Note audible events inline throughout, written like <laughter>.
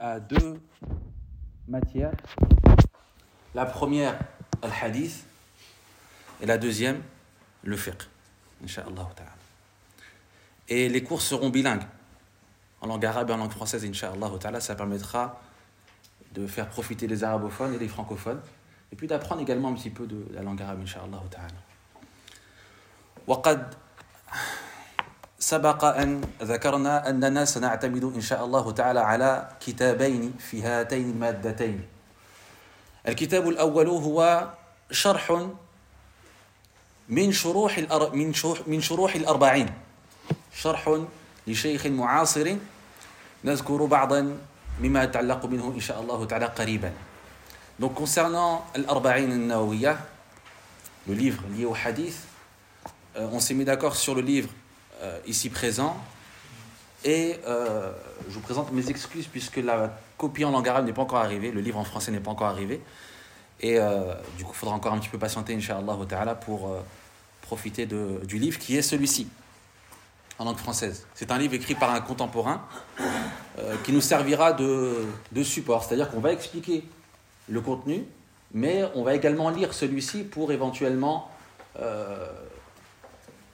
à deux matières. La première, al-hadith, et la deuxième, le fiqh, Inch'Allah ta'ala. Et les cours seront bilingues, en langue arabe et en langue française, Inch'Allah ta'ala. Ça permettra de faire profiter les arabophones et les francophones, et puis d'apprendre également un petit peu de la langue arabe, Inch'Allah ta'ala. سبق أن ذكرنا أننا سنعتمد إن شاء الله تعالى على كتابين في هاتين المادتين. الكتاب الأول هو شرح من شروح من من شروح الأربعين. شرح لشيخ معاصر. نذكر بعضا مما يتعلق منه إن شاء الله تعالى قريبا. Donc concernant l'Arba'in al-Nawawiyah, le livre lié au hadith, euh, on s'est mis d'accord sur le livre Euh, ici présent. Et euh, je vous présente mes excuses puisque la copie en langue arabe n'est pas encore arrivée, le livre en français n'est pas encore arrivé. Et euh, du coup, il faudra encore un petit peu patienter, Inch'Allah ta'ala, pour profiter du livre qui est celui-ci, en langue française. C'est un livre écrit par un contemporain qui nous servira de support. C'est-à-dire qu'on va expliquer le contenu, mais on va également lire celui-ci pour éventuellement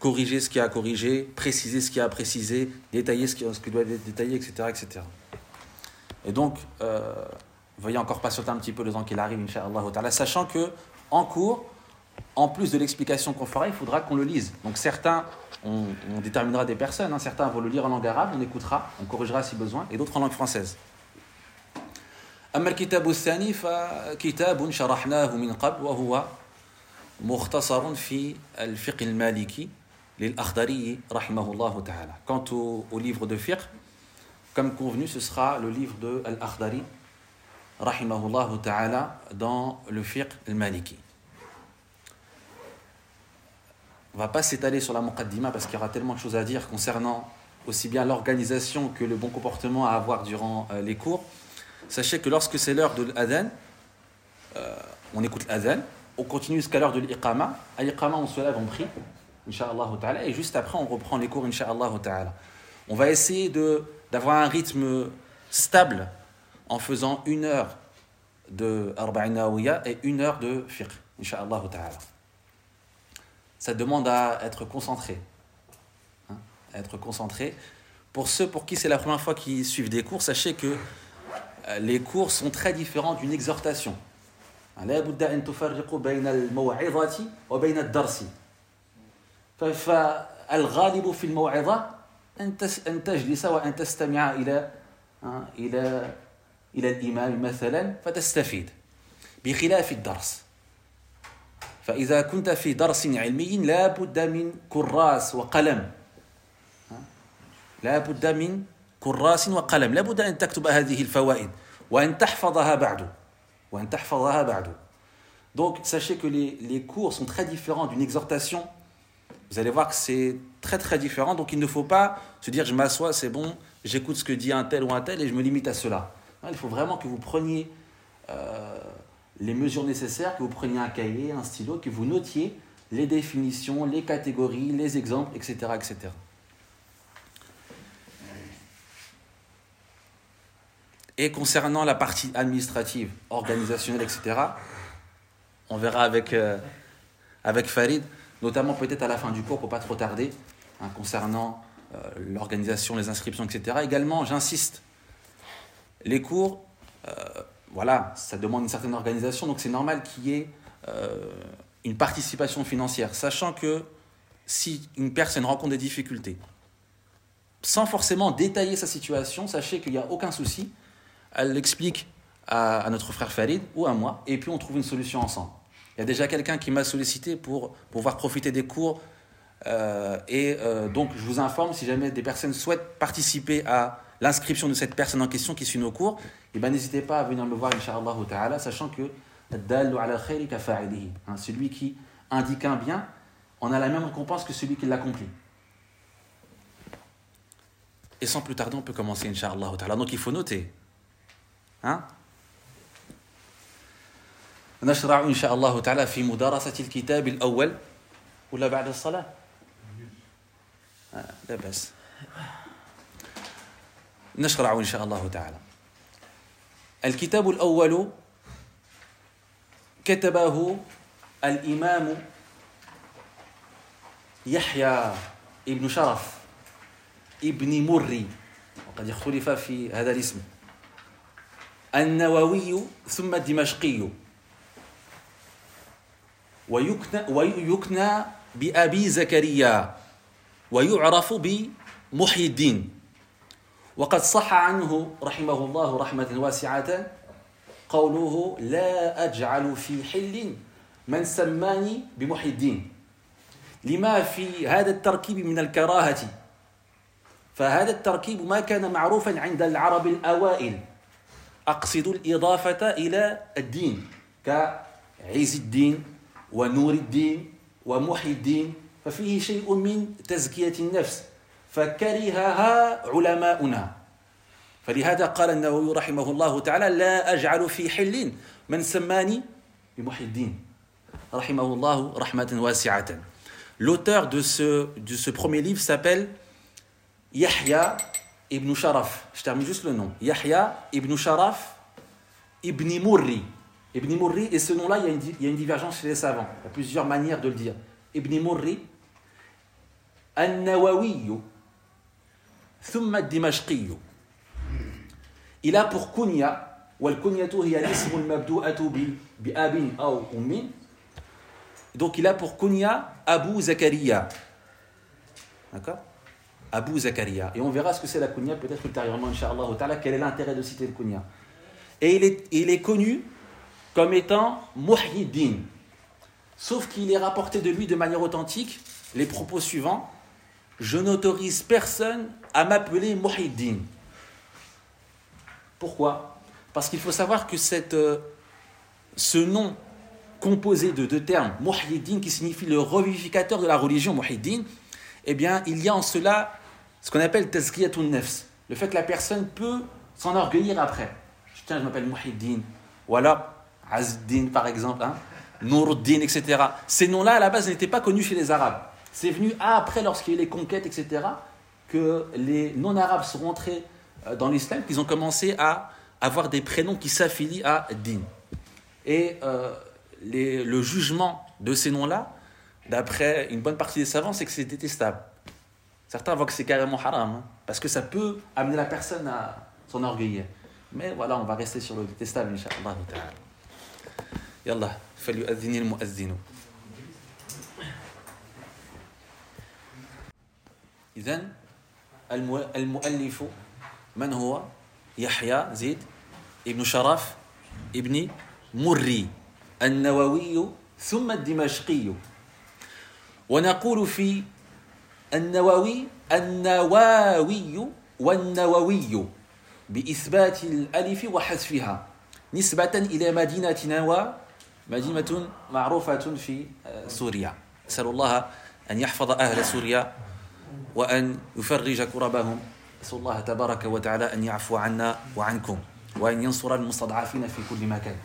corriger ce qui a à corriger, préciser ce qui a à préciser, détailler ce qui, ce qui doit être détaillé, etc. etc. Et donc, euh, veuillez encore patienter un petit peu le temps qu'il arrive, Inch'Allah, sachant que en cours, en plus de l'explication qu'on fera, il faudra qu'on le lise. Donc certains, on, déterminera des personnes, hein. certains vont le lire en langue arabe, on écoutera, on corrigera si besoin, et d'autres en langue française. أما الكتاب الثاني فكتاب شرحناه من قبل وهو مختصر في الفقه المالكي Quant au, livre de fiqh, comme convenu, ce sera le livre de Al-Akhdari, rahimahullah ta'ala, dans le fiqh al-Maliki. On va pas s'étaler sur la muqaddima parce qu'il y aura tellement de choses à dire concernant aussi bien l'organisation que le bon comportement à avoir durant euh, les cours. Sachez que lorsque c'est l'heure de l'adhan, euh, on écoute l'adhan, on continue jusqu'à l'heure de l'iqama. À l'iqama, on se lève, on prie. Ta'ala. Et juste après, on reprend les cours, Ta'ala. On va essayer d'avoir un rythme stable en faisant une heure de Arba'in et une heure de fiqh, Ta'ala. Ça demande à être concentré. Hein, à être concentré. Pour ceux pour qui c'est la première fois qu'ils suivent des cours, sachez que euh, les cours sont très différents d'une exhortation. فالغالب في الموعظة أن تجلس وأن تستمع إلى إلى إلى الإمام مثلا فتستفيد بخلاف الدرس. فإذا كنت في درس علمي لا بد من كراس وقلم. لا بد من كراس وقلم. لا بد أن تكتب هذه الفوائد وأن تحفظها بعد. وأن تحفظها بعد. Donc, sachez que les, les cours sont très différents d'une exhortation vous allez voir que c'est très très différent. Donc il ne faut pas se dire je m'assois, c'est bon, j'écoute ce que dit un tel ou un tel et je me limite à cela. il faut vraiment que vous preniez euh, les mesures nécessaires, que vous preniez un cahier, un stylo, que vous notiez les définitions, les catégories, les exemples, etc. etc. Et concernant la partie administrative, organisationnelle, etc., on verra avec, euh, avec Farid notamment peut-être à la fin du cours pour pas trop tarder, hein, concernant euh, l'organisation, les inscriptions, etc. Également, j'insiste, les cours, euh, voilà, ça demande une certaine organisation, donc c'est normal qu'il y ait euh, une participation financière, sachant que si une personne rencontre des difficultés, sans forcément détailler sa situation, sachez qu'il n'y a aucun souci, elle l'explique à, à, notre frère Farid ou à moi, et puis on trouve une solution ensemble. Il y a déjà quelqu'un qui m'a sollicité pour pouvoir profiter des cours. Euh, et euh, donc, je vous informe, si jamais des personnes souhaitent participer à l'inscription de cette personne en question qui suit nos cours, eh ben, n'hésitez pas à venir me voir, Inch'Allah ta'ala, sachant que hein, celui qui indique un bien, on a la même récompense que celui qui l'accomplit. Et sans plus tarder, on peut commencer, Inch'Allah ta'ala. Donc, il faut noter. Hein نشرع إن شاء الله تعالى في مدارسة الكتاب الأول ولا بعد الصلاة؟ آه لا بأس. نشرع إن شاء الله تعالى. الكتاب الأول كتبه الإمام يحيى ابن شرف ابن مري وقد اختلف في هذا الاسم. النووي ثم الدمشقي. ويكنى, ويكنى بأبي زكريا ويعرف بمحي الدين. وقد صح عنه رحمه الله رحمة واسعة قوله لا أجعل في حل من سماني بمحي الدين. لما في هذا التركيب من الكراهة. فهذا التركيب ما كان معروفا عند العرب الأوائل. أقصد الإضافة إلى الدين كعز الدين. ونور الدين ومحي الدين ففيه شيء من تزكية النفس فكرهها علماؤنا فلهذا قال النووي رحمه الله تعالى لا أجعل في حل من سماني بمحي الدين رحمه الله رحمة واسعة L'auteur de ce, de ce premier livre s'appelle Yahya ibn Sharaf. Je termine juste le nom. Yahya ibn Sharaf ibn Murri. Ibn Murri, et ce nom-là, il, y a une divergence chez les savants. Il y a plusieurs manières de le dire. Ibn Murri, An-Nawawi, Thumma Il a pour kunya, donc il a pour kunya Abu Zakaria. D'accord? Abu Zakaria. Et on verra ce que c'est la kunya peut-être ultérieurement, Inch'Allah, quel est l'intérêt de citer le kunya. Et il est connu comme étant Muhyiddin. Sauf qu'il est rapporté de lui de manière authentique les propos suivants Je n'autorise personne à m'appeler Muhyiddin. Pourquoi? Parce qu'il faut savoir que cette, euh, ce nom composé de deux termes, Muhyiddin, qui signifie le revivificateur de la religion, Muhyiddin, eh bien, il y a en cela ce qu'on appelle tazkiyatun nefs, le fait que la personne peut s'enorgueillir après. Tiens, je m'appelle Muhyiddin, ou alors Azddin par exemple, hein, etc. Ces noms-là, à la base, n'étaient pas connus chez les Arabes. C'est venu après, lorsqu'il y a eu les conquêtes, etc., que les non-arabes sont rentrés euh, dans l'islam, qu'ils ont commencé à avoir des prénoms qui s'affilient à Din. Et euh, le jugement de ces noms-là, d'après une bonne partie des savants, c'est que c'est détestable. Certains voient que c'est carrément haram, hein, parce que ça peut amener la personne à s'enorgueillir. Mais voilà, on va rester sur le détestable, Inch'Allah. Yallah, فليؤذن المؤذن. إذن المؤلف من هو؟ يحيى زيد ابن شرف ابن مري النووي ثم الدمشقي ونقول في النووي النواوي والنووي بإثبات الألف وحذفها نسبة إلى مدينة نوى مدينة معروفة في آه، سوريا. أسأل الله أن يحفظ أهل سوريا وأن يفرج كربهم. أسأل الله تبارك وتعالى أن يعفو عنا وعنكم وأن ينصر المستضعفين في كل مكان.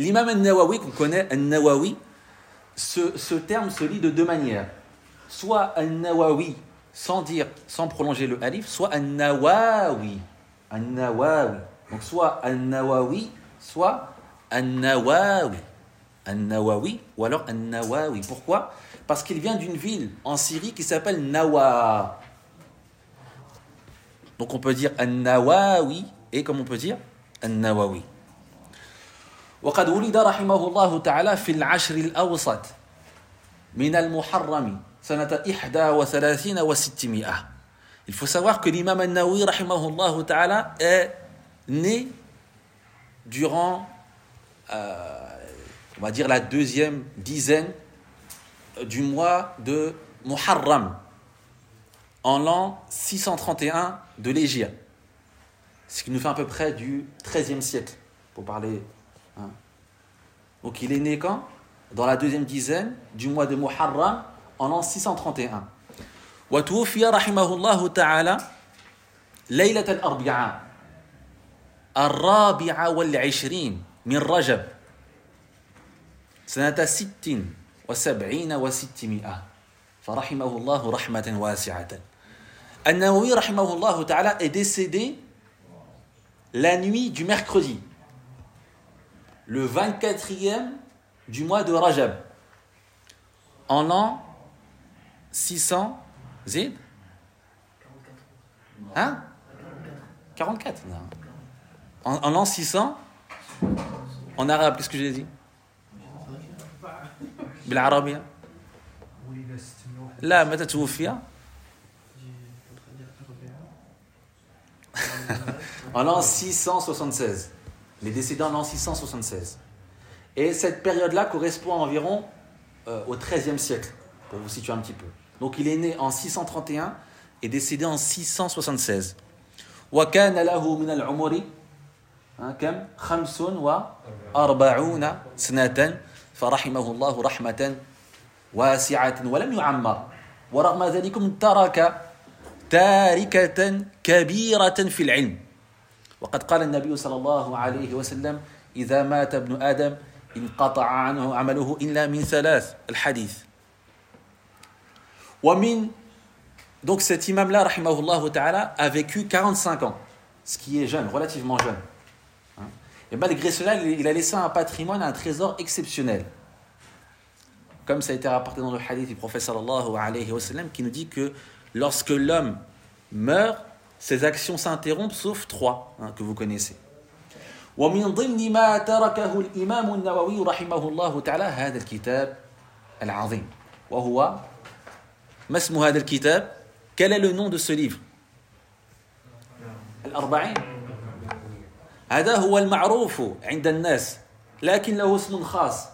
الإمام النووي كنا النووي ce, ce terme se lit de deux manières. Soit النووي sans dire sans prolonger le alif soit النووي النووي donc soit النووي soit al-Nawawi. Al-Nawawi ou alors al-Nawawi. Pourquoi Parce qu'il vient d'une ville en Syrie qui s'appelle Nawa. Donc on peut dire al-Nawawi et comme on peut dire al-Nawawi. وقد ولد رحمه الله تعالى في العشر الأوسط من المحرم سنة إحدى وثلاثين وستمائة Il faut savoir que l'imam al-Nawawi rahimahullah ta'ala est né durant euh, on va dire la deuxième dizaine du mois de Muharram en l'an 631 de l'Égypte. Ce qui nous fait à peu près du 13e siècle pour parler Hein. Donc il est né quand Dans la deuxième dizaine du mois de Muharram en l'an 631. وتوفي رحمه الله تعالى ليلة الأربعاء الرابعة والعشرين من رجب سنة ست وسبعين وستمائة فرحمه الله رحمة واسعة النووي رحمه الله تعالى est décédé la nuit du mercredi, le 24e du mois de Rajab, en l'an 600, Zid Hein 44, non. En, en l'an 600, en arabe, qu'est-ce que j'ai dit بالعربية لا متى توفي en l'an 676 il est décédé en l'an 676 et cette période là correspond environ euh, au 13e siècle pour vous situer un petit peu donc il est né en 631 et décédé en 676 وكان له من العمر كم؟ خمس وأربعون سنة فرحمه الله رحمة واسعة ولم يعمر. ورغم ذلك ترك تاركة كبيرة في العلم. وقد قال النبي صلى الله عليه وسلم إذا مات ابن آدم انقطع عنه عمله إلا من ثلاث. الحديث. ومن Donc cet imam-là, rahimahullah ta'ala, a vécu 45 ans, ce qui est jeune, relativement jeune. Et malgré cela, il a laissé un patrimoine, un trésor exceptionnel. Comme ça a été rapporté dans le hadith du prophète sallallahu alayhi wa sallam, qui nous dit que lorsque l'homme meurt, ses actions s'interrompent, sauf trois hein, que vous connaissez. ومن ضمن ما تركه الإمام النووي رحمه الله تعالى هذا الكتاب العظيم وهو ما اسم هذا الكتاب quel est le nom de ce livre الأربعين هذا هو المعروف عند الناس لكن له اسم خاص.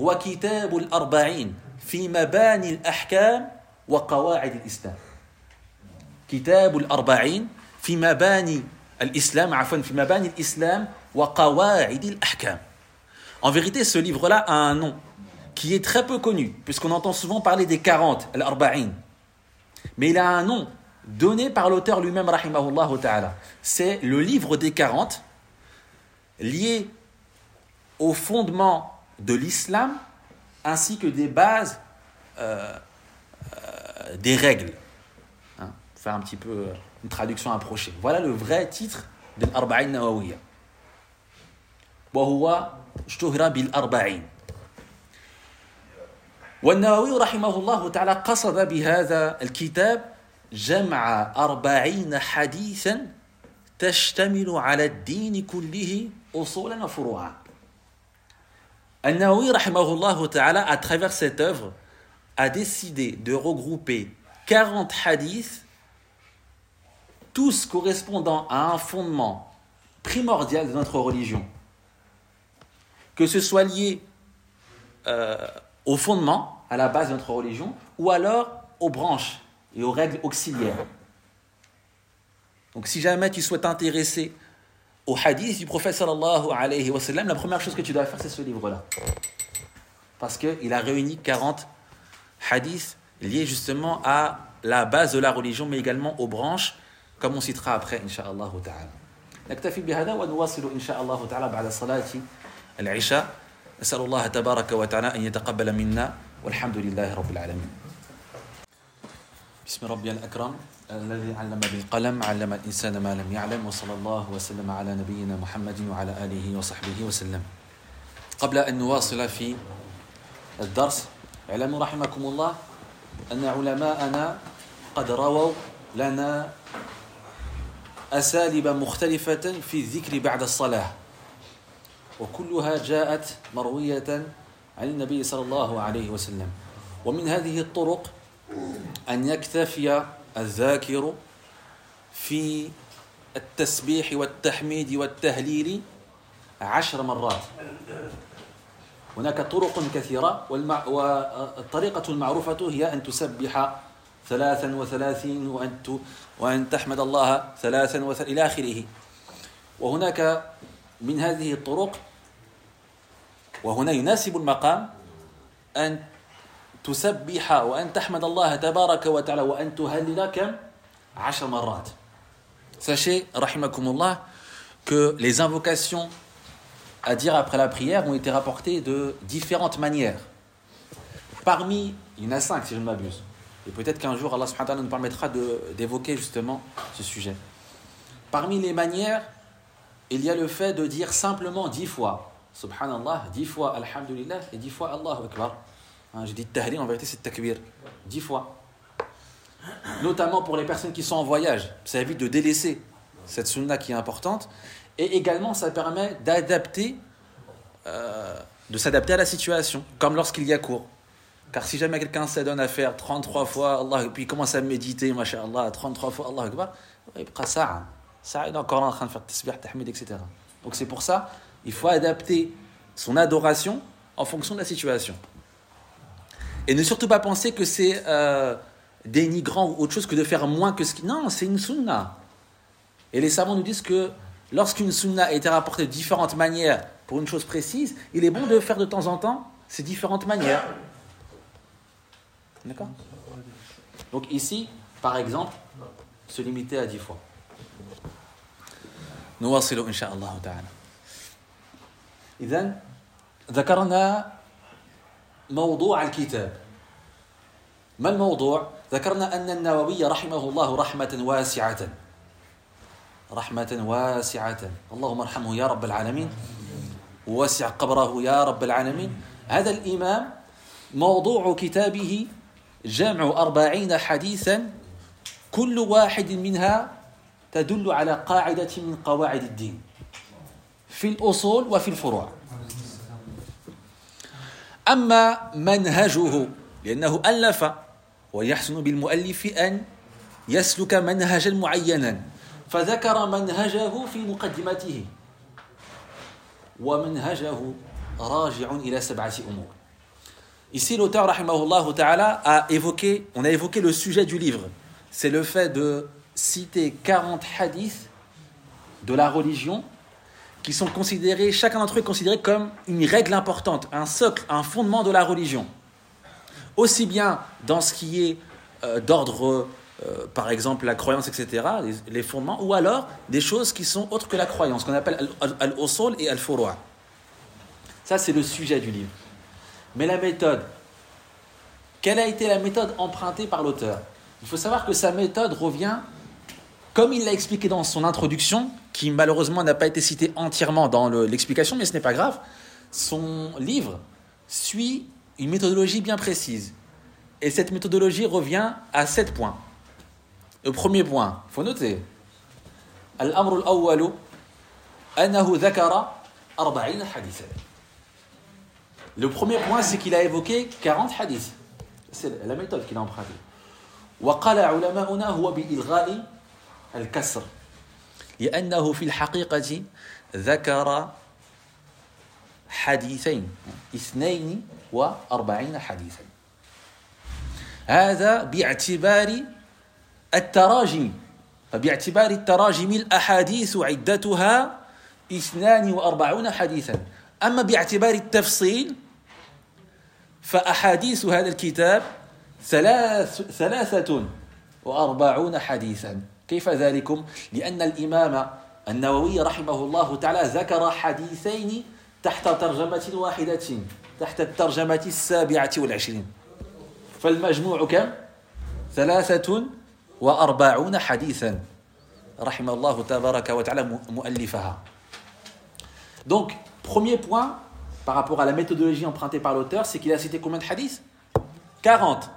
هو كتاب الأربعين في مباني الأحكام وقواعد الإسلام. كتاب الأربعين في مباني الإسلام عفوا في مباني الإسلام وقواعد الأحكام. En vérité, ce livre-là a un nom qui est très peu connu, puisqu'on entend souvent parler des 40, al-Arba'in. Mais il a un nom donné par l'auteur lui-même, rahimahullah ta'ala. C'est le livre des 40, lié au fondement de l'islam, ainsi que des bases, euh, euh, des règles. Hein, faire un petit peu euh, une traduction approchée. Voilà le vrai titre de l'Arba'in Nawawiyya. وهو اشتهر بالأربعين والنووي رحمه الله تعالى قصد بهذا الكتاب جمع أربعين حديثا تشتمل على الدين كله أصولا وفروعا النووي رحمه الله تعالى à travers cette œuvre a décidé de regrouper 40 hadiths tous correspondant à un fondement primordial de notre religion que ce soit lié euh, au fondement, à la base de notre religion, ou alors aux branches et aux règles auxiliaires. Donc si jamais tu souhaites t'intéresser au hadith du prophète sallallahu alayhi wa sallam, la première chose que tu dois faire, c'est ce livre-là. Parce qu'il a réuni 40 hadiths liés justement à la base de la religion, mais également aux branches, comme on citera après, inshallah ta'ala. نكتفي بهذا ونواصل إن شاء الله تعالى بعد صلاة العشاء نسأل الله تبارك وتعالى أن يتقبل منا والحمد لله رب العالمين بسم ربي الأكرم الذي علم بالقلم علم الإنسان ما لم يعلم وصلى الله وسلم على نبينا محمد وعلى آله وصحبه وسلم. قبل أن نواصل في الدرس اعلموا رحمكم الله أن علماءنا قد رووا لنا أساليب مختلفة في الذكر بعد الصلاة وكلها جاءت مروية عن النبي صلى الله عليه وسلم. ومن هذه الطرق أن يكتفي الذاكر في التسبيح والتحميد والتهليل عشر مرات. هناك طرق كثيرة والطريقة المعروفة هي أن تسبح ثلاثا وثلاثين وأن, وأن تحمد الله ثلاثا وثلاثين إلى آخره. وهناك من هذه الطرق وهنا يناسب المقام أن تسبح وأن تحمد الله تبارك وتعالى وأن تهلل كم عشر مرات Sachez, rahimakumullah, que les invocations à dire après la prière ont été rapportées de différentes manières. Parmi, il y en a cinq si je ne m'abuse. Et peut-être qu'un jour Allah subhanahu wa ta'ala nous permettra d'évoquer justement ce sujet. Parmi les manières il y a le fait de dire simplement dix fois Subhanallah, dix fois Alhamdulillah et dix fois Allahu Akbar. Hein, J'ai dit tahlil, en vérité c'est takbir. Dix fois. Notamment pour les personnes qui sont en voyage. Ça évite de délaisser cette sunna qui est importante. Et également, ça permet d'adapter, euh, de s'adapter à la situation, comme lorsqu'il y a cours. Car si jamais quelqu'un s'adonne à faire 33 fois Allah, et puis il commence à méditer, Allah, 33 fois Allah Akbar, il ça. Ça, il est encore en train de faire tasbih, tahmid, etc. Donc c'est pour ça, il faut adapter son adoration en fonction de la situation. Et ne surtout pas penser que c'est euh, dénigrant ou autre chose que de faire moins que ce qui. Non, c'est une sunna. Et les savants nous disent que lorsqu'une sunna a été rapportée de différentes manières pour une chose précise, il est bon de faire de temps en temps ces différentes manières. D'accord? Donc ici, par exemple, se limiter à 10 fois. Nous ta'ala. موضوع الكتاب. ما الموضوع؟ ذكرنا أن النووي رحمه الله رحمة واسعة. رحمة واسعة. اللهم ارحمه يا رب العالمين. ووسع قبره يا رب العالمين. هذا الإمام موضوع كتابه جمع أربعين حديثا. كل واحد منها تدل على قاعدة من قواعد الدين. في الأصول وفي الفروع. أما منهجه لأنه ألف ويحسن بالمؤلف أن يسلك منهجا معينا فذكر منهجه في مقدمته ومنهجه راجع إلى سبعة أمور Ici, l'auteur, rahimahullah ta'ala, a évoqué, on a évoqué le sujet du livre. C'est le fait de citer 40 hadiths de la religion qui sont considérés, chacun d'entre eux est considéré comme une règle importante, un socle, un fondement de la religion. Aussi bien dans ce qui est euh, d'ordre, euh, par exemple, la croyance, etc., les, fondements, ou alors des choses qui sont autres que la croyance, qu'on appelle al-usul et al-furu'a. Ça, c'est le sujet du livre. Mais la méthode, quelle a été la méthode empruntée par l'auteur? Il faut savoir que sa méthode revient, comme il l'a expliqué dans son introduction, qui malheureusement n'a pas été citée entièrement dans l'explication, mais ce n'est pas grave, son livre suit une méthodologie bien précise. Et cette méthodologie revient à sept points. Le premier point, il faut noter. Al-amru al-awwalu, annahu dhakara arba'ina hadithan. Le premier point, c'est qu'il a évoqué 40 hadiths. C'est la méthode qu'il a empruntée. وقال علماؤنا هو بإلغاء الكسر. لأنه في الحقيقة ذكر حديثين اثنين وأربعين حديثا. هذا باعتبار التراجم فباعتبار التراجم الأحاديث عدتها اثنان وأربعون حديثا. أما باعتبار التفصيل فأحاديث هذا الكتاب ثلاث ثلاثة وأربعون حديثا. كيف ذلكم؟ لأن الإمام النووي رحمه الله تعالى ذكر حديثين تحت ترجمة واحدة تحت الترجمة السابعة والعشرين فالمجموع كم؟ ثلاثة وأربعون حديثا رحم الله تبارك وتعالى مؤلفها Donc, premier point, par rapport à la méthodologie empruntée par l'auteur, c'est qu'il a cité combien de hadiths 40.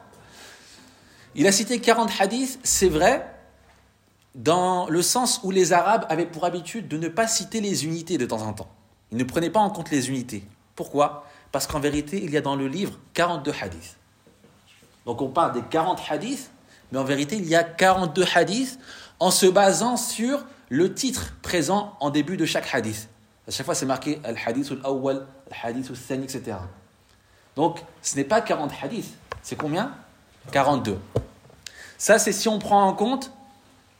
Il a cité 40 hadiths, c'est vrai, dans le sens où les Arabes avaient pour habitude de ne pas citer les unités de temps en temps. Ils ne prenaient pas en compte les unités. Pourquoi? Parce qu'en vérité, il y a dans le livre 42 hadiths. Donc on parle des 40 hadiths, mais en vérité, il y a 42 hadiths en se basant sur le titre présent en début de chaque hadith. À chaque fois, c'est marqué Al-Hadith al-Awwal, Al-Hadith al-Thani, etc. Donc, ce n'est pas 40 hadiths. C'est combien? 42. Ça, c'est si on prend en compte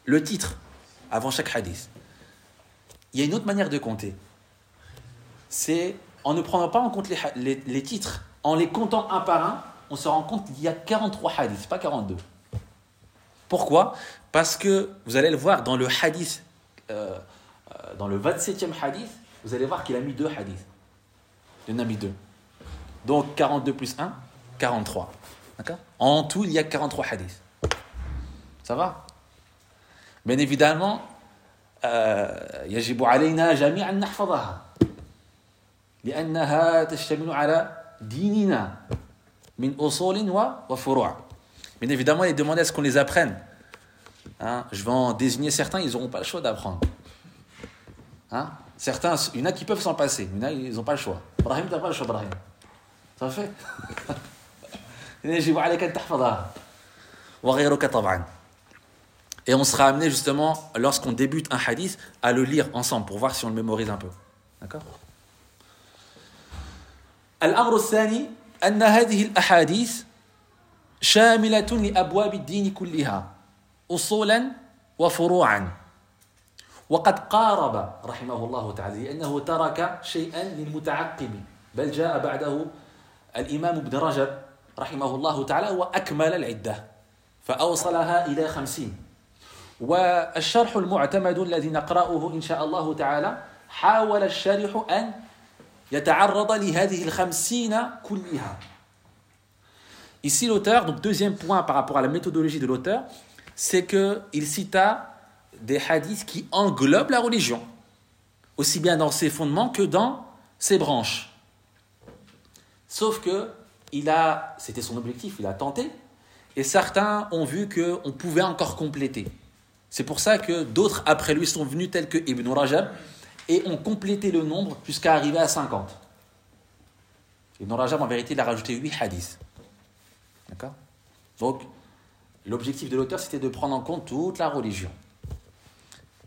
le titre avant chaque hadith. Il y a une autre manière de compter. C'est en ne prenant pas en compte les, titres, en les comptant un par un, on se rend compte qu'il y a 43 hadiths, pas 42. Pourquoi? Parce que vous allez le voir dans le hadith, euh, euh, dans le 27e hadith, vous allez voir qu'il a mis deux hadiths. Il en a mis deux. Donc 42 plus 1, 43. D'accord? En tout, il y a 43 hadiths. Ça va? Bien évidemment, يجب علينا جميعا نحفظها لأنها تشتمل على ديننا من أصول وفروع Bien évidemment, il est demandé à ce qu'on les apprenne. Hein, je vais en désigner certains, ils n'auront pas le choix d'apprendre. Hein, certains, il y en a qui peuvent s'en passer, il y en a, ils n'ont pas le choix. Brahim, tu n'as pas le choix, Brahim. Ça fait <laughs> et on sera amené justement, lorsqu'on débute un hadith, à le lire ensemble pour voir si on le mémorise un peu. D'accord? الأمر الثاني أن هذه الأحاديث شاملة لأبواب الدين كلها أصولا وفروعا وقد قارب رحمه الله تعالى لأنه ترك شيئا للمتعقب بل جاء بعده الإمام ابن رجب رحمه الله تعالى وأكمل العدة فأوصلها إلى خمسين. والشرح المعتمد الذي نقرأه إن شاء الله تعالى حاول الشارح أن يتعرض لهذه الخمسين كلها Ici, l'auteur, donc deuxième point par rapport à la méthodologie de l'auteur, c'est qu'il cita des hadiths qui englobent la religion, aussi bien dans ses fondements que dans ses branches. Sauf que il a, c'était son objectif, il a tenté, et certains ont vu qu'on pouvait encore compléter. C'est pour ça que d'autres après lui sont venus, tels que Ibn Rajab, et ont complété le nombre jusqu'à arriver à 50. Ibn Rajab, en vérité, il a rajouté 8 hadiths. D'accord Donc, l'objectif de l'auteur, c'était de prendre en compte toute la religion.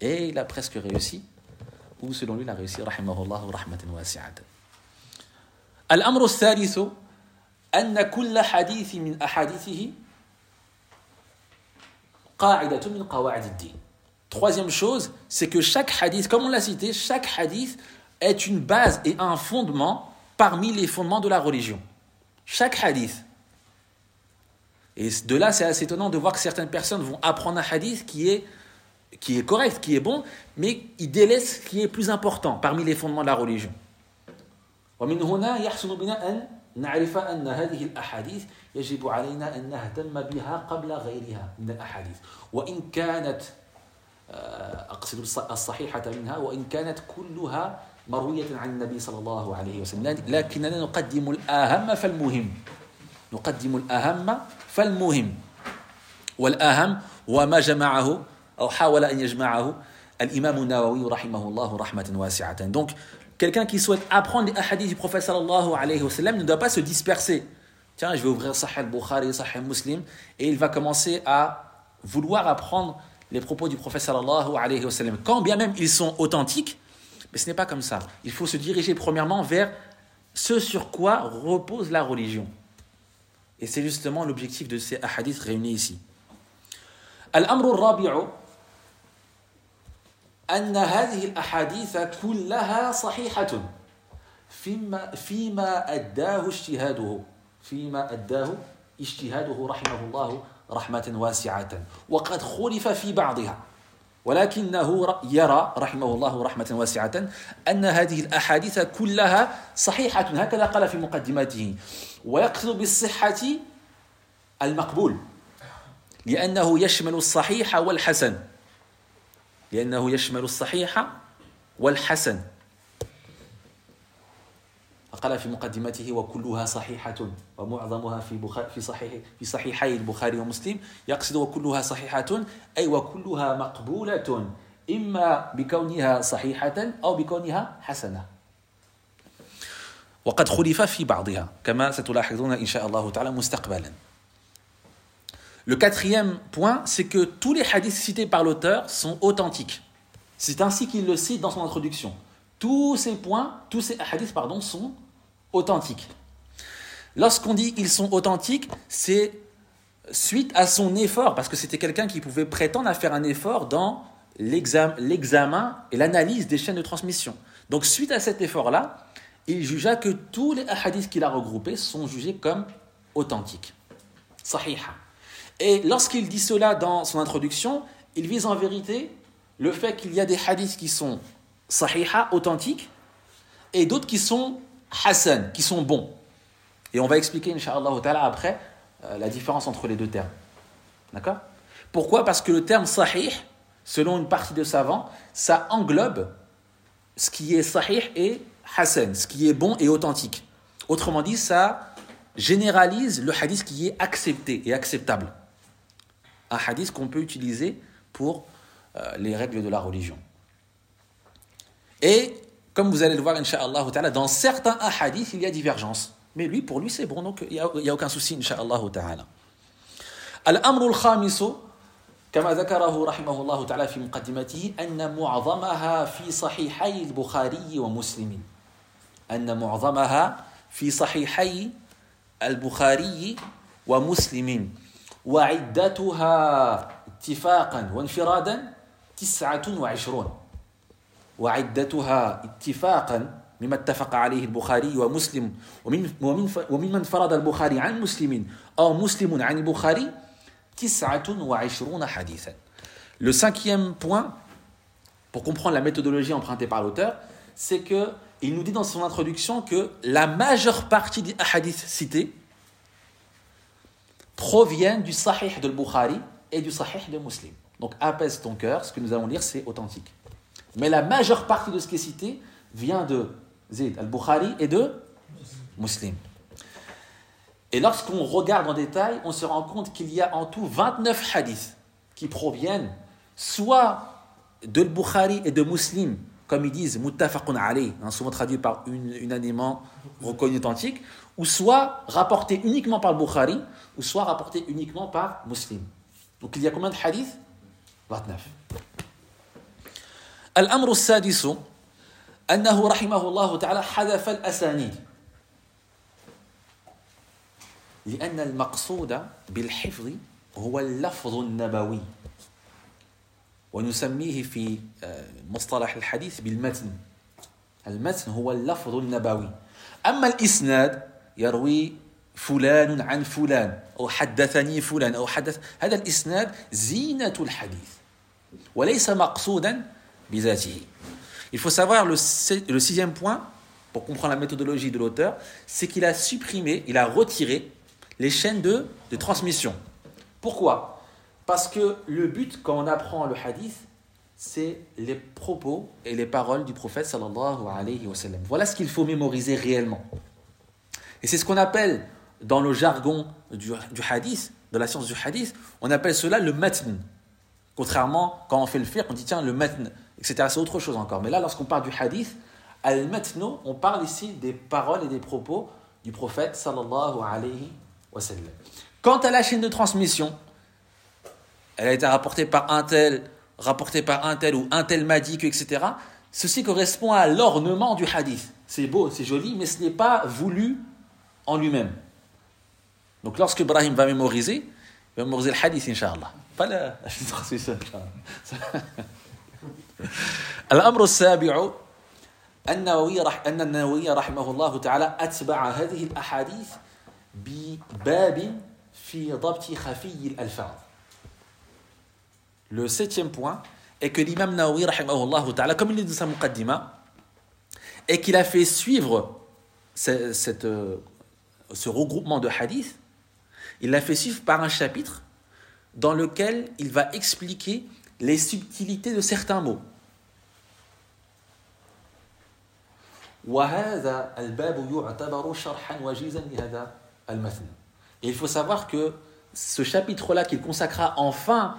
Et il a presque réussi, ou selon lui, il a réussi, rahimahullah, rahmatan wasi'atan. الأمر الثالث أن كل حديث من أحاديثه Troisième chose, c'est que chaque hadith, comme on l'a cité, chaque hadith est une base et un fondement parmi les fondements de la religion. Chaque hadith. Et de là, c'est assez étonnant de voir que certaines personnes vont apprendre un hadith qui est, correct, qui est bon, mais ils délaissent ce qui est plus important parmi les fondements de la religion. يجب علينا أن نهتم بها قبل غيرها من الأحاديث. وإن كانت أقصد الصحيحة منها وإن كانت كلها مروية عن النبي صلى الله عليه وسلم. لكننا نقدم الأهم فالمهم. نقدم الأهم فالمهم. والأهم هو ما جمعه أو حاول أن يجمعه الإمام النووي رحمه الله رحمة واسعة. Donc Quelqu'un qui souhaite apprendre les hadiths du prophète sallallahu alayhi wa sallam ne doit pas se disperser. Tiens, je vais ouvrir Sahih Bukhari, Sahih Muslim, et il va commencer à vouloir apprendre les propos du prophète sallallahu alayhi wa sallam. Quand bien même ils sont authentiques, mais ce n'est pas comme ça. Il faut se diriger premièrement vers ce sur quoi repose la religion. Et c'est justement l'objectif de ces hadiths réunis ici. Al-Amru rabi'u أن هذه الأحاديث كلها صحيحة. فيما فيما أداه اجتهاده فيما أداه اجتهاده رحمه الله رحمة واسعة. وقد خلف في بعضها ولكنه يرى رحمه الله رحمة واسعة أن هذه الأحاديث كلها صحيحة. هكذا قال في مقدمته ويقصد بالصحة المقبول لأنه يشمل الصحيح والحسن. لأنه يشمل الصحيح والحسن. فقال في مقدمته وكلها صحيحة ومعظمها في في صحيح في صحيحي البخاري ومسلم يقصد وكلها صحيحة أي وكلها مقبولة إما بكونها صحيحة أو بكونها حسنة. وقد خلف في بعضها كما ستلاحظون إن شاء الله تعالى مستقبلا. Le quatrième point, c'est que tous les hadiths cités par l'auteur sont authentiques. C'est ainsi qu'il le cite dans son introduction. Tous ces points, tous ces hadiths, pardon, sont authentiques. Lorsqu'on dit ils sont authentiques, c'est suite à son effort, parce que c'était quelqu'un qui pouvait prétendre à faire un effort dans l'examen et l'analyse des chaînes de transmission. Donc suite à cet effort-là, il jugea que tous les hadiths qu'il a regroupés sont jugés comme authentiques. Sahiha. Et lorsqu'il dit cela dans son introduction, il vise en vérité le fait qu'il y a des hadiths qui sont sahiha, authentiques, et d'autres qui sont hasan, qui sont bons. Et on va expliquer, Inch'Allah après, euh, la différence entre les deux termes. D'accord? Pourquoi? Parce que le terme sahih selon une partie de savants, ça englobe ce qui est sahih et hasan, ce qui est bon et authentique. Autrement dit, ça généralise le hadith qui est accepté et acceptable Un hadith qu'on peut utiliser pour euh, les règles de la religion. Et comme vous allez le voir, Inch'Allah, dans certains hadiths, il y a divergence. Mais lui, pour lui, c'est bon, donc il n'y a, aucun souci, Inch'Allah. Al-amru al-khamisu كما ذكره رحمه الله تعالى في مقدمته أن معظمها في صحيحي البخاري ومسلم أن معظمها في صحيحي البخاري ومسلم وعدتها اتفاقا وانفرادا تسعة وعشرون وعدتها اتفاقا مما اتفق عليه البخاري ومسلم ومن ومن وممن فرض البخاري عن مسلم أو مسلم عن البخاري Le cinquième point, pour comprendre la méthodologie empruntée par l'auteur, c'est que il nous dit dans son introduction que la majeure partie des hadiths cités proviennent du Sahih de Bukhari et du Sahih de Muslim. Donc apaise ton cœur, ce que nous allons lire c'est authentique. Mais la majeure partie de ce qui est cité vient de Zayd al-Bukhari et de Muslim. Et lorsqu'on regarde en détail, on se rend compte qu'il y a en tout 29 hadiths qui proviennent soit de Bukhari et de Muslim, comme ils disent muttafaqun alayh, hein, souvent traduit par unanimement reconnu authentique, ou soit rapporté uniquement par le Bukhari, ou soit rapporté uniquement par Muslim. Donc il y a combien de hadiths 29. الأمر السادس أنه رحمه الله تعالى حذف الأسانيد لأن المقصود بالحفظ هو اللفظ النبوي ونسميه في مصطلح الحديث بالمتن المتن هو اللفظ النبوي أما الإسناد يروي فلان عن فلان أو حدثني فلان أو حدث هذا الإسناد زينة الحديث وليس مقصودا بذاته Il faut savoir le, le sixième point, pour comprendre la méthodologie de l'auteur, c'est qu'il a supprimé, il a retiré les chaînes de, de transmission. Pourquoi Parce que le but, quand on apprend le hadith, c'est les propos et les paroles du prophète sallallahu alayhi wa sallam. Voilà ce qu'il faut mémoriser réellement. Et c'est ce qu'on appelle, dans le jargon du, hadith, de la science du hadith, on appelle cela le matn. Contrairement, quand on fait le fiqh, on dit tiens, le matn, etc. C'est autre chose encore. Mais là, lorsqu'on parle du hadith, al-matno, on parle ici des paroles et des propos du prophète sallallahu alayhi Quant à la chaîne de transmission, elle a été rapportée par un tel, rapportée par un tel ou un tel m'a dit que, etc. Ceci correspond à l'ornement du hadith. C'est beau, c'est joli, mais ce n'est pas voulu en lui-même. Donc lorsque Ibrahim va mémoriser, il va mémoriser le hadith, inshallah. Pas la transmission, الأمر السابع النووي رح أن النووي رحمه الله تعالى أتبع هذه الأحاديث le septième point est que l'imam Nawawi, comme il dit dans sa muqaddima, et qu'il a fait suivre cette, euh, ce regroupement de hadiths, il l'a fait suivre par un chapitre dans lequel il va expliquer les subtilités de certains mots. Et il faut savoir que ce chapitre-là qu'il consacra enfin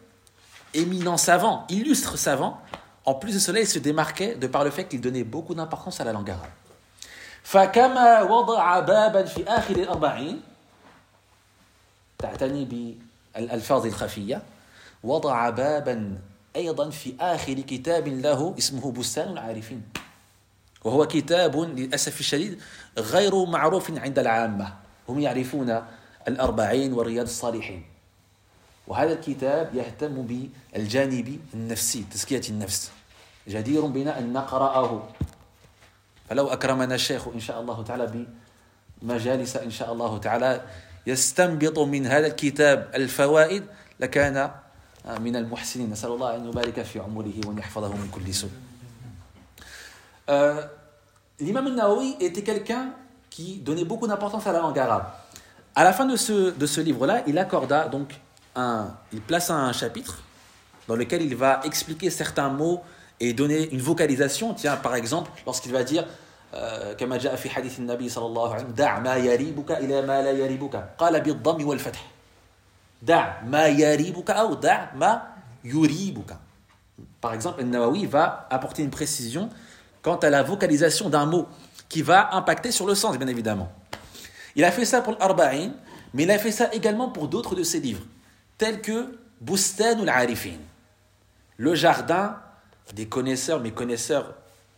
éminent savant illustre savant en plus de cela il se démarquait de par le fait qu'il donnait beaucoup d'importance à la langue arabe فكما وضع بابا في آخر الأربعين تعتني بالألفاظ الخفية وضع بابا أيضا في آخر كتاب له اسمه بستان العارفين وهو كتاب للأسف الشديد غير معروف عند العامة هم يعرفون الأربعين ورياض الصالحين وهذا الكتاب يهتم بالجانب النفسي تزكية النفس. جدير بنا أن نقرأه. فلو أكرمنا الشيخ إن شاء الله تعالى بمجالس إن شاء الله تعالى يستنبط من هذا الكتاب الفوائد لكان من المحسنين. نسأل الله أن يبارك في عمره وأن يحفظه من كل سوء. euh, L'imam al-Nawawi était quelqu'un qui donnait beaucoup d'importance à la langue arabe. À la fin de ce, de ce livre-là, il accorda donc un, il place un chapitre dans lequel il va expliquer certains mots et donner une vocalisation. Tiens, par exemple, lorsqu'il va dire كما جاء في حديث النبي صلى الله عليه وسلم دع ما يريبك إلى ما لا يريبك قال بالضم والفتح دع ما يريبك أو دع ما يريبك Par exemple, Nawawi va apporter une précision quant à la vocalisation d'un mot qui va impacter sur le sens, bien évidemment. Il a fait ça pour l'Arba'in, mais il a fait ça également pour d'autres de ses livres, tels que Bustan al-Arifin, le jardin des connaisseurs, mais connaisseurs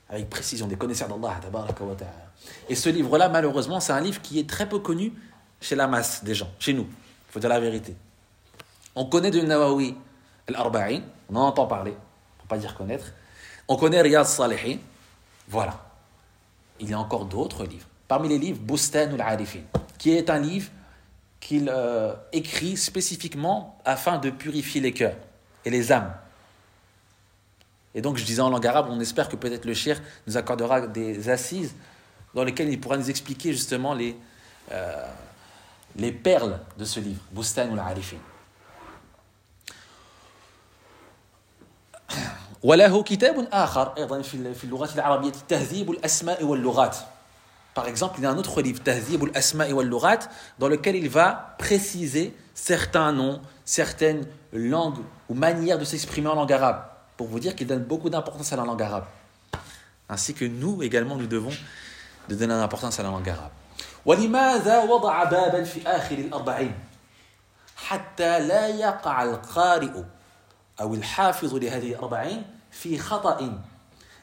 avec précision, des connaisseurs d'Allah. Et ce livre-là, malheureusement, c'est un livre qui est très peu connu chez la masse des gens, chez nous. Il faut dire la vérité. On connaît de Nawawi al-Arba'in, on en entend parler, pour pas dire connaître. On connaît Riyad Salihin, voilà. Il y a encore d'autres livres. Parmi les livres, Bustan al-Arifin, qui est un livre qu'il euh, écrit spécifiquement afin de purifier les cœurs et les âmes. Et donc, je disais en langue arabe, on espère que peut-être le shir nous accordera des assises dans lesquelles il pourra nous expliquer justement les, euh, les perles de ce livre, Bustan al-Arifin. وله كتاب آخر أيضا في اللغة العربية تهذيب الأسماء واللغات Par exemple, il y a un autre livre, Tahzib al-Asma wal-Lughat, dans lequel il va préciser certains noms, certaines langues ou manières de s'exprimer en langue arabe, pour vous dire qu'il donne beaucoup d'importance à la langue arabe. Ainsi que nous également, nous devons de donner l'importance à la langue arabe. ولماذا وضع بابا في آخر الأربعين حتى لا يقع القارئ أو الحافظ لهذه الأربعين في خطأ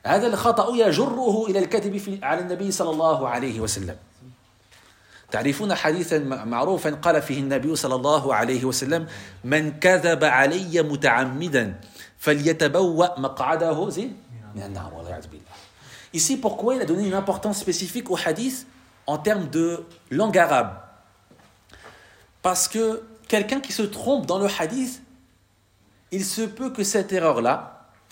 هذا الخطأ يجره إلى الكذب في على النبي صلى الله عليه وسلم. تعرفون حديثا معروفا قال فيه النبي صلى الله عليه وسلم من كذب علي متعمدا فليتبوأ مقعده. زين؟ من النار والعياذ بالله. Ici, pourquoi il a donné une importance spécifique au hadith en termes de langue arabe? Parce que quelqu'un qui se trompe dans le hadith, il se peut que cette erreur-là,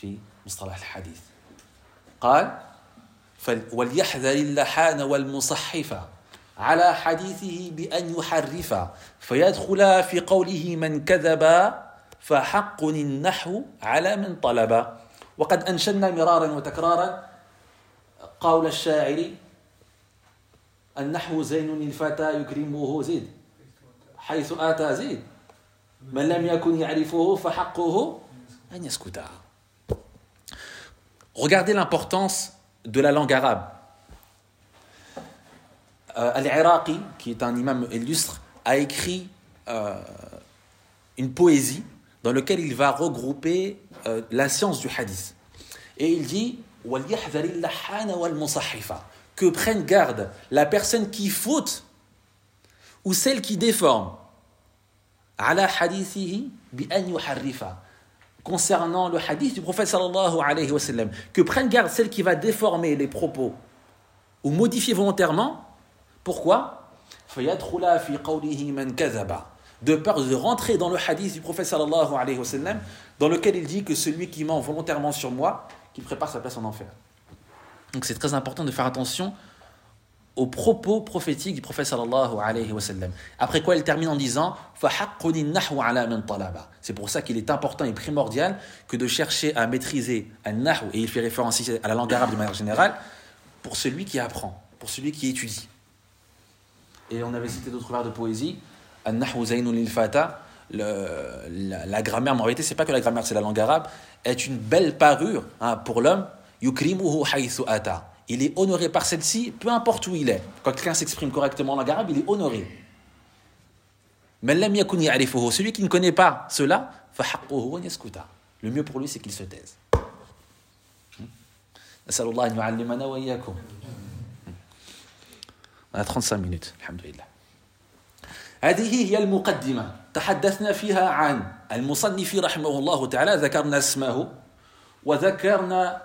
في مصطلح الحديث. قال وليحذر اللحان والمصحف على حديثه بأن يحرف فيدخل في قوله من كذب فحق النحو على من طلب. وقد أنشدنا مرارا وتكرارا قول الشاعر النحو زين الفتى يكرمه زيد حيث آتى زيد من لم يكن يعرفه فحقه أن يسكت. Regardez l'importance de la langue arabe. Euh, Al-Iraqi, qui est un imam illustre, a écrit euh, une poésie dans laquelle il va regrouper euh, la science du hadith. Et il dit que prenne garde la personne qui faute ou celle qui déforme concernant le hadith du prophète sallallahu alayhi wa sallam, que prenne garde celle qui va déformer les propos ou modifier volontairement. Pourquoi? De peur de rentrer dans le hadith du prophète sallallahu alayhi wa sallam, dans lequel il dit que celui qui ment volontairement sur moi, qu'il prépare sa place en enfer. Donc c'est très important de faire attention aux propos prophétiques du prophète sallallahu alayhi wa sallam. Après quoi il termine en disant C'est pour ça qu'il est important et primordial que de chercher à maîtriser un nahu, et il fait référence ici à la langue arabe de manière générale, pour celui qui apprend, pour celui qui étudie. Et on avait cité d'autres vers de poésie An-Nahu Zainun lil la, grammaire, mais en réalité, c'est pas que la grammaire, c'est la langue arabe, est une belle parure hein, pour l'homme. Yukrimuhu ata Il est honoré par celle-ci, peu importe où il est. Quand quelqu'un s'exprime correctement en langue arabe, il est honoré. Mais celui qui ne connaît pas cela, le mieux pour lui, c'est qu'il se taise. On a 35 minutes, alhamdulillah. هذه هي المقدمة تحدثنا فيها عن المصنف رحمه الله تعالى ذكرنا اسمه وذكرنا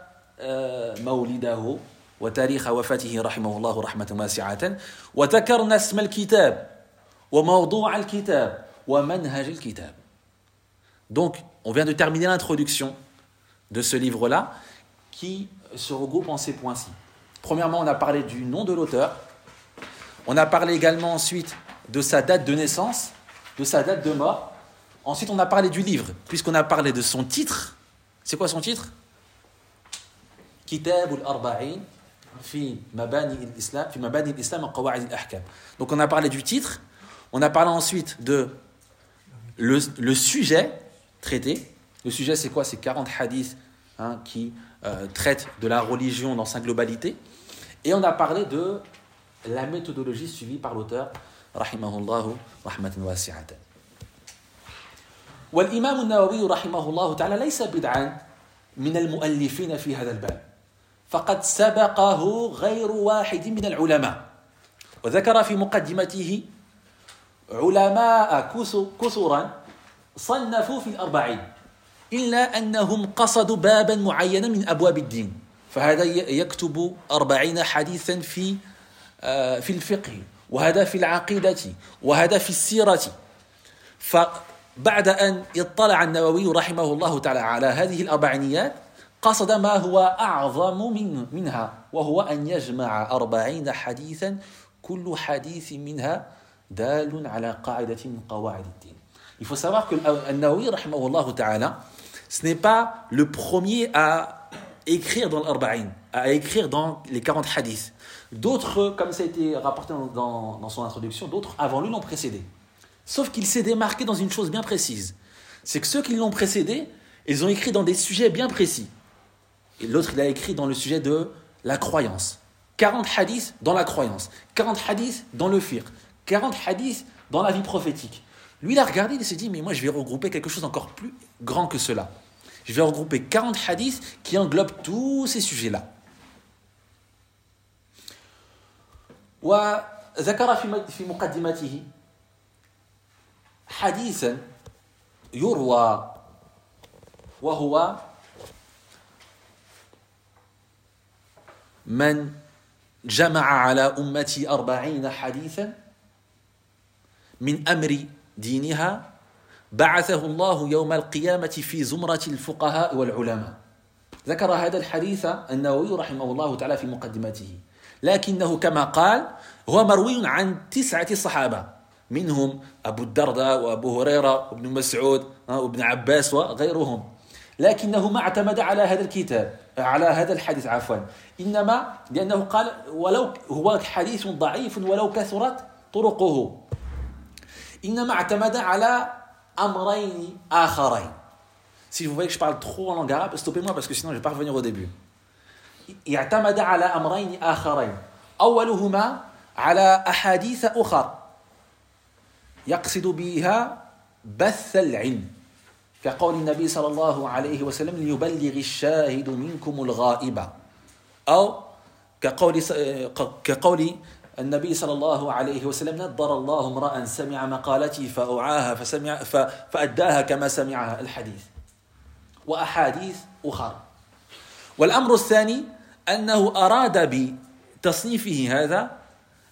مولده وتاريخ وفاته رحمه الله رحمة واسعة وذكرنا اسم الكتاب وموضوع الكتاب ومنهج الكتاب Donc, on vient de terminer l'introduction de ce livre-là qui se regroupe en ces points-ci. Premièrement, on a parlé du nom de l'auteur. On a parlé également ensuite de sa date de naissance, de sa date de mort. Ensuite, on a parlé du livre, puisqu'on a parlé de son titre. C'est quoi son titre Kitab al-Arba'in fi mabani al-Islam, fi mabani al-Islam qawa'id al-Ahkam. Donc on a parlé du titre, on a parlé ensuite de le, le sujet traité. Le sujet c'est quoi C'est 40 hadiths hein, qui euh, traitent de la religion dans sa globalité. Et on a parlé de la méthodologie suivie par l'auteur, rahimahullahu rahmatan wasi'atan. والإمام النووي رحمه الله تعالى ليس بدعا من المؤلفين في هذا الباب فقد سبقه غير واحد من العلماء. وذكر في مقدمته علماء كثرا صنفوا في الأربعين إلا أنهم قصدوا بابا معينا من أبواب الدين. فهذا يكتب أربعين حديثا في في الفقه وهذا في العقيدة وهذا في السيرة. فبعد أن اطلع النووي رحمه الله تعالى على هذه الأربعينيات قصد ما هو أعظم من منها وهو أن يجمع أربعين حديثا كل حديث منها دال على قاعدة من قواعد الدين Il faut savoir que Al-Nawawi, ta'ala, ce n'est pas le premier à écrire dans l'Arba'in, à écrire dans les 40 hadiths. D'autres, comme ça a été rapporté dans, dans son introduction, d'autres avant lui l'ont précédé. Sauf qu'il s'est démarqué dans une chose bien précise. C'est que ceux qui l'ont précédé, ils ont écrit dans des sujets bien précis. Et l'autre, il a écrit dans le sujet de la croyance. 40 hadiths dans la croyance, 40 hadiths dans le fiqh, 40 hadiths dans la vie prophétique. Lui, il a regardé, il s'est dit, mais moi, je vais regrouper quelque chose d'encore plus grand que cela. Je vais regrouper 40 hadiths qui englobent tous ces sujets-là. وذكر في مقدمته حديثا يروى وهو من جمع على أمتي أربعين حديثا من أمر دينها بعثه الله يوم القيامة في زمرة الفقهاء والعلماء. ذكر هذا الحديث النووي رحمه الله تعالى في مقدمته. لكنه كما قال هو مروي عن تسعة صحابة. منهم أبو الدرداء وأبو هريرة وابن مسعود وابن عباس وغيرهم. لكنه ما اعتمد على هذا الكتاب على هذا الحديث عفوا. إنما لأنه قال ولو هو حديث ضعيف ولو كثرت طرقه. إنما اعتمد على أمرين آخرين. Si vous voyez que je parle trop en langue arabe, stoppez-moi parce que sinon je vais pas revenir au début. اعتمد على أمرين آخرين. أولهما على أحاديث أخر يقصد بها بث العلم. كقول النبي صلى الله عليه وسلم ليبلغ الشاهد منكم الغائب. أو كقول كقول النبي صلى الله عليه وسلم نضر الله امرأ سمع مقالتي فأوعاها فسمع فأداها كما سمعها. الحديث. وأحاديث أخرى. والأمر الثاني أنه أراد بتصنيفه هذا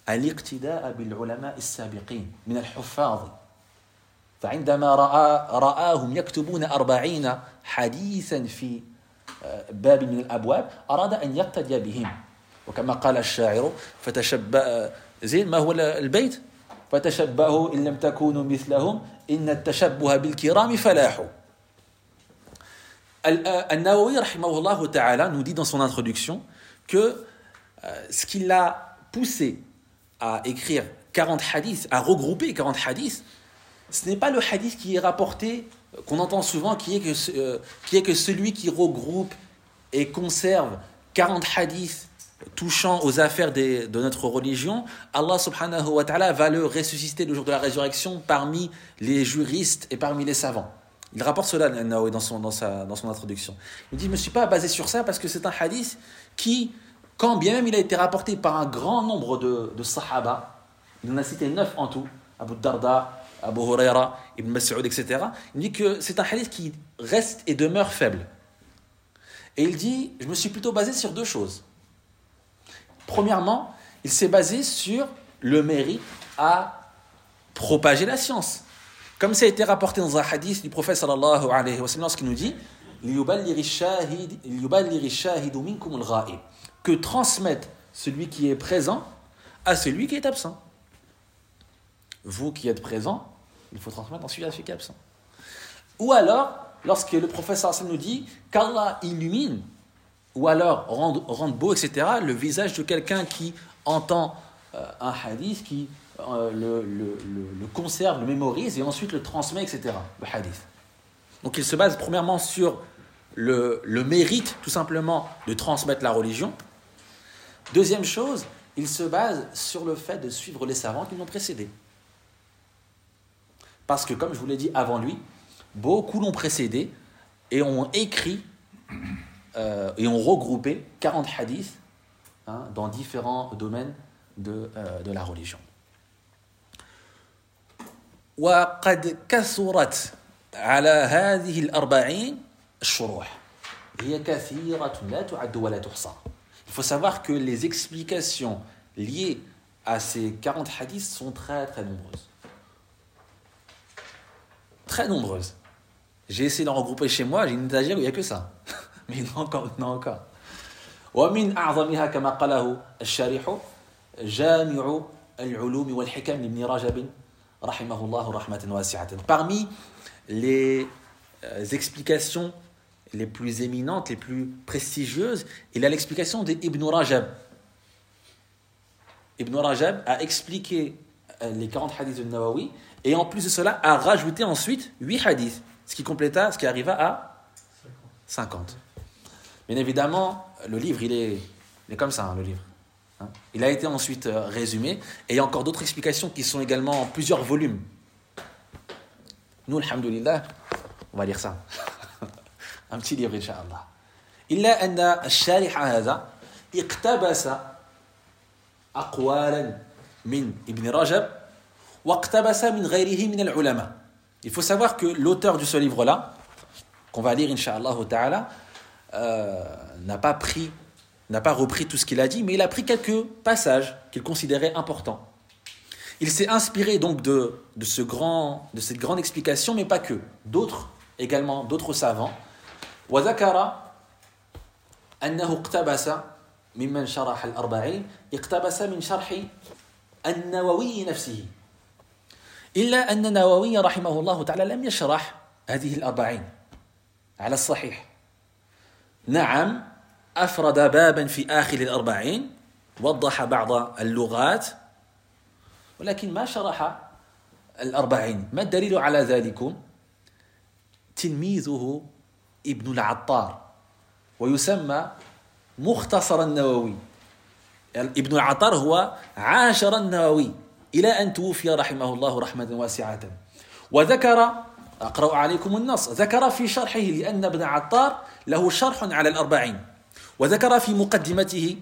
الاقتداء بالعلماء السابقين من الحفاظ. فعندما رأى رآهم يكتبون أربعين حديثا في آه، باب من الأبواب أراد أن يقتدي بهم. وكما قال الشاعر فتشبأ زين ما هو البيت؟ فتشبهوا إن لم تكونوا مثلهم إن التشبه بالكرام فلاح النووي رحمه الله تعالى dit dans son introduction que euh, ce qui l'a poussé à écrire 40 hadiths, à regrouper 40 hadiths, ce n'est pas le hadith qui est rapporté, qu'on entend souvent, qui est, que, euh, qui est que celui qui regroupe et conserve 40 hadiths touchant aux affaires de notre religion, Allah subhanahu wa ta'ala va le ressusciter le jour de la résurrection parmi les juristes et parmi les savants. Il rapporte cela dans son introduction. Il dit, je ne me suis pas basé sur ça parce que c'est un hadith qui, quand bien même il a été rapporté par un grand nombre de, de sahaba, il en a cité neuf en tout, Abu Darda, Abu Huraira, Ibn Mas'ud, etc. Il dit que c'est un hadith qui reste et demeure faible. Et il dit, je me suis plutôt basé sur deux choses. Premièrement, il s'est basé sur le mérite à propager la science. Comme ça a été rapporté dans un hadith du prophète sallallahu alayhi wa sallam, qui nous dit que transmette celui qui est présent à celui qui est absent. Vous qui êtes présent, il faut transmettre ensuite à celui qui est absent. Ou alors, lorsque le sallallahu nous dit qu'Allah illumine ou alors rendre, beau, etc., le visage de quelqu'un qui entend euh, un hadith, qui euh, le, conserve, le mémorise et ensuite le transmet, etc., le hadith. Donc il se base premièrement sur le, mérite, tout simplement, de transmettre la religion. Deuxième chose, il se base sur le fait de suivre les savants qui l'ont précédé. Parce que, comme je vous l'ai dit avant lui, beaucoup l'ont précédé et ont écrit euh, et ont regroupé 40 hadiths hein, dans différents domaines de, euh, de la religion. وقد كثرت على هذه الأربعين الشروح هي كثيرة لا تعد ولا تحصى Il faut savoir que les explications liées à ces 40 hadiths sont très très nombreuses. Très nombreuses. J'ai essayé d'en regrouper chez moi, j'ai une étagère où il n'y a que ça. <laughs> mais non encore, non encore. ومن أعظمها كما قاله الشارح جامع العلوم والحكم لابن رجب رحمه الله رحمة واسعة. Parmi les euh, explications les plus éminentes, les plus prestigieuses, il a l'explication d'Ibn Rajab. Ibn Rajab a expliqué euh, les 40 hadiths de Nawawi et en plus de cela a rajouté ensuite 8 hadiths, ce qui compléta, ce qui arriva à 50. Bien évidemment, le livre, il est, il est comme ça, hein, le livre. Hein. Il a été ensuite euh, résumé, et il y a encore d'autres explications qui sont également en plusieurs volumes. Nous, alhamdulillah, on va lire ça. <laughs> Un petit livre, Inch'Allah. إلا أن الشارح هذا اقتبس أقوالا من ابن رجب Il faut savoir que l'auteur de ce livre-là, qu'on va lire, Inch'Allah ta'ala, euh, n'a pas pris, n'a pas repris tout ce qu'il a dit, mais il a pris quelques passages qu'il considérait importants. Il s'est inspiré donc de, de, ce grand, de cette grande explication, mais pas que. D'autres également, d'autres savants. وذكر أنه اقتبس ممن شرح الأربعين اقتبس من شرح النووي نفسه إلا أن النووي رحمه الله تعالى لم يشرح هذه الأربعين على الصحيح. نعم أفرد بابا في آخر الأربعين وضح بعض اللغات ولكن ما شرح الأربعين؟ ما الدليل على ذلك تلميذه ابن العطار ويسمى مختصر النووي. ابن العطار هو عاشر النووي. إلى أن توفي رحمه الله رحمة واسعة. وذكر أقرأ عليكم النص ذكر في شرحه لأن ابن عطار له شرح على الأربعين. وذكر في مقدمته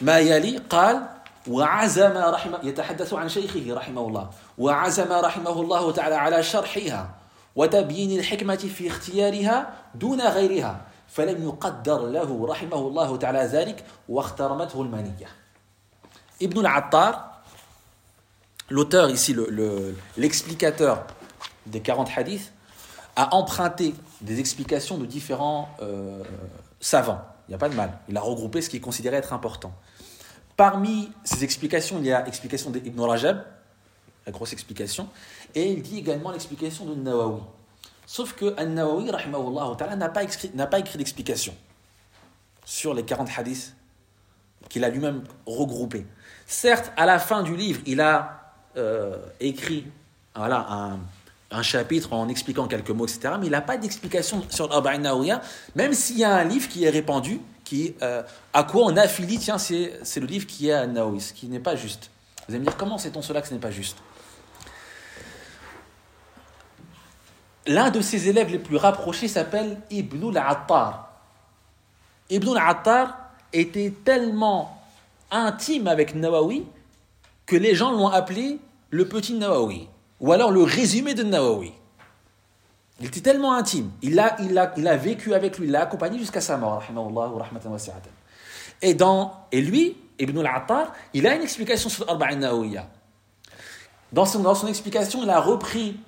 ما يلي قال وعزم رحمه يتحدث عن شيخه رحمه الله. وعزم رحمه الله تعالى على شرحها وتبيين الحكمة في اختيارها دون غيرها فلم يقدر له رحمه الله تعالى ذلك واخترمته المنية. ابن العطار l'auteur ici l'explicateur le, des 40 hadiths, a emprunté des explications de différents euh, savants. Il n'y a pas de mal. Il a regroupé ce qui est considéré être important. Parmi ces explications, il y a l'explication d'Ibn Rajab, la grosse explication, et il dit également l'explication de Nawawi. Sauf que Nawawi, n'a pas écrit, écrit d'explication sur les 40 hadiths qu'il a lui-même regroupés. Certes, à la fin du livre, il a euh, écrit voilà, un, chapitre en expliquant quelques mots, etc. Mais il n'a pas d'explication sur l'Arba'in Nawawiya, même s'il y a un livre qui est répandu, qui, euh, à quoi on affilie, tiens, c'est, le livre qui est à Nawawi, ce qui n'est pas juste. Vous allez me dire, comment sait-on cela que ce n'est pas juste? L'un de ses élèves les plus rapprochés s'appelle Ibn al-Attar. Ibn al-Attar était tellement intime avec Nawawi que les gens l'ont appelé le petit Nawawi, ou alors le résumé de Nawawi. Il était tellement intime, il a, il il vécu avec lui, il l'a accompagné jusqu'à sa mort. Et, dans, et lui, Ibn al-Attar, il a une explication sur l'Arba'in Nawawiya. Dans son, dans son explication, il a repris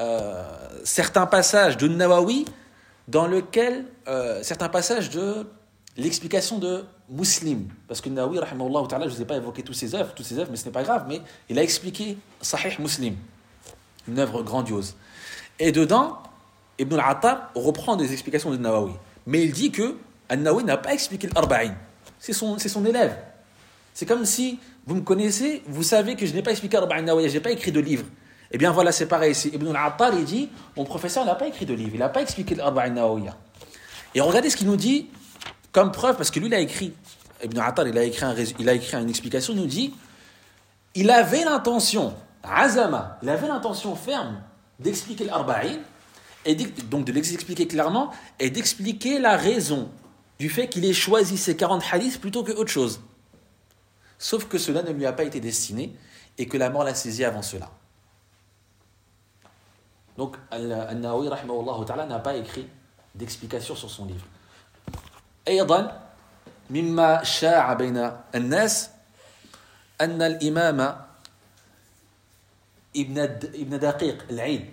euh, certains passages de Nawawi dans lequel euh, certains passages de l'explication de Muslim. Parce que Nawawi ta'ala je ne vous ai pas évoqué tous ses œuvres toutes ses œuvres mais ce n'est pas grave mais il a expliqué Sahih Muslim une œuvre grandiose. Et dedans Ibn al-Attar reprend des explications de Nawawi. Mais il dit que Nawawi n'a pas expliqué l'Arba'in. C'est son, son élève. C'est comme si vous me connaissez vous savez que je n'ai pas expliqué l'Arba'in Nawawi je n'ai pas écrit de livre. Eh bien voilà, c'est pareil. Ibn al-Attar, il dit Mon professeur n'a pas écrit de livre, il n'a pas expliqué l'Arba'in Nawawiya. Et regardez ce qu'il nous dit comme preuve, parce que lui, il a écrit. Ibn al-Attar, il a écrit, un, il a écrit une explication, il nous dit Il avait l'intention, Azama, il avait l'intention ferme d'expliquer l'Arba'in, donc de l'expliquer clairement, et d'expliquer la raison du fait qu'il ait choisi ces 40 hadiths plutôt que autre chose. Sauf que cela ne lui a pas été destiné et que la mort l'a saisi avant cela. Donc, Al-Nawawi n'a pas écrit d'explication sur son livre. أيضا مما شاع بين الناس أن الإمام ابن ابن دقيق العيد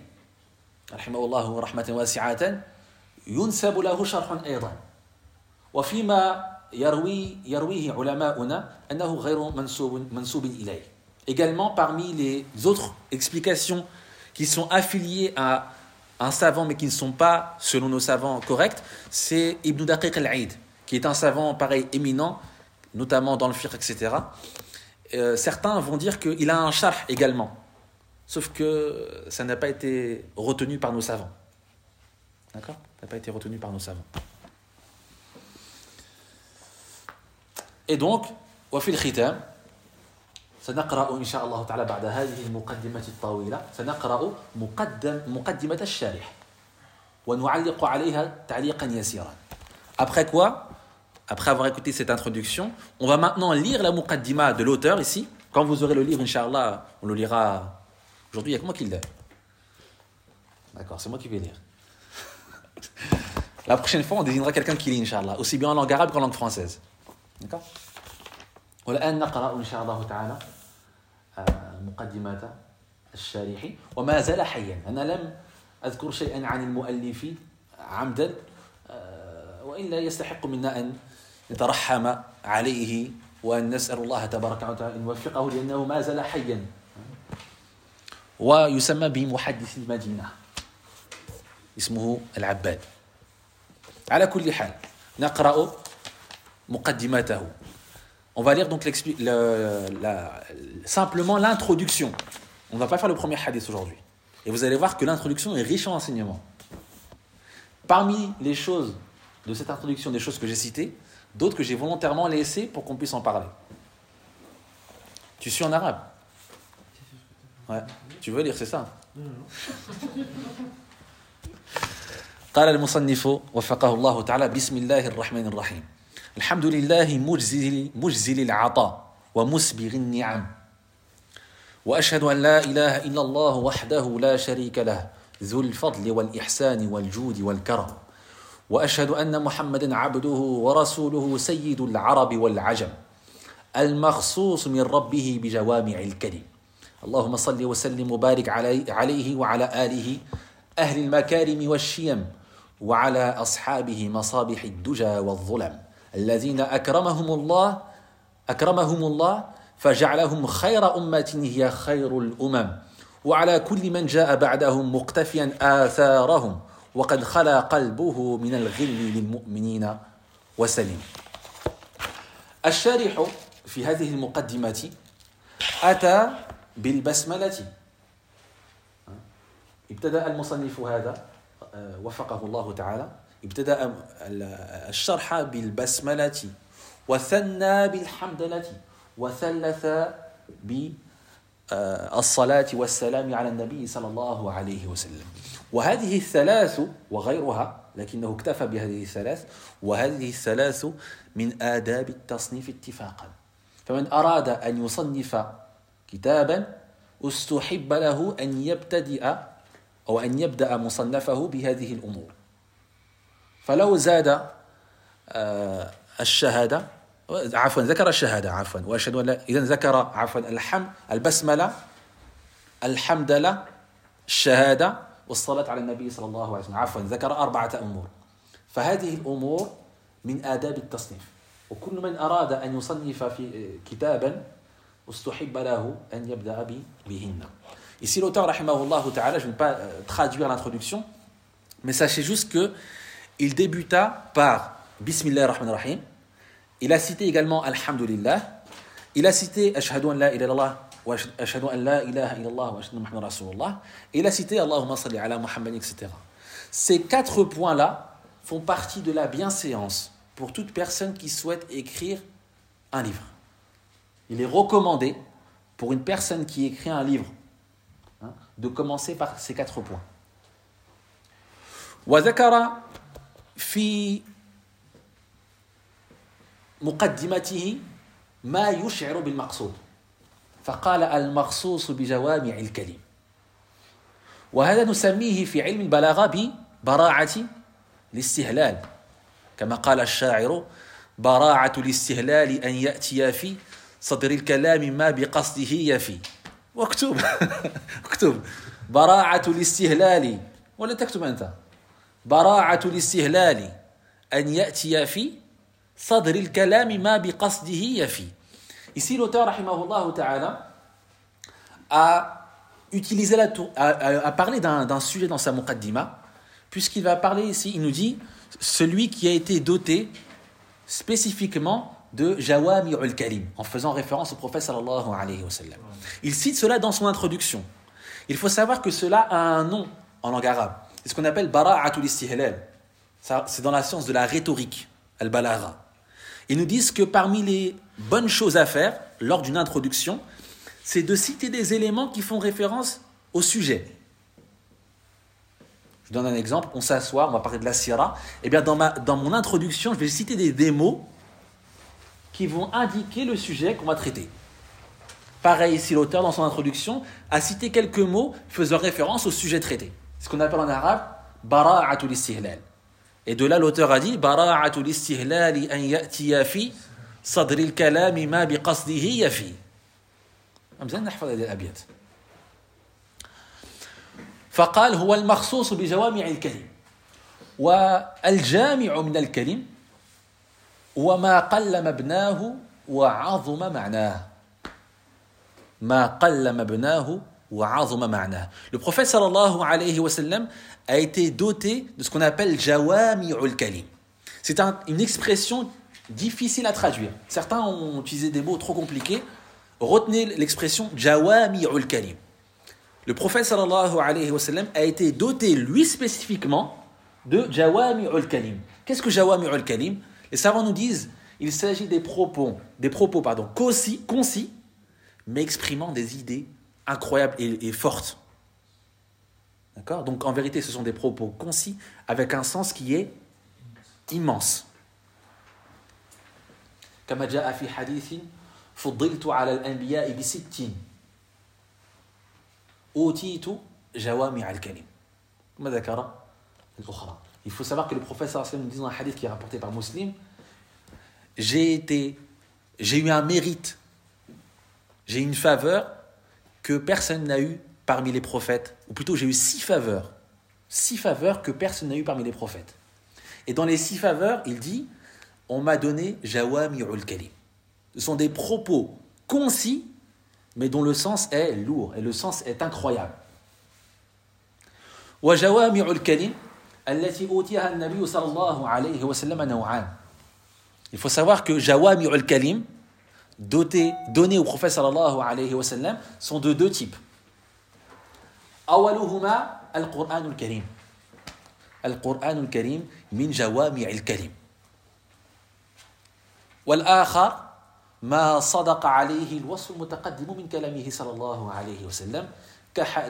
رحمه الله رحمة واسعة ينسب له شرح أيضا وفيما يروي يرويه علماؤنا أنه غير منسوب منسوب إليه également parmi les autres explications qui sont affiliés à un savant mais qui ne sont pas, selon nos savants, corrects, c'est Ibn Daqiq al-Aid, qui est un savant pareil éminent, notamment dans le fiqh, etc. Euh, certains vont dire qu'il a un charh également, sauf que ça n'a pas été retenu par nos savants. D'accord Ça n'a pas été retenu par nos savants. Et donc, fil khitam, سنقرأ إن شاء الله تعالى بعد هذه المقدمة الطويلة سنقرأ مقدم مقدمة الشارح ونعلق عليها تعليقا يسيرا Après quoi Après avoir écouté cette introduction, on va maintenant lire la muqaddima de l'auteur ici. Quand vous aurez le livre, Inch'Allah, on le lira aujourd'hui. Il n'y a que moi qui le lis. D'accord, c'est moi qui vais lire. La prochaine fois, on désignera quelqu'un qui lit, Inch'Allah, aussi bien en langue arabe qu'en langue française. D'accord والآن نقرأ إن شاء الله تعالى مقدمة الشارح وما زال حيا أنا لم أذكر شيئا عن المؤلف عمدا وإلا يستحق منا أن نترحم عليه وأن نسأل الله تبارك وتعالى أن يوفقه لأنه ما زال حيا ويسمى بمحدث المدينة اسمه العباد على كل حال نقرأ مقدمته On va lire donc simplement l'introduction. On ne va pas faire le premier hadith aujourd'hui. Et vous allez voir que l'introduction est riche en enseignements. Parmi les choses de cette introduction, des choses que j'ai citées, d'autres que j'ai volontairement laissées pour qu'on puisse en parler. Tu suis en arabe. Ouais. Tu veux lire, c'est ça? قال المصنف وفقه الله تعالى بسم الله الرحمن الرحيم. الحمد لله مجزل, مجزل العطاء ومسبغ النعم. وأشهد أن لا إله إلا الله وحده لا شريك له ذو الفضل والإحسان والجود والكرم. وأشهد أن محمدا عبده ورسوله سيد العرب والعجم المخصوص من ربه بجوامع الكلم. اللهم صل وسلم وبارك عليه وعلى آله أهل المكارم والشيم وعلى أصحابه مصابح الدجى والظلم. الذين أكرمهم الله أكرمهم الله فجعلهم خير أمة هي خير الأمم. وعلى كل من جاء بعدهم مقتفيا آثارهم وقد خلا قلبه من الغل للمؤمنين وسلم. الشارح في هذه المقدمة أتى بالبسملة. ابتدأ المصنف هذا وفقه الله تعالى. ابتدأ الشرح بالبسملة وثنى بالحمدلة وثلث بالصلاة والسلام على النبي صلى الله عليه وسلم. وهذه الثلاث وغيرها لكنه اكتفى بهذه الثلاث وهذه الثلاث من آداب التصنيف اتفاقا. فمن أراد أن يصنف كتابا استحب له أن يبتدئ أو أن يبدأ مصنفه بهذه الأمور. فلو زاد آه، الشهادة عفوا ذكر الشهادة عفوا وأشهد أن لا إذا ذكر عفوا الحمد البسملة الحمدلة الشهادة والصلاة على النبي صلى الله عليه وسلم عفوا ذكر أربعة أمور فهذه الأمور من آداب التصنيف وكل من أراد أن يصنف في كتابا استحب له أن يبدأ بهن Ici, l'auteur, rahimahullah ta'ala, je ne vais pas traduire l'introduction, mais sachez juste que il débuta par Bismillah ar-Rahman ar-Rahim. Il a cité également Alhamdulillah. Il a cité Ashhadu an la ilaha illallah wa ashhadu an la ilaha illallah wa ashhadu Muhammad rasulullah. Et il a cité Allahumma salli ala Muhammad, etc. Ces quatre points-là font partie de la bienséance pour toute personne qui souhaite écrire un livre. Il est recommandé pour une personne qui écrit un livre hein, de commencer par ces quatre points. وذكر في مقدمته ما يشعر بالمقصود فقال المخصوص بجوامع الكلم. وهذا نسميه في علم البلاغة ببراعة الاستهلال. كما قال الشاعر براعة الاستهلال أن يأتي في صدر الكلام ما بقصده يفي. واكتب. <laughs> اكتب. براعة الاستهلال. ولا تكتب أنت. براعة الاستهلال أن يأتي في صدر الكلام ما بقصده يفي. Ici, l'auteur, rahimahullah ta'ala, a utilisé la a, parlé d'un sujet dans sa muqaddima, puisqu'il va parler ici, il nous dit, celui qui a été doté spécifiquement de Jawami al-Kalim, en faisant référence au prophète sallallahu alayhi wa sallam. Il cite cela dans son introduction. Il faut savoir que cela a un nom en langue arabe. C'est ce qu'on appelle bara'atul istihlal. C'est dans la science de la rhétorique, al-balagha. Ils nous disent que parmi les bonnes choses à faire lors d'une introduction, c'est de citer des éléments qui font référence au sujet. Je donne un exemple, on s'assoit, on va parler de la sira. Eh bien, dans, ma, dans mon introduction, je vais citer des, des mots qui vont indiquer le sujet qu'on va traiter. Pareil, si l'auteur, dans son introduction, a cité quelques mots faisant référence au sujet traité. Ce qu'on appelle en arabe bara'atul istihlal. Et de là, l'auteur a dit bara'atul istihlal an ya'tiya fi صدر الكلام ما بقصده يفي. أمزين نحفظ هذه الأبيات. فقال هو المخصوص بجوامع الكلم والجامع من الكلم وما قل مبناه وعظم معناه. ما قل مبناه وعظم معناه. Le prophète sallallahu alayhi wa sallam a été doté de ce qu'on appelle jawami'ul kalim. C'est un, une expression difficile à traduire. Certains ont utilisé des mots trop compliqués. Retenez l'expression jawami'ul kalim. Le prophète sallallahu alayhi wa sallam a été doté lui spécifiquement de jawami'ul kalim. Qu'est-ce que jawami'ul kalim? Les savants nous disent il s'agit des propos, des propos pardon, concis, mais exprimant des idées incroyables et, et fortes. D'accord? Donc en vérité, ce sont des propos concis avec un sens qui est immense. كما جاء في حديث فضلت على الأنبياء بست أوتيت جوامع الكلم ما ذكر الأخرى Il faut savoir que le prophète sallallahu alayhi wa sallam dit dans un hadith qui est rapporté par Muslim j'ai été, j'ai eu un mérite, j'ai une faveur que personne n'a eu parmi les prophètes, ou plutôt j'ai eu six faveurs, six faveurs que personne n'a eu parmi les prophètes. Et dans les six faveurs, il dit, on m'a donné jawami'ul kalim. Ce sont des propos concis, mais dont le sens est lourd et le sens est incroyable. وجوامع الكلم التي أوتيها النبي صلى الله عليه وسلم نوعان il faut savoir que Jawami al-Kalim, donné au prophète sallallahu alayhi wa sallam, sont de deux types. أولهما القرآن الكريم القرآن الكريم من جوامع الكلم والآخر ما صدق عليه الوصف المتقدم من كلامه صلى الله عليه وسلم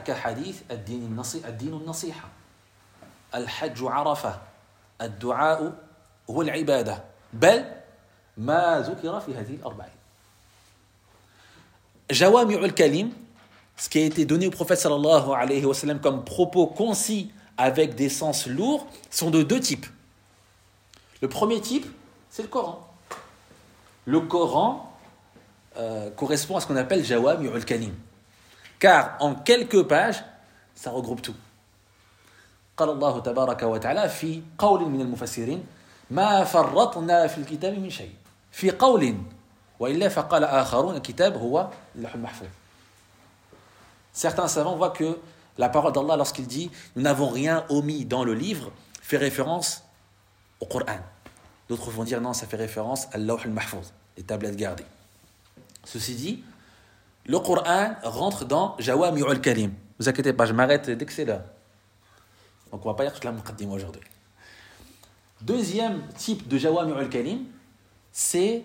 كحديث الدين النصيحة الدين النصيحة الحج عرفة الدعاء هو العبادة بل ما ذكر في هذه الأربعين جوامع الكلم ce qui a été donné au prophète sallallahu alayhi wa sallam comme propos concis avec des sens lourds sont de deux types. Le premier type, c'est le Coran. Le Coran euh, correspond à ce qu'on appelle Jawami al-Kalim. Car en quelques pages, ça regroupe tout. قال الله تبارك وتعالى في قول من المفسرين ما فرطنا في الكتاب من شيء في قول وإلا فقال آخرون الكتاب هو اللوح المحفوظ Certains savants voient que la parole d'Allah, lorsqu'il dit Nous n'avons rien omis dans le livre, fait référence au Coran. D'autres vont dire non, ça fait référence à l'Awh al-Mahfouz, les tablettes gardées. Ceci dit, le Coran rentre dans Jawami al-Karim. Ne vous inquiétez pas, je m'arrête dès que c'est là. Donc on va pas dire toute la aujourd'hui. Deuxième type de Jawami al-Karim, c'est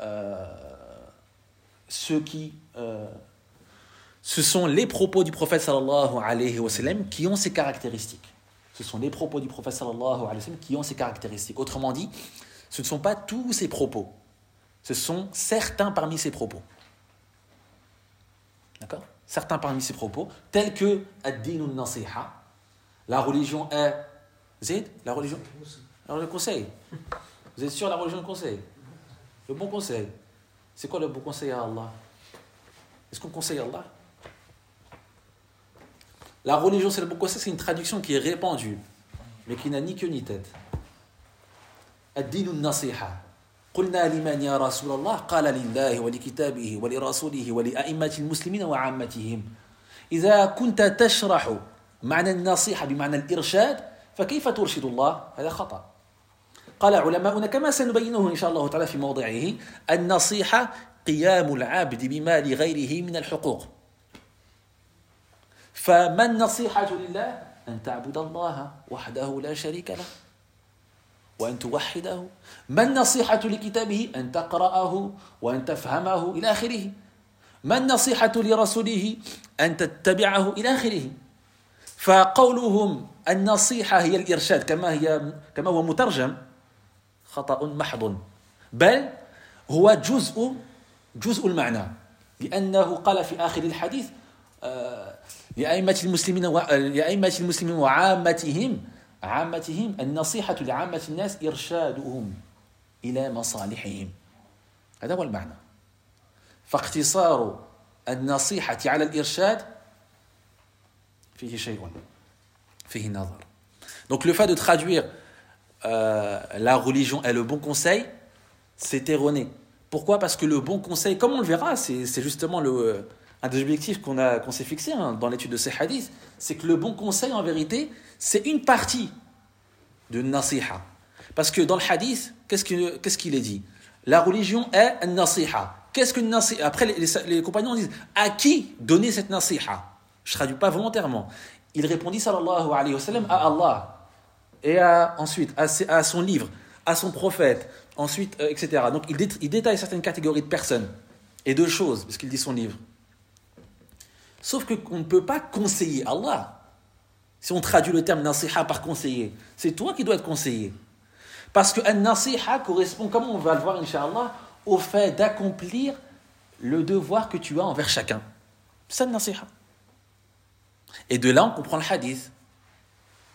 euh, ceux qui. Euh, ce sont les propos du prophète sallallahu alayhi wa sallam qui ont ces caractéristiques. Ce sont les propos du prophète sallallahu alayhi wa sallam qui ont ces caractéristiques. Autrement dit, ce ne sont pas tous ces propos. Ce sont certains parmi ces propos. D'accord? Certains parmi ces propos, tels que ad-din nasiha la religion est. Zid La religion La religion conseil. Vous êtes sûr la religion conseil? Le bon conseil. C'est quoi le bon conseil à Allah? Est-ce qu'on conseille à Allah? La religion, c'est le Bokosé, c'est une traduction qui est répandue, mais qui n'a ni queue ni tête. الدين النصيحة قلنا لمن يا رسول الله قال لله ولكتابه ولرسوله ولأئمة المسلمين وعامتهم إذا كنت تشرح معنى النصيحة بمعنى الإرشاد فكيف ترشد الله هذا خطأ قال علماؤنا كما سنبينه إن شاء الله تعالى في موضعه النصيحة قيام العبد بما لغيره من الحقوق فما النصيحة لله؟ أن تعبد الله وحده لا شريك له وأن توحده. ما النصيحة لكتابه؟ أن تقرأه وأن تفهمه إلى آخره. ما النصيحة لرسوله؟ أن تتبعه إلى آخره. فقولهم النصيحة هي الإرشاد كما هي كما هو مترجم خطأ محض. بل هو جزء جزء المعنى. لأنه قال في آخر الحديث آه لأئمة المسلمين و... لأئمة المسلمين وعامتهم عامتهم النصيحة لعامة الناس إرشادهم إلى مصالحهم. هذا هو المعنى. فاقتصار النصيحة على الإرشاد فيه شيء فيه نظر. Donc le fait de traduire euh, la religion et le bon conseil, c'est erroné. Pourquoi? Parce que le bon conseil, comme on le verra, c'est justement le, un des objectifs qu'on s'est fixé hein, dans l'étude de ces hadiths, c'est que le bon conseil, en vérité, c'est une partie de nasiha. Parce que dans le hadith, qu'est-ce qu'il est dit? La religion est nasiha. Qu'est-ce que nasiha? Après, les, compagnons disent à qui donner cette nasiha? Je ne traduis pas volontairement. Il répondit, sallallahu alayhi wa sallam, à Allah. Et ensuite, à, son livre, à son prophète, ensuite, euh, etc. Donc il, il détaille certaines catégories de personnes et de choses, parce qu'il dit son livre. Sauf qu'on ne peut pas conseiller Allah. Si on traduit le terme nasiha par conseiller, c'est toi qui dois être conseillé. Parce que nasiha correspond, comme on va le voir, inshallah, au fait d'accomplir le devoir que tu as envers chacun. C'est nasiha. Et de là, on comprend le hadith.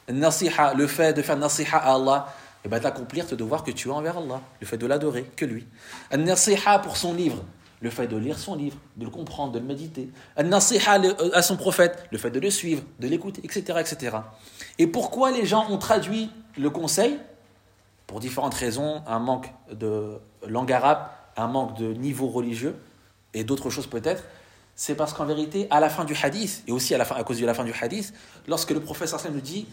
Nasiha, le fait de faire nasiha à Allah, et eh bien d'accomplir ce devoir que tu as envers Allah, le fait de l'adorer, que lui. Un nasiha pour son livre, le fait de lire son livre, de le comprendre, de le méditer. Al-nasiha à son prophète, le fait de le suivre, de l'écouter, etc., etc. Et pourquoi les gens ont traduit le conseil? Pour différentes raisons, un manque de langue arabe, un manque de niveau religieux, et d'autres choses peut-être. C'est parce qu'en vérité, à la fin du hadith, et aussi à, cause de la fin du hadith, lorsque le prophète nous dit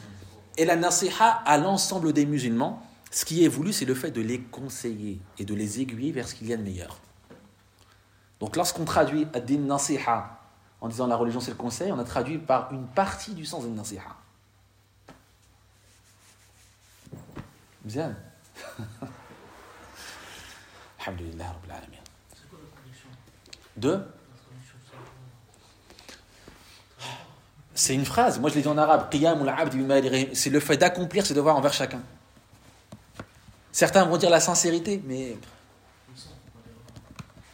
Et la nasiha à l'ensemble des musulmans, ce qui est voulu, c'est le fait de les conseiller et de les aiguiller vers ce qu'il y a de meilleur. Donc lorsqu'on traduit ad-din nasiha en disant la religion c'est le conseil, on a traduit par une partie du sens de nasiha. Bien. <laughs> Alhamdulillah Rabbil Alamin. Deux C'est une phrase, moi je l'ai dit en arabe, c'est le fait d'accomplir ses devoirs envers chacun. Certains vont dire la sincérité, mais.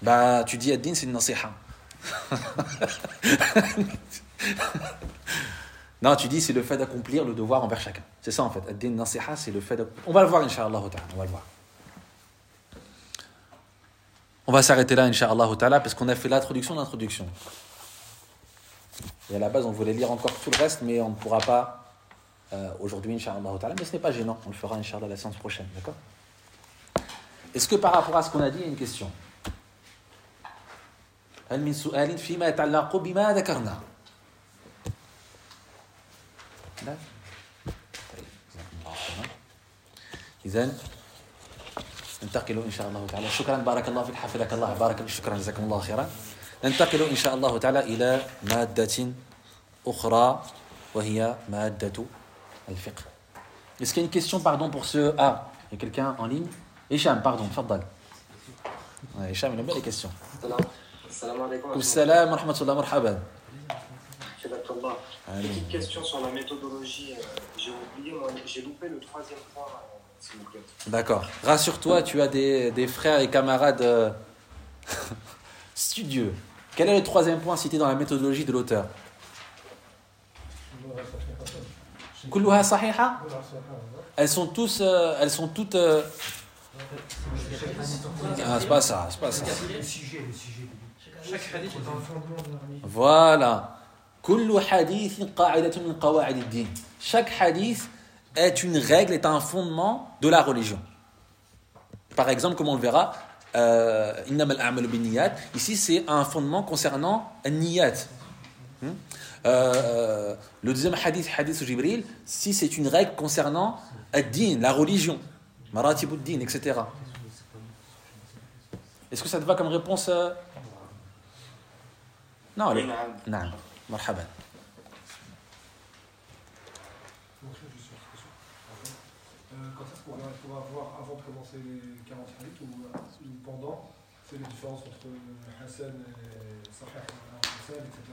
Bah, tu dis Ad-Din, c'est une nasiha. <laughs> non, tu dis c'est le fait d'accomplir le devoir envers chacun. C'est ça en fait. Ad-Din nasiha, c'est le fait d'accomplir. On va le voir, Inch'Allah on va le voir. On va s'arrêter là, Inch'Allah parce qu'on a fait l'introduction d'introduction. Et à la base, on voulait lire encore tout le reste, mais on ne pourra pas euh, aujourd'hui, Inch'Allah Mais ce n'est pas gênant, on le fera, Inch'Allah, la séance prochaine, d'accord? Est-ce que par rapport à ce qu'on a dit, il y a une question? هل من سؤال فيما يتعلق بما ذكرنا؟ لا. إذن ننتقل إن شاء الله تعالى. شكرا. بارك الله فيك. حفظك الله. بارك شكرا. جزاكم الله خيرا. ننتقل إن شاء الله تعالى إلى مادة أخرى وهي مادة الفقه. Est-ce qu'il y a une question, pardon, pour ce A? Il y a quelqu'un en ligne? Hicham, pardon. Ouais, Hicham, il aime bien les questions. Salam alaikum. Salam, rahmatullah, marhaban. Petite question sur la méthodologie. Euh, j'ai oublié, j'ai loupé le troisième point, euh, s'il vous plaît. D'accord. Rassure-toi, tu as des, des, frères et camarades euh, <laughs> studieux. Quel est le troisième point cité dans la méthodologie de l'auteur? Elles sont tous, elles sont toutes. Ah, c'est pas ça, c'est pas ça. Voilà. Chaque hadith est une règle, est un fondement de la religion. Par exemple, comme on le verra, euh, ici c'est un fondement concernant niyat. Hmm? Euh, le deuxième hadith, hadith Jibril, si c'est une règle concernant ad-din, la religion, maratibud-din, etc. Est-ce que ça te va comme réponse euh, non, allez. Non, marhaban. Quand est-ce qu'on va voir avant de commencer les 40 hadiths ou pendant C'est les différences entre Hassan et Sahih Hassan, etc.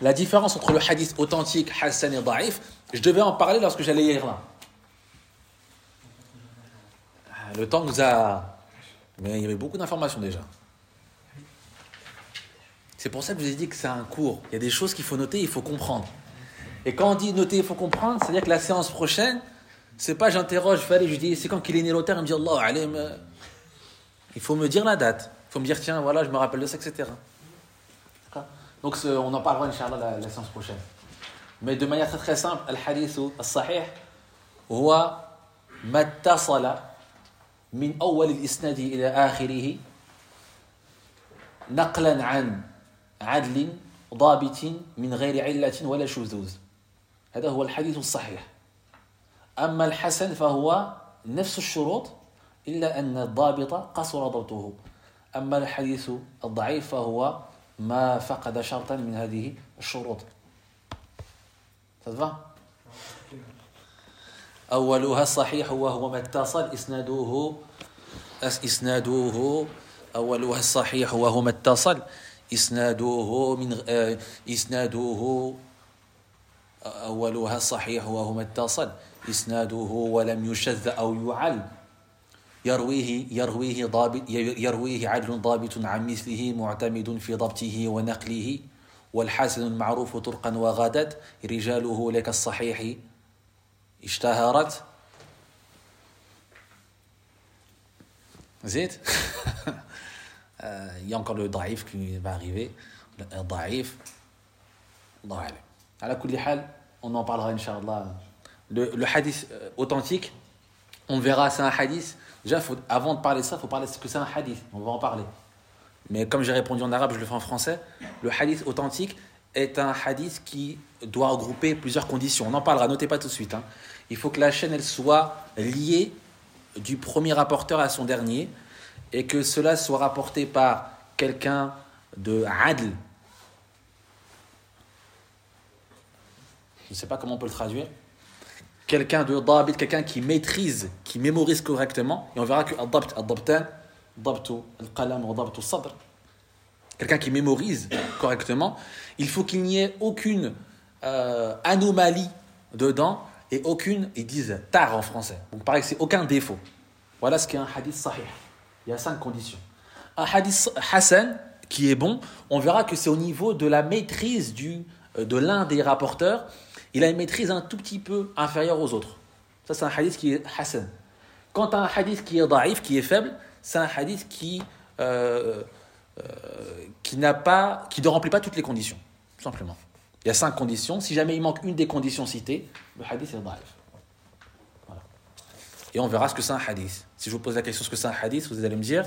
La différence entre le hadith authentique, Hassan et Daif, je devais en parler lorsque j'allais lire là. Le temps nous a. Mais il y avait beaucoup d'informations déjà. C'est pour ça que je vous ai dit que c'est un cours. Il y a des choses qu'il faut noter, il faut comprendre. Et quand on dit noter, il faut comprendre, c'est-à-dire que la séance prochaine, c'est pas j'interroge, je je dis c'est quand qu'il est né l'auteur, il me dit Allah, allez, il faut me dire la date. Il faut me dire tiens, voilà, je me rappelle de ça, etc. Donc on en parlera, Inch'Allah, la, la séance prochaine. Mais de manière très très simple, al-hadith al-sahih, هو ما اتصل من أول الإسناد إلى آخره نقلا عن عدل ضابط من غير علة ولا شذوذ. هذا هو الحديث الصحيح. أما الحسن فهو نفس الشروط إلا أن الضابط قصر ضبطه. أما الحديث الضعيف فهو ما فقد شرطا من هذه الشروط. أولها الصحيح وهو ما اتصل إسناده إسناده أولها الصحيح وهو ما اتصل. إسناده من إسناده أولها الصحيح وهو ما اتصل. إسناده ولم يشذ أو يعل. يرويه يرويه ضابط يرويه عدل ضابط عن مثله معتمد في ضبطه ونقله. والحسن المعروف طرقا وغدت رجاله لك الصحيح اشتهرت. زيد؟ <laughs> Euh, il y a encore le daif qui va arriver. Le euh, daif, À la hal, on en parlera, Inch'Allah. Le, le hadith euh, authentique, on verra, c'est un hadith. Déjà, avant de parler de ça, il faut parler de ce que c'est un hadith. On va en parler. Mais comme j'ai répondu en arabe, je le fais en français. Le hadith authentique est un hadith qui doit regrouper plusieurs conditions. On en parlera, notez pas tout de suite. Hein. Il faut que la chaîne elle soit liée du premier rapporteur à son dernier et que cela soit rapporté par quelqu'un de adl. Je ne sais pas comment on peut le traduire. Quelqu'un de dabit, quelqu'un qui maîtrise, qui mémorise correctement. Et on verra que al-dabt, al-dabtan, dabtu al-qalam dabtu sadr. Quelqu'un qui mémorise correctement. Il faut qu'il n'y ait aucune euh, anomalie dedans et aucune, ils disent tar en français. Donc pareil, c'est aucun défaut. Voilà ce qu'est un hadith sahih. Il y a cinq conditions. Un hadith hassan, qui est bon, on verra que c'est au niveau de la maîtrise du, euh, de l'un des rapporteurs. Il a une maîtrise un tout petit peu inférieure aux autres. Ça, c'est un hadith qui est hassan. Quant à un hadith qui est daif, qui est faible, c'est un hadith qui, euh, euh, qui, pas, qui ne remplit pas toutes les conditions, tout simplement. Il y a cinq conditions. Si jamais il manque une des conditions citées, le hadith est daif. Voilà. Et on verra ce que c'est un hadith. Si je vous pose la question ce que c'est un hadith, vous allez me dire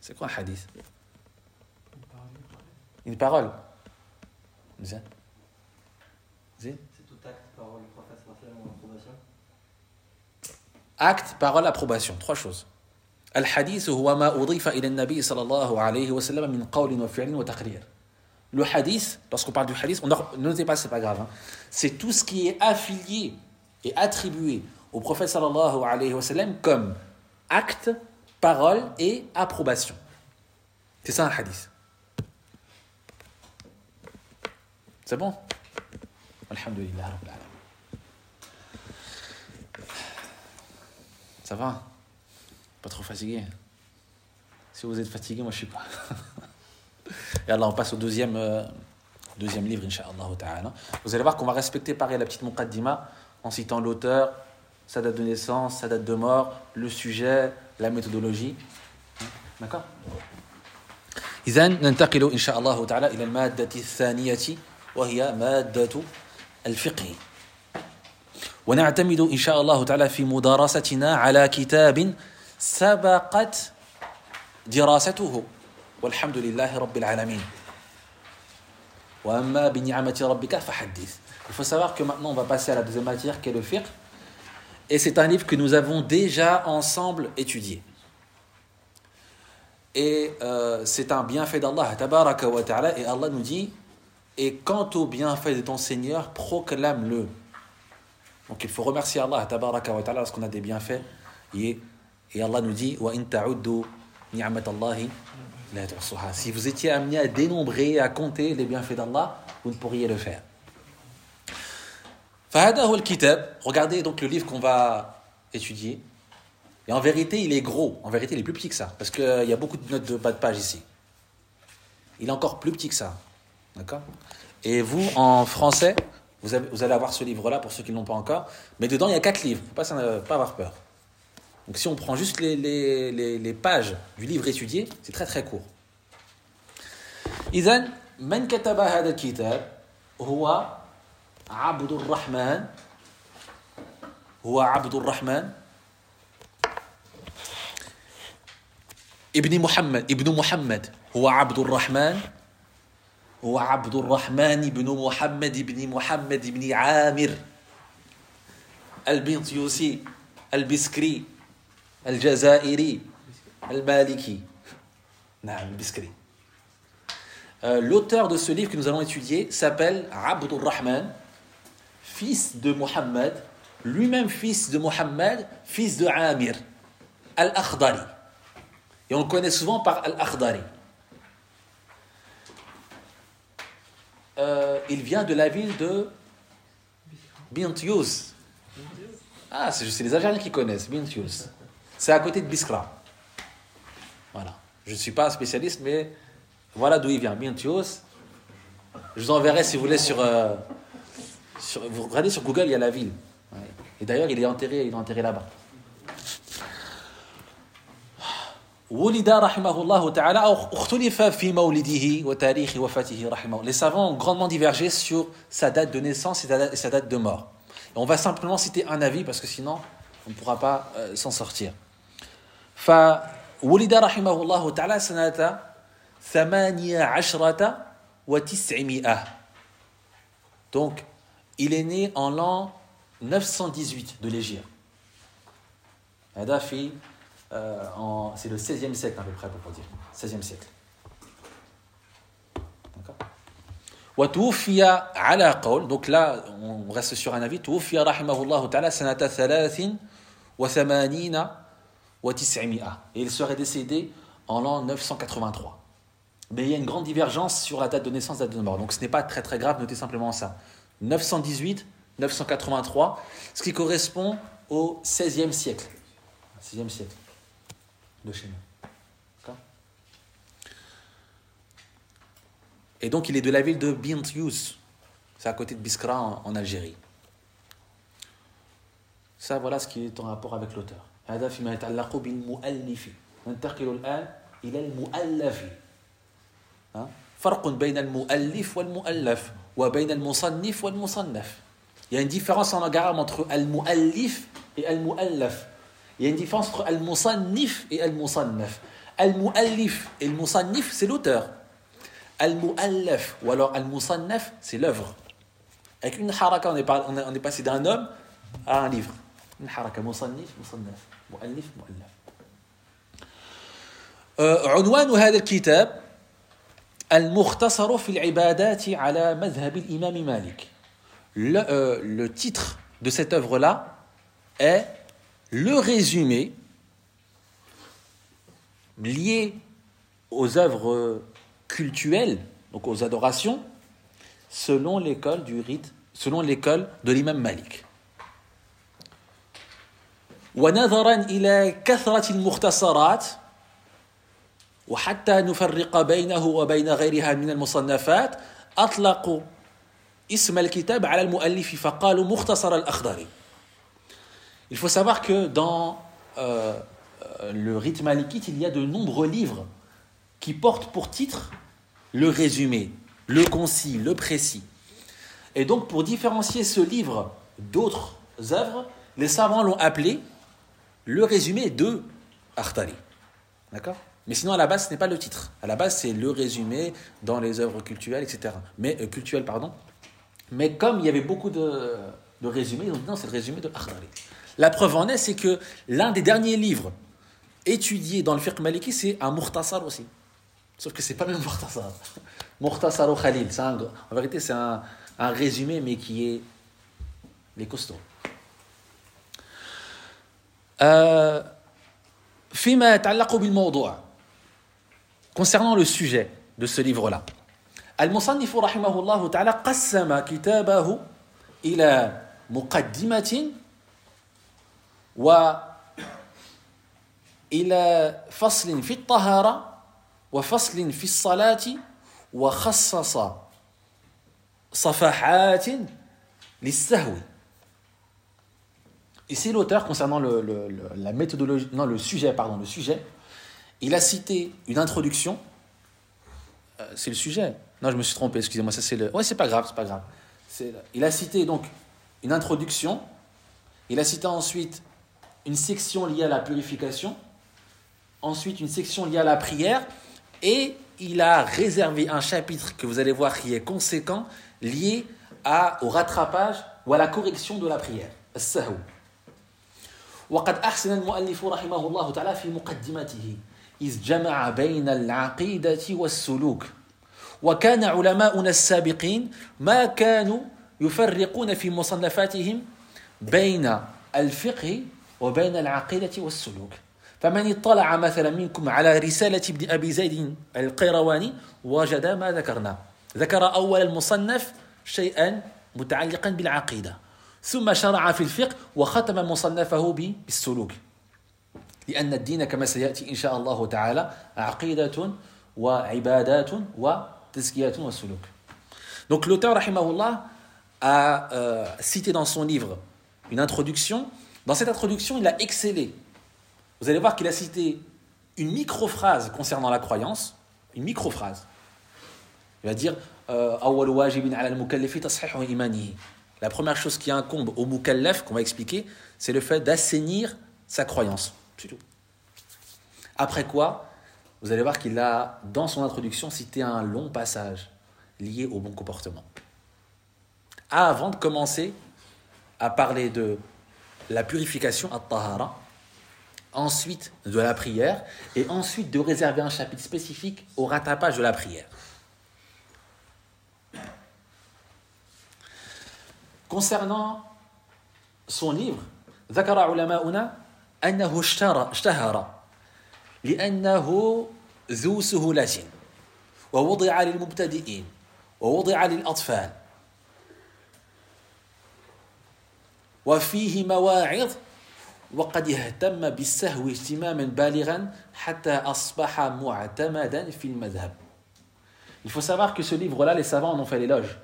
c'est quoi un hadith Une parole. C'est tout acte, parole, prophète, ou approbation Acte, parole, approbation. Trois choses. الحديث هو ما أضيف إلى النبي صلى الله عليه وسلم من قول وفعل وتقرير. Le hadith, lorsqu'on parle du hadith, on ne notez pas, c'est pas grave. Hein. C'est tout ce qui est affilié et attribué au prophète sallallahu alayhi wa sallam comme acte, parole et approbation. C'est ça un hadith. C'est bon? Alhamdulillah. Ça va? Pas trop fatigué? Si vous êtes fatigué, moi je suis pas. <laughs> Et alors on passe au deuxième, euh, livre, Inch'Allah Vous allez voir qu'on va respecter pareil la petite muqaddima en citant l'auteur, sa date de naissance, sa date de mort, le sujet, la méthodologie. D'accord إذا ننتقل إن شاء الله تعالى إلى المادة الثانية وهي مادة الفقه ونعتمد إن شاء الله تعالى في مدارستنا على كتاب سبقت دراسته والحمد لله رب العالمين وأما بنعمة ربك فحدث Il faut savoir que maintenant on va passer à la deuxième matière qui est le fiqh et c'est un livre que nous avons déjà ensemble étudié. Et euh, c'est un bienfait d'Allah, ta'ala, et Allah nous dit Et quant au bienfait de ton Seigneur, proclame-le. Donc il faut remercier Allah, ta'ala, lorsqu'on a des bienfaits. Et, Allah nous dit Si vous étiez amené à dénombrer, à compter les bienfaits d'Allah, vous ne pourriez le faire. Regardez donc le livre qu'on va étudier. Et en vérité, il est gros. En vérité, il est plus petit que ça. Parce qu'il euh, y a beaucoup de notes de bas de page ici. Il est encore plus petit que ça. D'accord? Et vous, en français, vous, allez avoir ce livre-là pour ceux qui ne l'ont pas encore. Mais dedans, il y a quatre livres. Faut pas, euh, pas avoir peur. Donc si on prend juste les, pages du livre étudié, c'est très très court. Izan, man kataba hada kitab huwa عبد الرحمن هو عبد الرحمن ابن محمد ابن محمد هو عبد الرحمن هو عبد الرحمن بن محمد بن محمد بن عامر البنطيوسي البسكري الجزائري المالكي نعم البسكري L'auteur de ce livre que nous allons étudier s'appelle Abdul Rahman, fils de Mohammed, lui-même fils de Mohammed, fils de Amir, Al-Akhdari. Et on le connaît souvent par Al-Akhdari. Euh, il vient de la ville de Bintius. Ah, c'est les Algériens qui connaissent Bintius. C'est à côté de Biskra. Voilà. Je ne suis pas spécialiste, mais voilà d'où il vient. Bintius. Je vous enverrai si vous voulez sur, euh, sur, Vous regardez sur Google, il y a la ville. Et d'ailleurs, il est enterré, il est enterré là-bas. Les savants ont grandement divergé sur sa date de naissance et sa date de mort. on va simplement citer un avis parce que sinon on ne pourra pas euh, s'en sortir. فولد رحمه الله تعالى سنة ثمانية عشرة وتسعمائة Donc, il est né en l'an 918 de l'Égypte. Euh, c'est le 16e siècle à peu près, pour dire. 16e siècle. D'accord? Donc là, on reste sur un avis. Ta'ala wa 900. Et il serait décédé en l'an 983. Mais il y a une grande divergence sur la date de naissance et la date de mort. Donc ce n'est pas très très grave, notez simplement ça. 918, 983, ce qui correspond au 16e siècle. 16e siècle de chez nous. Et donc il est de la ville de Bint Yous, c'est à côté de Biskra en, Algérie. Ça, voilà ce qui est en rapport avec l'auteur. فيما يتعلق بالمؤلف ننتقل الآن إلى المؤلف فرق بين المؤلف والمؤلف وبين المصنف والمصنف Il y a une différence en arabe entre al-mu'allif et al-mu'allaf. Il y a une différence entre al-musannif et al-musannaf. Al-mu'allif et al-musannif, c'est l'auteur. Al-Mu'allaf ou alors Al-Musannaf, c'est l'œuvre. Avec une haraka, on est, on est, on est passé d'un homme à un livre. Une haraka, Musannif, Musannaf. Mu'allif, Mu'allaf. عنوان هذا الكتاب المختصر في العبادات على مذهب الإمام مالك. Le, euh, le titre de cette œuvre-là est le résumé lié aux œuvres cultuelles, donc aux adorations, selon l'école du rite, selon l'école de l'imam Malik. ونظرا إلى كثرة المختصرات وحتى نفرق بينه وبين غيرها من المصنفات أطلقوا اسم الكتاب على المؤلف فقالوا مختصر الأخضري Il faut savoir que dans euh, le rite malikite, il y a de nombreux livres qui portent pour titre le résumé, le concis, le précis. Et donc, pour différencier ce livre d'autres œuvres, les savants l'ont appelé le résumé de Artali. D'accord Mais sinon, à la base, ce n'est pas le titre. À la base, c'est le résumé dans les œuvres culturelles, etc. Mais, euh, cultuelles, pardon. Mais comme il y avait beaucoup de, de résumés, ils ont dit non, c'est le résumé de Artali. La preuve en est, c'est que l'un des derniers livres étudiés dans le fiqh maliki, c'est un Mukhtasar aussi. Sauf que c'est pas le même Mukhtasar. <laughs> Mukhtasar au Khalil. Un, en vérité, c'est un, un, résumé, mais qui est les costauds. Euh, فيما يتعلق بالموضوع concernant le sujet de ce livre-là المصنف رحمه الله تعالى قسم كتابه إلى مقدمة وإلى فصل في الطهارة وفصل في الصلاة وخصص صفحات للسهو Ici, l'auteur, concernant le, le, le, la méthodologie, non, le sujet, pardon, le sujet, il a cité une introduction. Euh, c'est le sujet. Non, je me suis trompé, excusez-moi, ça c'est le. Ouais, c'est pas grave, c'est pas grave. Il a cité donc une introduction. Il a cité ensuite une section liée à la purification. Ensuite, une section liée à la prière. Et il a réservé un chapitre que vous allez voir qui est conséquent, lié à, au rattrapage ou à la correction de la prière. السهو وقد أحسن المؤلف رحمه الله تعالى في مقدمته إذ جمع بين العقيدة والسلوك. وكان علماؤنا السابقين ما كانوا يفرقون في مصنفاتهم بين الفقه وبين العقيدة والسلوك. فمن اطلع مثلا منكم على رسالة ابن أبي زيد القيرواني وجد ما ذكرنا ذكر أول المصنف شيئا متعلقا بالعقيدة. ثم شرع في الفقه وختم مصنفه بالسلوك. لأن الدين كما سيأتي إن شاء الله تعالى عقيدة وعبادات وتزكية وسلوك Donc l'auteur, rahimahullah, a euh, cité dans son livre une introduction. Dans cette introduction, il a excellé. Vous allez voir qu'il a cité une micro-phrase concernant la croyance, une micro-phrase. Il va dire أول واجب على المكلف تصحيح إيمانه la première chose qui incombe au mukallaf, qu'on va expliquer, c'est le fait d'assainir sa croyance. Après quoi, vous allez voir qu'il a, dans son introduction, cité un long passage lié au bon comportement. Ah, avant de commencer à parler de la purification, at-tahara, ensuite de la prière, et ensuite de réserver un chapitre spécifique au rattrapage de la prière. Concernant son livre, Zakara Ulamauna, أنه اشتهر اشتهر لأنه ذو سهولة ووضع للمبتدئين ووضع للأطفال. وفيه مواعظ وقد اهتم بالسهو اهتماما بالغا حتى أصبح معتمدا في المذهب. Il faut savoir que ce livre-là, les savants en ont fait l'éloge,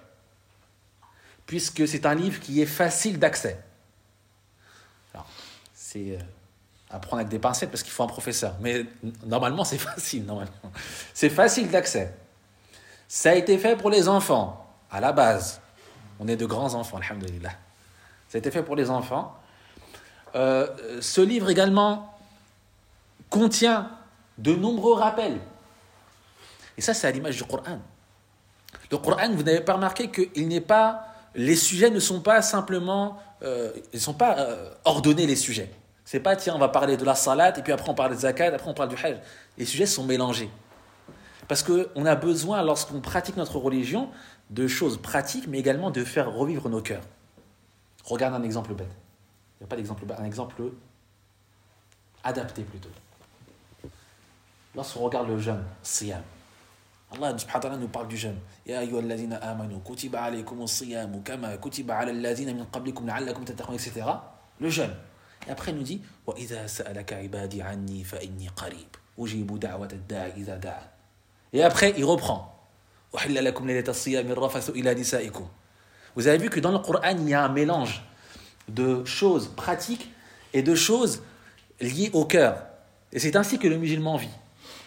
puisque c'est un livre qui est facile d'accès. C'est euh, à prendre avec des pincettes parce qu'il faut un professeur, mais normalement c'est <laughs> facile. C'est facile d'accès. Ça a été fait pour les enfants, à la base. On est de grands enfants, alhamdulillah. Ça a été fait pour les enfants. Euh, ce livre également contient de nombreux rappels et ça, c'est à l'image du Coran. Le Coran, vous n'avez pas remarqué que il n'est pas, les sujets ne sont pas simplement, euh, ils ne sont pas euh, ordonnés les sujets. C'est pas tiens, on va parler de la salat et puis après on parle de zakat, après on parle du hajj. Les sujets sont mélangés. Parce qu'on a besoin, lorsqu'on pratique notre religion, de choses pratiques, mais également de faire revivre nos cœurs. Regarde un exemple bête. Il n'y a pas d'exemple bête, un exemple adapté plutôt. Lorsqu'on regarde le jeûne, siyam, Allah subhanahu wa ta'ala nous parle du jeûne. Ya amanu kutiba kama kutiba min. Le jeûne. Et après il nous dit. Et après il reprend. Vous avez vu que dans le Coran il y a un mélange de choses pratiques et de choses liées au cœur. Et c'est ainsi que le musulman vit.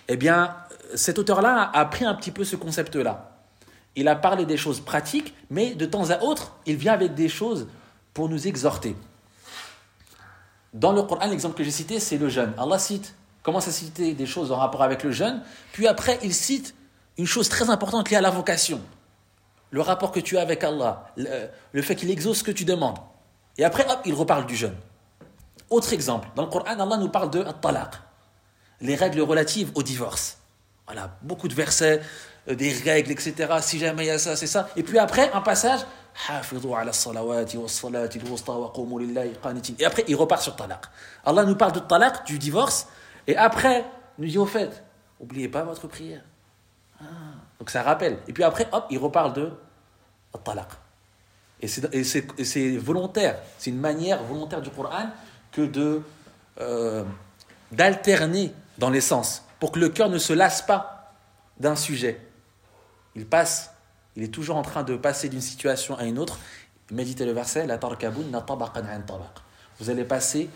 Eh bien, cet auteur-là a pris un petit peu ce concept-là. Il a parlé des choses pratiques, mais de temps à autre, il vient avec des choses pour nous exhorter. Dans le Coran, l'exemple que j'ai cité, c'est le jeûne. Allah cite, commence à citer des choses en rapport avec le jeûne, puis après, il cite une chose très importante liée à la vocation. Le rapport que tu as avec Allah, le, fait qu'il exauce ce que tu demandes. Et après, hop, il reparle du jeûne. Autre exemple, dans le Coran, Allah nous parle de talaq, les règles relatives au divorce. Voilà, beaucoup de versets, euh, des règles, etc. Si jamais il y a ça, c'est ça. Et puis après, un passage. Et après, il repart sur talaq. Allah nous parle de talaq, du divorce. Et après, nous dit au fait, oubliez pas votre prière. Ah, donc ça rappelle. Et puis après, hop, il reparle de talaq. Et c'est volontaire. C'est une manière volontaire du Coran que de euh, d'alterner dans les sens pour que le cœur ne se lasse pas d'un sujet. Il passe, il est toujours en train de passer d'une situation à une autre. Méditez le verset, la Vous allez passer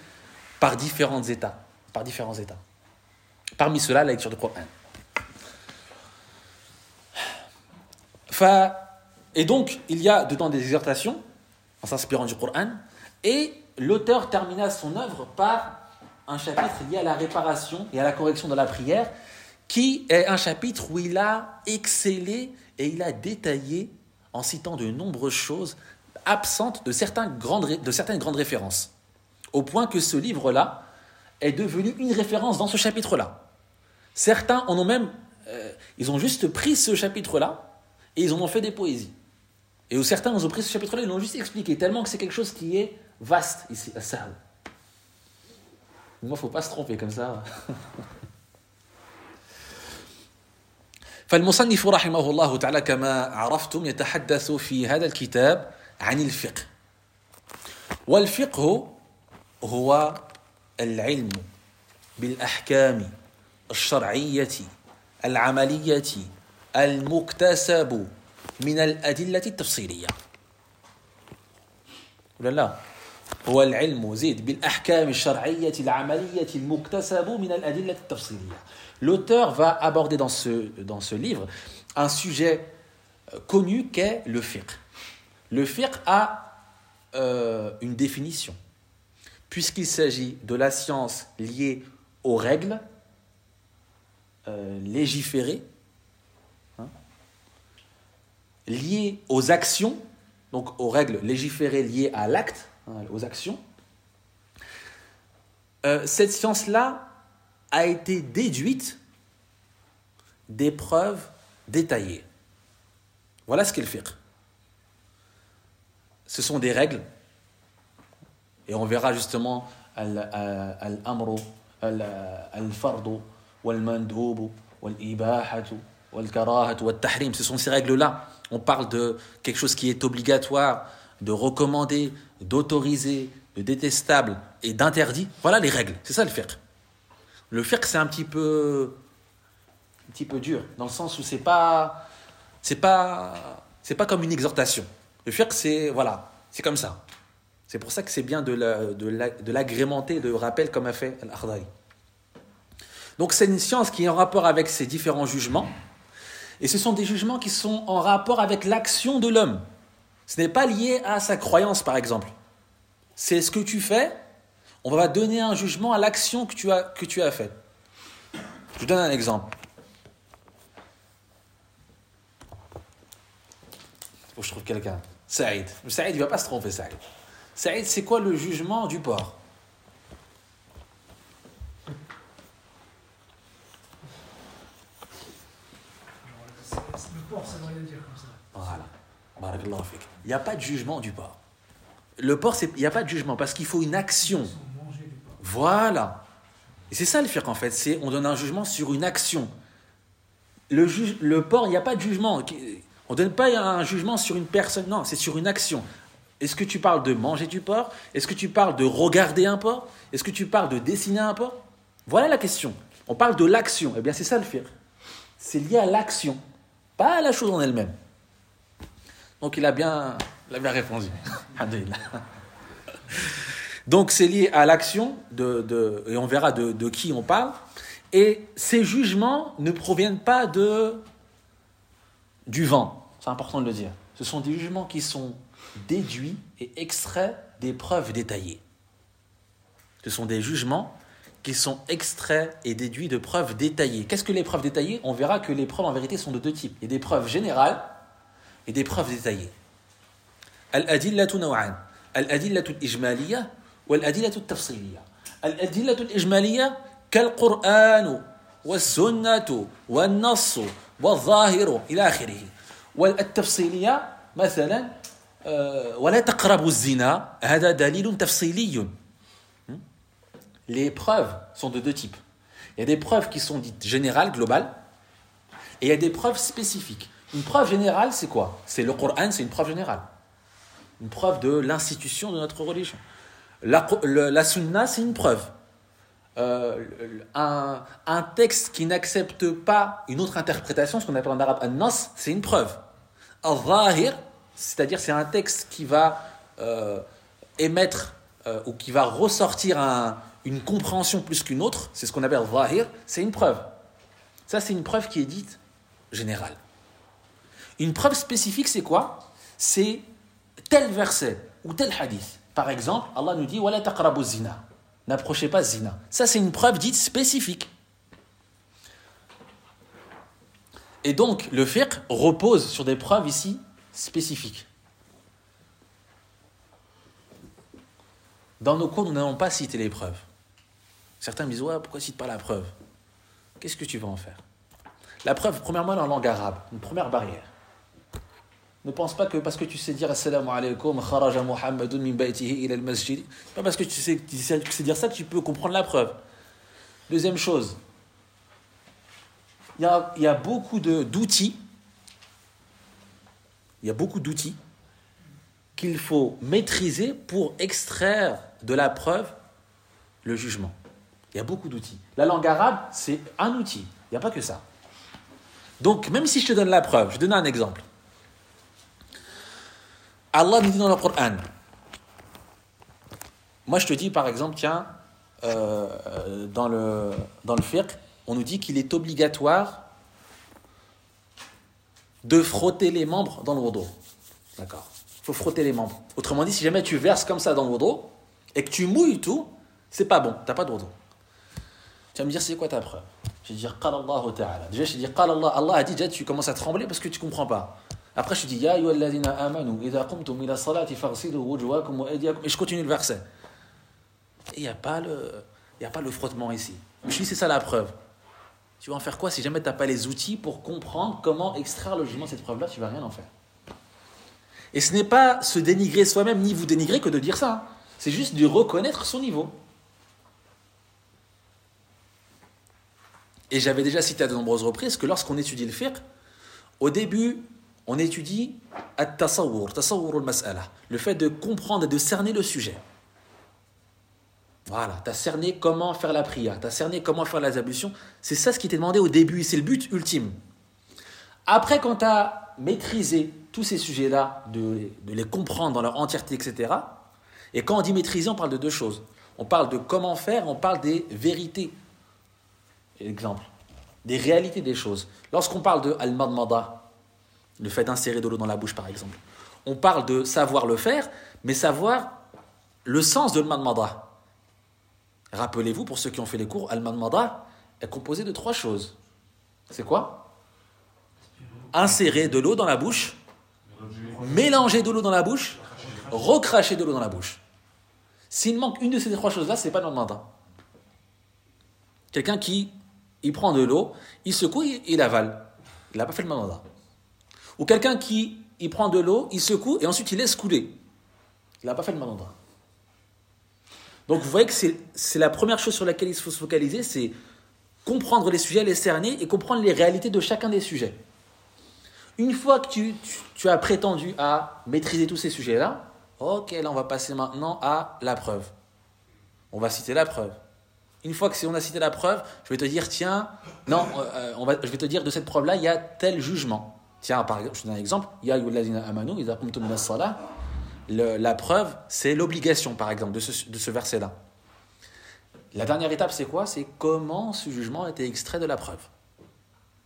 par différents états, par différents états. Parmi ceux-là, la lecture du Coran. Et donc, il y a dedans des exhortations en s'inspirant du Coran. Et l'auteur termina son œuvre par un chapitre lié à la réparation et à la correction de la prière, qui est un chapitre où il a excellé et il a détaillé en citant de nombreuses choses absentes de, certaines grandes références. Au point que ce livre-là est devenu une référence dans ce chapitre-là. Certains en ont même, euh, ils ont juste pris ce chapitre-là et ils en ont fait des poésies. Et certains ont pris ce chapitre-là et l'ont juste expliqué, tellement que c'est quelque chose qui est vaste ici, à Sahel. Moi, il ne faut pas se tromper comme ça. <laughs> فالمصنف رحمه الله تعالى كما عرفتم يتحدث في هذا الكتاب عن الفقه. والفقه هو العلم بالأحكام الشرعية العملية المكتسب من الأدلة التفصيلية. ولا لا؟ هو العلم زيد بالأحكام الشرعية العملية المكتسب من الأدلة التفصيلية. L'auteur va aborder dans ce, livre un sujet euh, connu qu'est le fiqh. Le fiqh a euh, une définition, puisqu'il s'agit de la science liée aux règles euh, légiférées, hein, liées aux actions, donc aux règles légiférées liées à l'acte, Hein, aux actions, cette science-là a été déduite des preuves détaillées. Voilà ce qu'est le ce sont des règles. Et on verra justement al-amru, al-fardu, wal-mandoubu, wal-ibahatu, wal-karahatu, wal-tahrim. Ce sont ces règles-là. On parle de quelque chose qui est obligatoire, de recommandé, d'autorisé, de détestable et d'interdit. Voilà les règles. C'est ça le fiqh. Le fiqh, c'est un petit peu un petit peu dur, dans le sens où c'est pas c'est pas c'est pas comme une exhortation. Le fiqh, c'est voilà, c'est comme ça. C'est pour ça que c'est bien de l'agrémenter de, de rappel comme a fait al Donc c'est une science qui est en rapport avec ces différents jugements. Et ce sont des jugements qui sont en rapport avec l'action de l'homme. Ce n'est pas lié à sa croyance, par exemple. C'est ce que tu fais, on va donner un jugement à l'action que tu as, que tu as faite. Je donne un exemple. Faut que je trouve quelqu'un. Saïd. Saïd, il ne va pas se tromper, Saïd. Saïd, c'est quoi le jugement du porc? Le porc, ça veut rien dire comme ça. Voilà. Il n'y a pas de jugement du porc. Le porc, il n'y a pas de jugement parce qu'il faut une action. Voilà. Et c'est ça le fiqh en fait. C'est on donne un jugement sur une action. Le, juge, le porc, il n'y a pas de jugement. On ne donne pas un jugement sur une personne. Non, c'est sur une action. Est-ce que tu parles de manger du porc? Est-ce que tu parles de regarder un porc? Est-ce que tu parles de dessiner un porc? Voilà la question. On parle de l'action. Eh bien, c'est ça le fiqh. C'est lié à l'action, pas à la chose en elle-même. Donc, il a bien, il a bien répondu. <laughs> Donc, c'est lié à l'action, de, et on verra de, de qui on parle. Et ces jugements ne proviennent pas de, du vent. C'est important de le dire. Ce sont des jugements qui sont déduits et extraits des preuves détaillées. Ce sont des jugements qui sont extraits et déduits de preuves détaillées. Qu'est-ce que les preuves détaillées? On verra que les preuves en vérité sont de deux types. Il y a des preuves générales et des preuves détaillées. Al-adillatu naw'an. Al-adillatu wal-adillatu al-tafsiliyya. Al-adillatu al-ijmaliyya كالقرآن والسنة والنص والظاهر إلى آخره والتفصيلية مثلا ولا تقربوا الزنا هذا دليل تفصيلي Les preuves sont de deux types. Il y a des preuves qui sont dites générales, globales, et il y a des preuves spécifiques. Une preuve générale, c'est quoi C'est le Coran, c'est une preuve générale. Une preuve de l'institution de notre religion. La, le, sunna, c'est une preuve. Euh, un, texte qui n'accepte pas une autre interprétation, ce qu'on appelle en arabe un nas, c'est une preuve. Al-zahir, c'est-à-dire c'est un texte qui va euh, émettre euh, ou qui va ressortir un, une compréhension plus qu'une autre, c'est ce qu'on appelle zahir, c'est une preuve. Ça, c'est une preuve qui est dite générale. Une preuve spécifique, c'est quoi? C'est tel verset ou tel hadith. Par exemple, Allah nous dit Wala zina. N'approchez pas zina. Ça, c'est une preuve dite spécifique. Et donc, le fiqh repose sur des preuves ici spécifiques. Dans nos cours, nous n'allons pas citer les preuves. Certains me disent Ouais, pourquoi cite pas la preuve Qu'est-ce que tu vas en faire? La preuve, premièrement, en langue arabe, une première barrière. Ne pense pas que parce que tu sais dire Assalamu alaikum, kharaja Muhammadun min baytihi ila al-masjid, pas parce que tu sais, tu sais dire ça tu peux comprendre la preuve. Deuxième chose, il y a, beaucoup d'outils, il y a beaucoup d'outils qu'il faut maîtriser pour extraire de la preuve le jugement. Il y a beaucoup d'outils. La langue arabe, c'est un outil. Il n'y a pas que ça. Donc, même si je te donne la preuve, je donne un exemple. Allah nous dit dans le Coran. Moi, je te dis, par exemple, tiens, euh, dans le, dans le on nous dit qu'il est obligatoire de frotter les membres dans le wudu. D'accord Il faut frotter les membres. Autrement dit, si jamais tu verses comme ça dans le wudu et que tu mouilles tout, c'est pas bon, t'as pas de wudu. Tu vas me dire, c'est quoi ta preuve? Je vais dire, Qala Allah Ta'ala. Déjà, je vais dire, Qala Allah. Allah a dit, déjà, tu commences à trembler parce que tu comprends pas. Après, je dis, Ya amanu, idha qumtum ila wujuhakum wa. Et je continue le verset. Et il n'y a, pas le, y a pas le frottement ici. Je dis, c'est ça la preuve. Tu vas en faire quoi si jamais tu n'as pas les outils pour comprendre comment extraire le cette preuve-là Tu vas rien en faire. Et ce n'est pas se dénigrer soi-même ni vous dénigrer que de dire ça. C'est juste de reconnaître son niveau. Et j'avais déjà cité à de nombreuses reprises que lorsqu'on étudie le fiqh, au début, on étudie at-tasawwur, tasawwur al-mas'ala, le fait de comprendre et de cerner le sujet. Voilà, tu as cerné comment faire la prière, tu as cerné comment faire les ablutions. C'est ça ce qui t'est demandé au début, c'est le but ultime. Après, quand tu as maîtrisé tous ces sujets-là, de, de les comprendre dans leur entièreté, etc., et quand on dit maîtriser, on parle de deux choses. On parle de comment faire, on parle des vérités. Exemple, des réalités des choses. Lorsqu'on parle de al-madmada, le fait d'insérer de l'eau dans la bouche par exemple, on parle de savoir le faire, mais savoir le sens de al-madmada. Rappelez-vous, pour ceux qui ont fait les cours, al-madmada est composé de trois choses. C'est quoi? Insérer de l'eau dans la bouche, mélanger de l'eau dans la bouche, recracher de l'eau dans la bouche. S'il manque une de ces trois choses-là, c'est pas mandat. Quelqu'un qui il prend de l'eau, il secoue, il, avale. Il n'a pas fait le mandat. Ou quelqu'un qui il prend de l'eau, il secoue et ensuite il laisse couler. Il n'a pas fait le mandat. Donc vous voyez que c'est la première chose sur laquelle il faut se focaliser, c'est comprendre les sujets, les cerner et comprendre les réalités de chacun des sujets. Une fois que tu, tu- as prétendu à maîtriser tous ces sujets-là, ok, là on va passer maintenant à la preuve. On va citer la preuve. Une fois que c'est- on a cité la preuve, je vais te dire, tiens, non, euh, on va, je vais te dire de cette preuve-là, il y a tel jugement. Tiens, par exemple, je te donne un exemple. Ya amanu, La preuve, c'est l'obligation, par exemple, de ce, de ce verset-là. La dernière étape, c'est quoi? C'est comment ce jugement a été extrait de la preuve.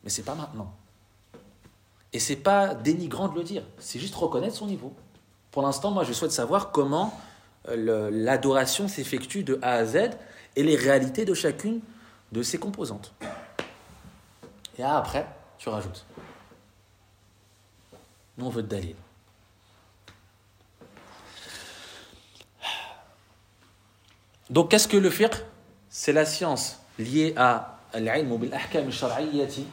Mais c'est pas maintenant. Et c'est pas dénigrant de le dire, c'est juste reconnaître son niveau. Pour l'instant, moi, je souhaite savoir comment euh, l'adoration s'effectue de A à Z et les réalités de chacune de ses composantes. Et après, tu rajoutes. Nous, on veut dalil. Donc, qu'est-ce que le fiqh? C'est la science liée à al-ilm bil-ahkam al-shar'iyyati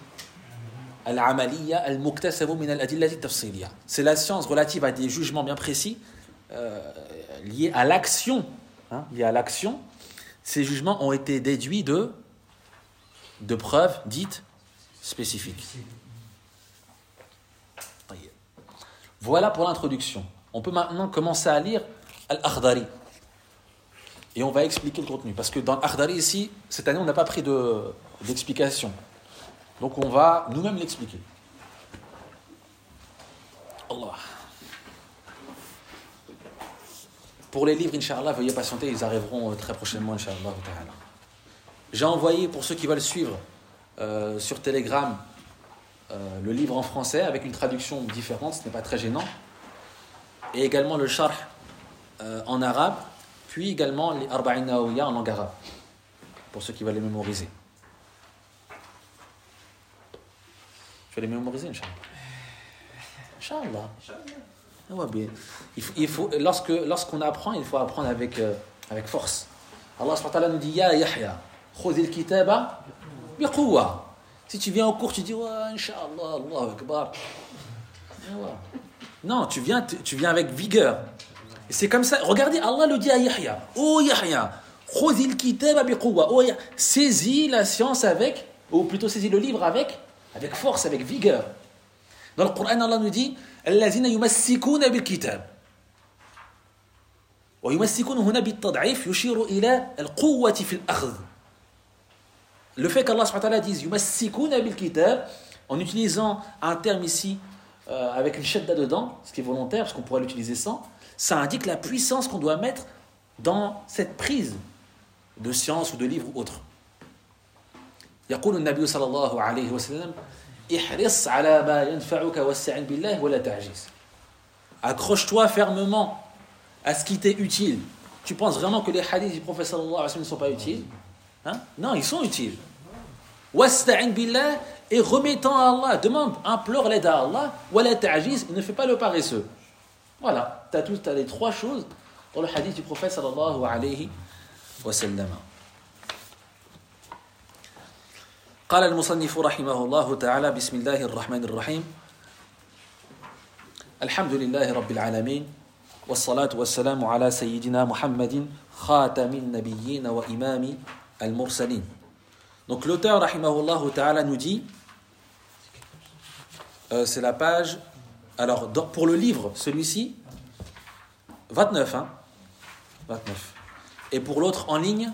al-amaliyya al-muktasabu min al-adillati tafsiliyya. C'est la science relative à des jugements bien précis euh, liés à l'action. hein, liés à l'action. Ces jugements ont été déduits de, de preuves dites spécifiques. Voilà pour l'introduction. On peut maintenant commencer à lire Al-Akhdari. Et on va expliquer le contenu. Parce que dans l'Akhdari, ici, cette année, on n'a pas pris de- d'explication. Donc on va nous-mêmes l'expliquer. Allah. Pour les livres, Inch'Allah, veuillez patienter, ils arriveront euh, très prochainement, Inch'Allah. J'ai envoyé, pour ceux qui veulent suivre, euh, sur Telegram, euh, le livre en français avec une traduction différente, ce n'est pas très gênant. Et également le charh euh, en arabe, puis également les Arba'in en langue arabe, pour ceux qui veulent les mémoriser. Tu vas les mémoriser, Inch'Allah? Inch'Allah. Ah ouais, bien. Il faut, il faut- lorsque, lorsqu'on apprend, il faut apprendre avec, euh, avec force. Allah nous dit Ya Yahya, khudil kitaba biquwa. Si tu viens au cours, tu dis Ouais, Inch'Allah, Allah Akbar. Ah ouais. Non, tu viens, tu tu viens avec vigueur. Et c'est comme ça. Regardez, Allah le dit à Yahya Oh Yahya, khudil kitaba biquwa. Oh, Yahya, saisis la science avec, ou plutôt saisis le livre avec, avec force, avec vigueur. Dans le Coran, Allah nous dit الذين يمسكون بالكتاب ويمسكون هنا بالتضعيف يشير إلى القوة في الأخذ Le fait qu'Allah subhanahu wa ta'ala dise يمسكون بالكتاب en utilisant un terme ici euh, avec une shadda dedans, ce qui est volontaire parce qu'on pourrait l'utiliser sans, ça indique la puissance qu'on doit mettre dans cette prise de science ou de livre ou autre. يقول النبي صلى الله عليه وسلم احرص على ما ينفعك واستعن بالله ولا تعجز accroche-toi fermement à ce qui t'est utile tu penses vraiment que les hadiths du prophète sallallahu alayhi wa sallam ne sont pas utiles hein? non ils sont utiles wasta'in billah et remettant à Allah demande implore l'aide à Allah wala ta'jiz et ne fais pas le paresseux voilà tu as tout as les trois choses dans le hadith du prophète sallallahu alayhi wa sallam قال المصنف رحمه الله تعالى بسم الله الرحمن الرحيم الحمد لله رب العالمين والصلاة والسلام على سيدنا محمد خاتم النبيين وإمام al-mursalin. Donc l'auteur, rahimahullah ta'ala, nous dit, euh, c'est la page, alors pour le livre, celui-ci, 29, hein 29. Et pour l'autre en ligne,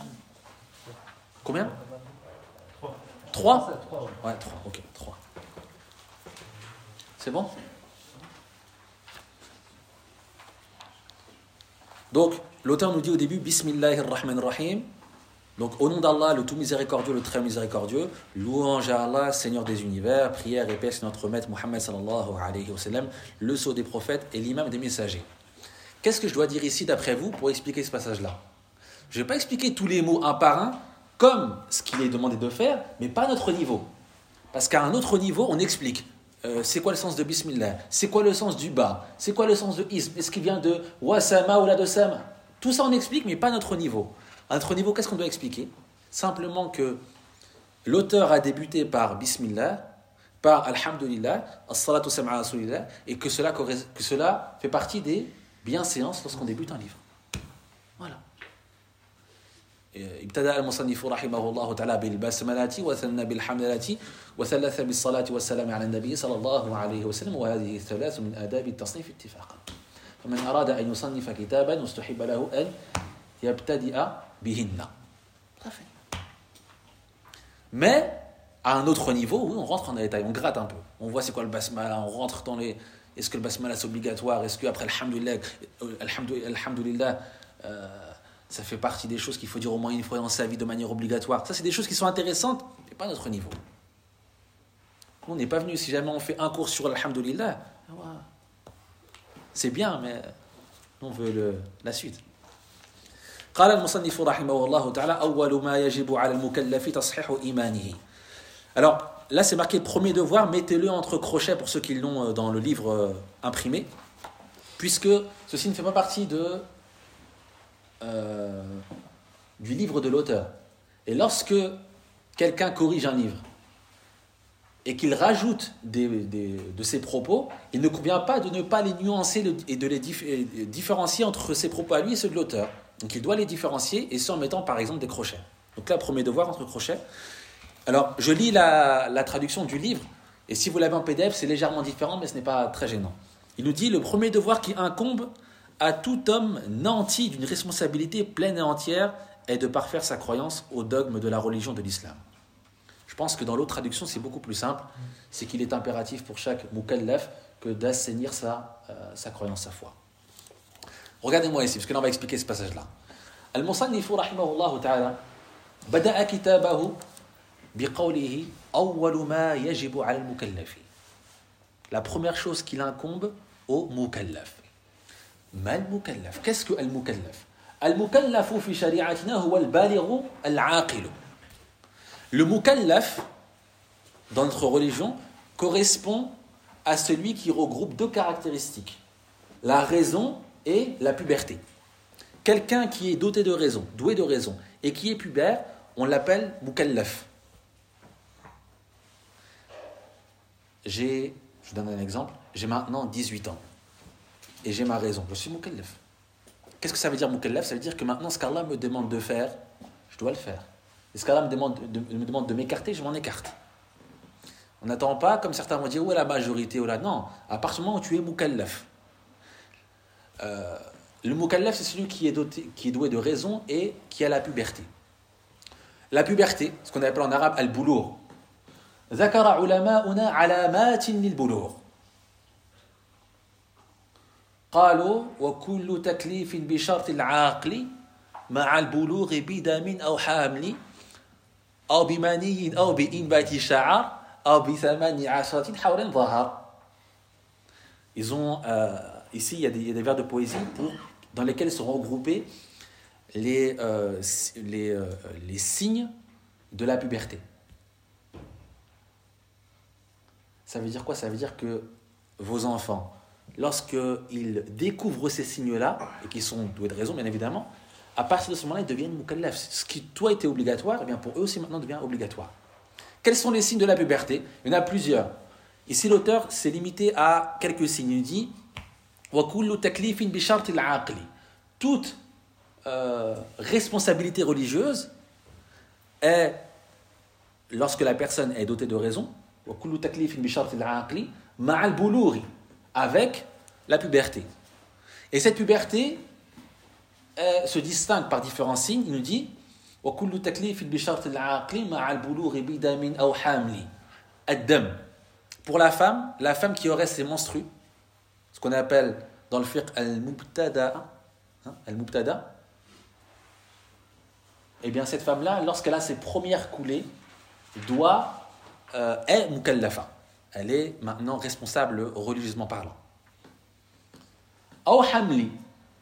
combien? 3 Ouais, 3, ok, 3. C'est bon? Donc, l'auteur nous dit au début Bismillahir Rahman Rahim. Donc, au nom d'Allah, le tout miséricordieux, le très miséricordieux, louange à Allah, Seigneur des univers, prière et paix sur notre maître Muhammad sallallahu alayhi wa le sceau des prophètes et l'imam des messagers. Qu'est-ce que je dois dire ici d'après vous pour expliquer ce passage-là? Je ne vais pas expliquer tous les mots un par un, comme ce qu'il est demandé de faire, mais pas à notre niveau. Parce qu'à un autre niveau, on explique. Euh, c'est quoi le sens de Bismillah? C'est quoi le sens du bas C'est quoi le sens de ism? Est-ce qu'il vient de wasama ou la de sama? Tout ça on explique, mais pas à notre niveau. À notre niveau, qu'est-ce qu'on doit expliquer Simplement que l'auteur a débuté par Bismillah, par Alhamdulillah, As-salatu et que cela, que cela fait partie des bienséances lorsqu'on débute un livre. Voilà. ابتدأ المصنف رحمه الله تعالى بالبسملة وثنى بالحمدلة وثلث بالصلاة والسلام على النبي صلى الله عليه وسلم وهذه الثلاث من آداب التصنيف اتفاقا فمن أراد أن يصنف كتابا واستحب له أن يبتدئ mais, à un autre niveau, oui, on rentre en détails, on gratte un peu. On voit c'est quoi le basmala, on rentre dans les. Est-ce que le basmala c'est obligatoire Est-ce qu'après, alhamdoulilah, euh, euh, ça fait partie des choses qu'il faut dire au moins une fois dans sa vie de manière obligatoire Ça, c'est des choses qui sont intéressantes, mais pas à notre niveau. On n'est pas venu, si jamais on fait un cours sur alhamdoulilah, c'est bien, mais on veut le, la suite. قال المصنف رحمه الله تعالى أول ما يجب على المكلف تصحيح إيمانه Alors, là c'est marqué premier devoir, mettez-le entre crochets pour ceux qui l'ont euh, dans le livre euh, imprimé, puisque ceci ne fait pas partie de euh, du livre de l'auteur. Et lorsque quelqu'un corrige un livre et qu'il rajoute des, de ses propos, il ne convient pas de ne pas les nuancer et de les différencier entre ses propos à lui et ceux de l'auteur. Donc il doit les différencier et ça en mettant par exemple des crochets. Donc là, premier devoir entre crochets. Alors, je lis la, traduction du livre, et si vous l'avez en PDF, c'est légèrement différent, mais ce n'est pas très gênant. Il nous dit le premier devoir qui incombe à tout homme nanti d'une responsabilité pleine et entière est de parfaire sa croyance au dogme de la religion de l'islam. Je pense que dans l'autre traduction, c'est beaucoup plus simple. C'est qu'il est impératif pour chaque mukallaf que d'assainir sa, euh, sa croyance, sa foi. Regardez-moi ici, parce que là on va expliquer ce passage-là. Al-Musannifu rahimahullah ta'ala bada'a kitabahu biqawlihi awwalu ma yajibu al mukallafi. La première chose qu'il incombe au mukallaf. ما المكلف Qu'est-ce que المكلف المكلف في شريعتنا هو البالغ العاقل Le mukallaf dans notre religion correspond à celui qui regroupe deux caractéristiques la raison et la puberté. Quelqu'un qui est doté de raison, doué de raison, et qui est pubère, on l'appelle mukallaf. J'ai, je vous donne un exemple, j'ai maintenant 18 ans et j'ai ma raison. Je suis mukallaf. Qu'est-ce que ça veut dire mukallaf? Ça veut dire que maintenant, ce qu'Allah me demande de faire, je dois le faire. Et ce qu'Allah me demande de, me demande de m'écarter, je m'en écarte. On n'attend pas, comme certains vont dire, où est la majorité ou là. Non, à partir du moment où tu es mukallaf. Euh, le mukallaf, c'est celui qui est, doté, qui est doué de raison et qui a la puberté. La puberté, ce qu'on appelle en arabe al-boulour. ذكر علماؤنا علامات للبلوغ قالوا وكل تكليف بشرط العاقل مع البلوغ بدم أو حامل أو بمني أو بإنبات شعر أو بثمان عشرة حول ظهر Ils ont, euh, ici, il y, a des, vers de poésie dans lesquels sont regroupés les, euh, euh, les signes de la puberté. Ça veut dire quoi? Ça veut dire que vos enfants, lorsqu'ils découvrent ces signes-là, et qui sont doués de raison, bien évidemment, à partir de ce moment-là, ils deviennent mukallaf. Ce qui, toi, était obligatoire, eh bien, pour eux aussi, maintenant, devient obligatoire. Quels sont les signes de la puberté? Il y en a plusieurs. Ici, l'auteur s'est limité à quelques signes. Il dit Toute euh, responsabilité religieuse est, lorsque la personne est dotée de raison, avec la puberté. Et cette puberté se distingue par différents signes. Il nous dit pour la femme, la femme qui aurait ses menstrues, qu'on appelle dans le fiqh al-mubtada, hein, al-mubtada, eh bien cette femme-là, lorsqu'elle a ses premières coulées, doit, euh, est mukallafa. Elle est maintenant responsable religieusement parlant.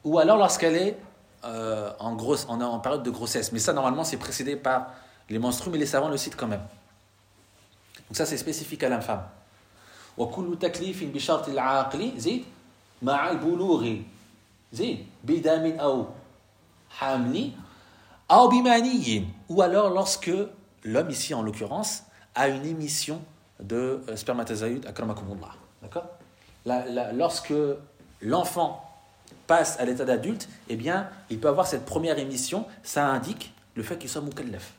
Ou alors lorsqu'elle est euh, en période de grossesse. Mais ça, normalement, c'est précédé par les menstrues, mais les savants le citent quand même. Donc ça, c'est spécifique à la femme وكل تكليف بشرط العاقل زيد مع البلوغ زيد بدم أو حمل أو بماني ou alors lorsque l'homme ici en l'occurrence a une émission de euh, spermatozoïdes akramakumullah d'accord lorsque l'enfant passe à l'état d'adulte, eh bien, il peut avoir cette première émission, ça indique le fait qu'il soit mukallaf.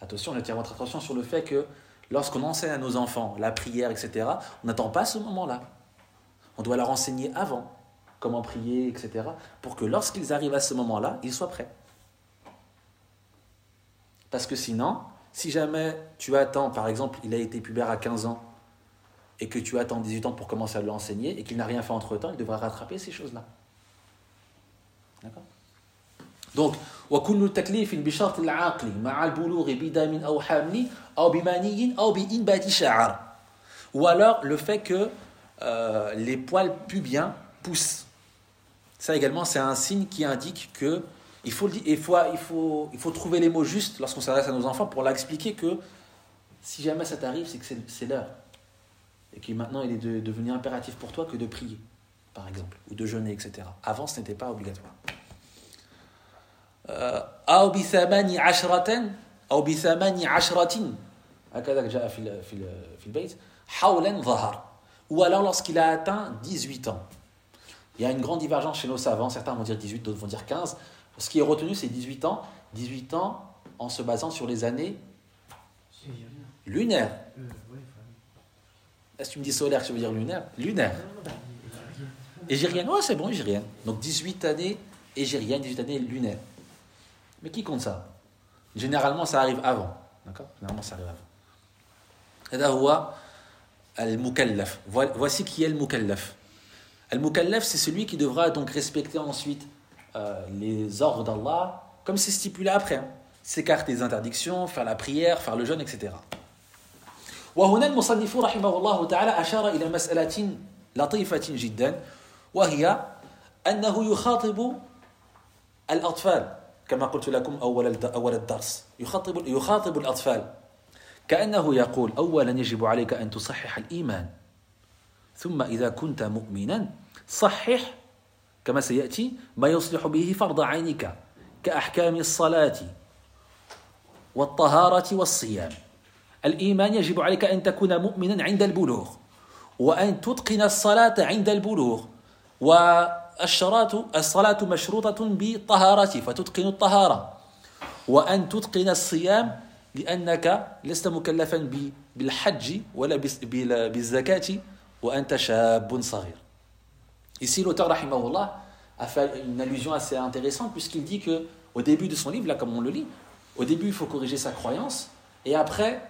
Attention, on attire votre attention sur le fait que lorsqu'on enseigne à nos enfants la prière, etc., on n'attend pas ce moment-là. On doit leur enseigner avant comment prier, etc., pour que lorsqu'ils arrivent à ce moment-là, ils soient prêts. Parce que sinon, si jamais tu attends, par exemple, il a été pubère à 15 ans, et que tu attends 18 ans pour commencer à lui enseigner et qu'il n'a rien fait entre temps, il devra rattraper ces choses-là. D'accord? Donc, وكل تكليف بشرط العقل مع البلوغ بدم أو حمل أو بماني أو بإنبات شعر ou alors le fait que euh, les poils pubiens poussent. Ça également, c'est un signe qui indique que il faut, il faut, il faut, il faut trouver les mots justes lorsqu'on s'adresse à nos enfants pour leur expliquer que si jamais ça t'arrive, c'est que c'est l'heure et qui maintenant il est devenu impératif pour toi que de prier, par exemple, ou de jeûner, etc. Avant, ce n'était pas obligatoire. أو بثماني عشرة أو بثماني عشرة هكذا جاء في في في البيت حولا ظهر ou alors lorsqu'il a atteint 18 ans. Il y a une grande divergence chez nos savants, certains vont dire 18, d'autres vont dire 15. Ce qui est retenu, c'est 18 ans. 18 ans en se basant sur les années lunaires. Est-ce que tu me dis solaire, tu veux dire lunaire Lunaire. Égérienne, oh c'est bon, égérienne. Donc 18 années égérienne, 18 années lunaire. Mais qui compte ça Généralement, ça arrive avant. D'accord Généralement, ça arrive avant. al-mukallaf. Voici qui est le mukallaf. Al-mukallaf, c'est celui qui devra donc respecter ensuite euh, les ordres d'Allah, comme c'est stipulé après. Hein. S'écarter des interdictions, faire la prière, faire le jeûne, etc. وهنا المصنف رحمه الله تعالى أشار إلى مسألة لطيفة جدا وهي أنه يخاطب الأطفال كما قلت لكم أول أول الدرس. يخاطب يخاطب الأطفال. كأنه يقول أولا يجب عليك أن تصحح الإيمان. ثم إذا كنت مؤمنا صحح كما سيأتي ما يصلح به فرض عينك كأحكام الصلاة والطهارة والصيام. الإيمان يجب عليك أن تكون مؤمنا عند البلوغ وأن تتقن الصلاة عند البلوغ والشراط الصلاة مشروطة بالطهارة فتتقن الطهارة وأن تتقن الصيام لأنك لست مكلفا بالحج ولا بالزكاة وأنت شاب صغير Ici, l'auteur, rahimahullah, a fait une allusion assez intéressante puisqu'il dit que au début de son livre, là comme on le lit, au début il faut corriger sa croyance et après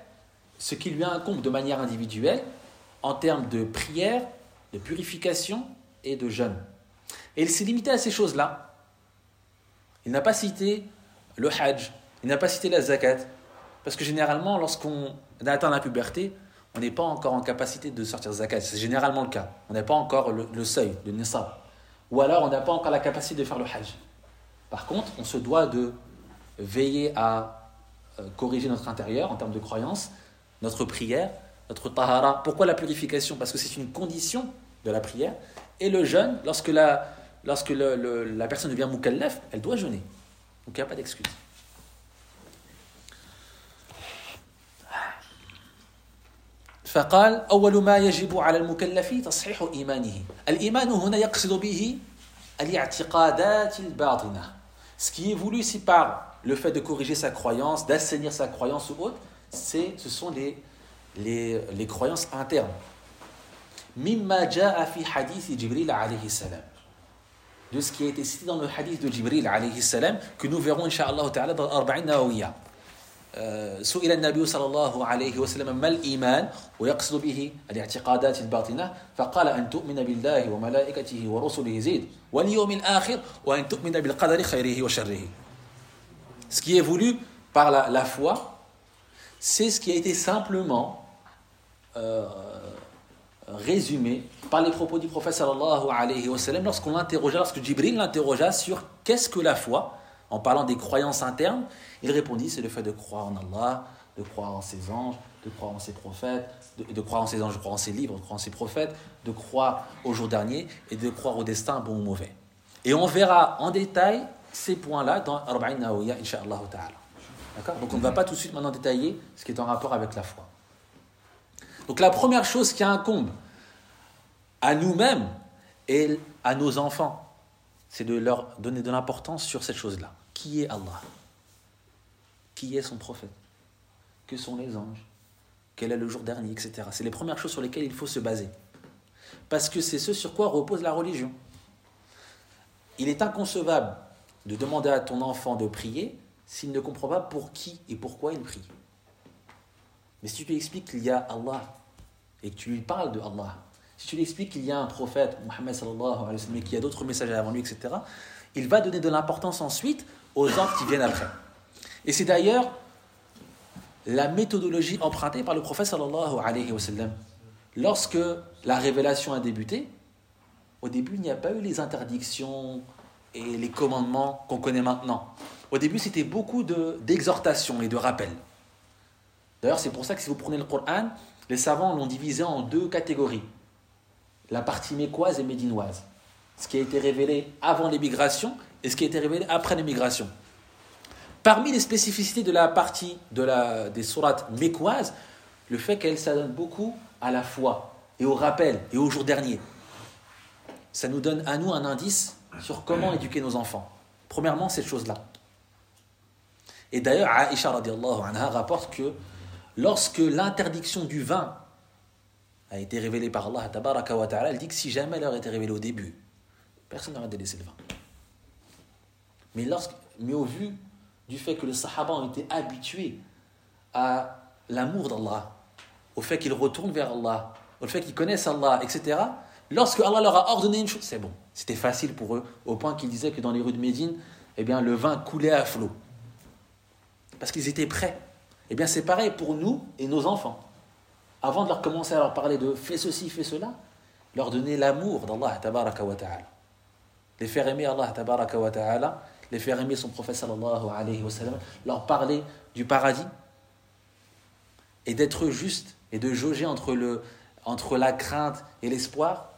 ce qui lui incombe de manière individuelle en termes de prière, de purification et de jeûne. Et il s'est limité à ces choses-là. Il n'a pas cité le hajj, il n'a pas cité la zakat, parce que généralement, lorsqu'on atteint la puberté, on n'est pas encore en capacité de sortir zakat. C'est généralement le cas. On n'a pas encore le, seuil, le nisab. Ou alors, on n'a pas encore la capacité de faire le hajj. Par contre, on se doit de veiller à euh, corriger notre intérieur en termes de croyance notre prière, notre tahara. Pourquoi la purification? Parce que c'est une condition de la prière. Et le jeûne, lorsque la, lorsque la personne devient mukallaf, elle doit jeûner. Donc il n'y a pas d'excuse. فقال أول ما يجب على المكلف تصحيح إيمانه الإيمان هنا يقصد به الاعتقادات الباطنة ce qui est voulu ici par le fait de corriger sa croyance d'assainir sa croyance ou autre c'est ce sont les les, les croyances internes مما جاء في حديث جبريل عليه السلام de ce qui a été cité dans le hadith de Jibril alayhi salam que nous verrons inshallah ta'ala dans l'Arba'in Nawawiya سئل النبي صلى الله عليه وسلم ما الإيمان ويقصد به الاعتقادات الباطنة فقال أن تؤمن بالله وملائكته ورسله زيد واليوم الآخر وأن تؤمن بالقدر خيره وشره Ce qui est voulu par la, la foi, c'est ce qui a été simplement euh, résumé par les propos du prophète sallallahu alayhi wa sallam lorsqu'on l'interrogea, lorsque Jibril l'interrogea sur qu'est-ce que la foi, en parlant des croyances internes, il répondit c'est le fait de croire en Allah, de croire en ses anges, de croire en ses prophètes, de, croire en ses anges, de croire en ses livres, de croire en ses prophètes, de croire au jour dernier et de croire au destin bon ou mauvais. Et on verra en détail ces points-là dans Arba'in Nawawiya, Inch'Allah. D'accord? Donc on ne va pas tout de suite maintenant détailler ce qui est en rapport avec la foi. Donc la première chose qui incombe à nous-mêmes et à nos enfants, c'est de leur donner de l'importance sur cette chose-là. Qui est Allah? Qui est son prophète? Que sont les anges? Quel est le jour dernier, etc. C'est les premières choses sur lesquelles il faut se baser. Parce que c'est ce sur quoi repose la religion. Il est inconcevable de demander à ton enfant de prier s'il ne comprend pas pour qui et pourquoi il prie. Mais si tu lui expliques qu'il y a Allah et que tu lui parles de Allah, si tu lui expliques qu'il y a un prophète, Mohammed sallallahu alayhi wa sallam, qu'il y a d'autres messagers avant lui, etc., il va donner de l'importance ensuite aux ordres qui viennent après. Et c'est d'ailleurs la méthodologie empruntée par le prophète sallallahu alayhi wa sallam. Lorsque la révélation a débuté, au début, il n'y a pas eu les interdictions et les commandements qu'on connaît maintenant. Au début, c'était beaucoup d'exhortations et de rappels. D'ailleurs, c'est pour ça que si vous prenez le Coran, les savants l'ont divisé en deux catégories. La partie mécoise et médinoise. Ce qui a été révélé avant l'émigration et ce qui a été révélé après l'émigration. Parmi les spécificités de la partie des sourates mécoises, le fait qu'elle s'adonne beaucoup à la foi et au rappel et au jour dernier. Ça nous donne à nous un indice sur comment éduquer nos enfants. Premièrement, cette chose-là. Et d'ailleurs, radiallahu anha rapporte que lorsque l'interdiction du vin a été révélée par Allah wa ta'ala, elle dit que si jamais aurait été révélée au début, personne n'aurait délaissé le vin. Mais, lorsque, mais au vu du fait que les sahaba ont été habitués à l'amour d'Allah, au fait qu'ils retournent vers Allah, au fait qu'ils connaissent Allah, etc., lorsque Allah leur a ordonné une chose, c'est bon. C'était facile pour eux, au point qu'ils disaient que dans les rues de Médine, eh bien, le vin coulait à flot. Parce qu'ils étaient prêts. Eh bien, c'est pareil pour nous et nos enfants. Avant de leur commencer à leur parler de fais ceci, fais cela, leur donner l'amour d'Allah tabaraka ta'ala. Les faire aimer Allah tabaraka wa ta'ala, les faire aimer son prophète sallallahu sallam, leur parler du paradis et d'être juste et de jauger entre, le, entre la crainte et l'espoir,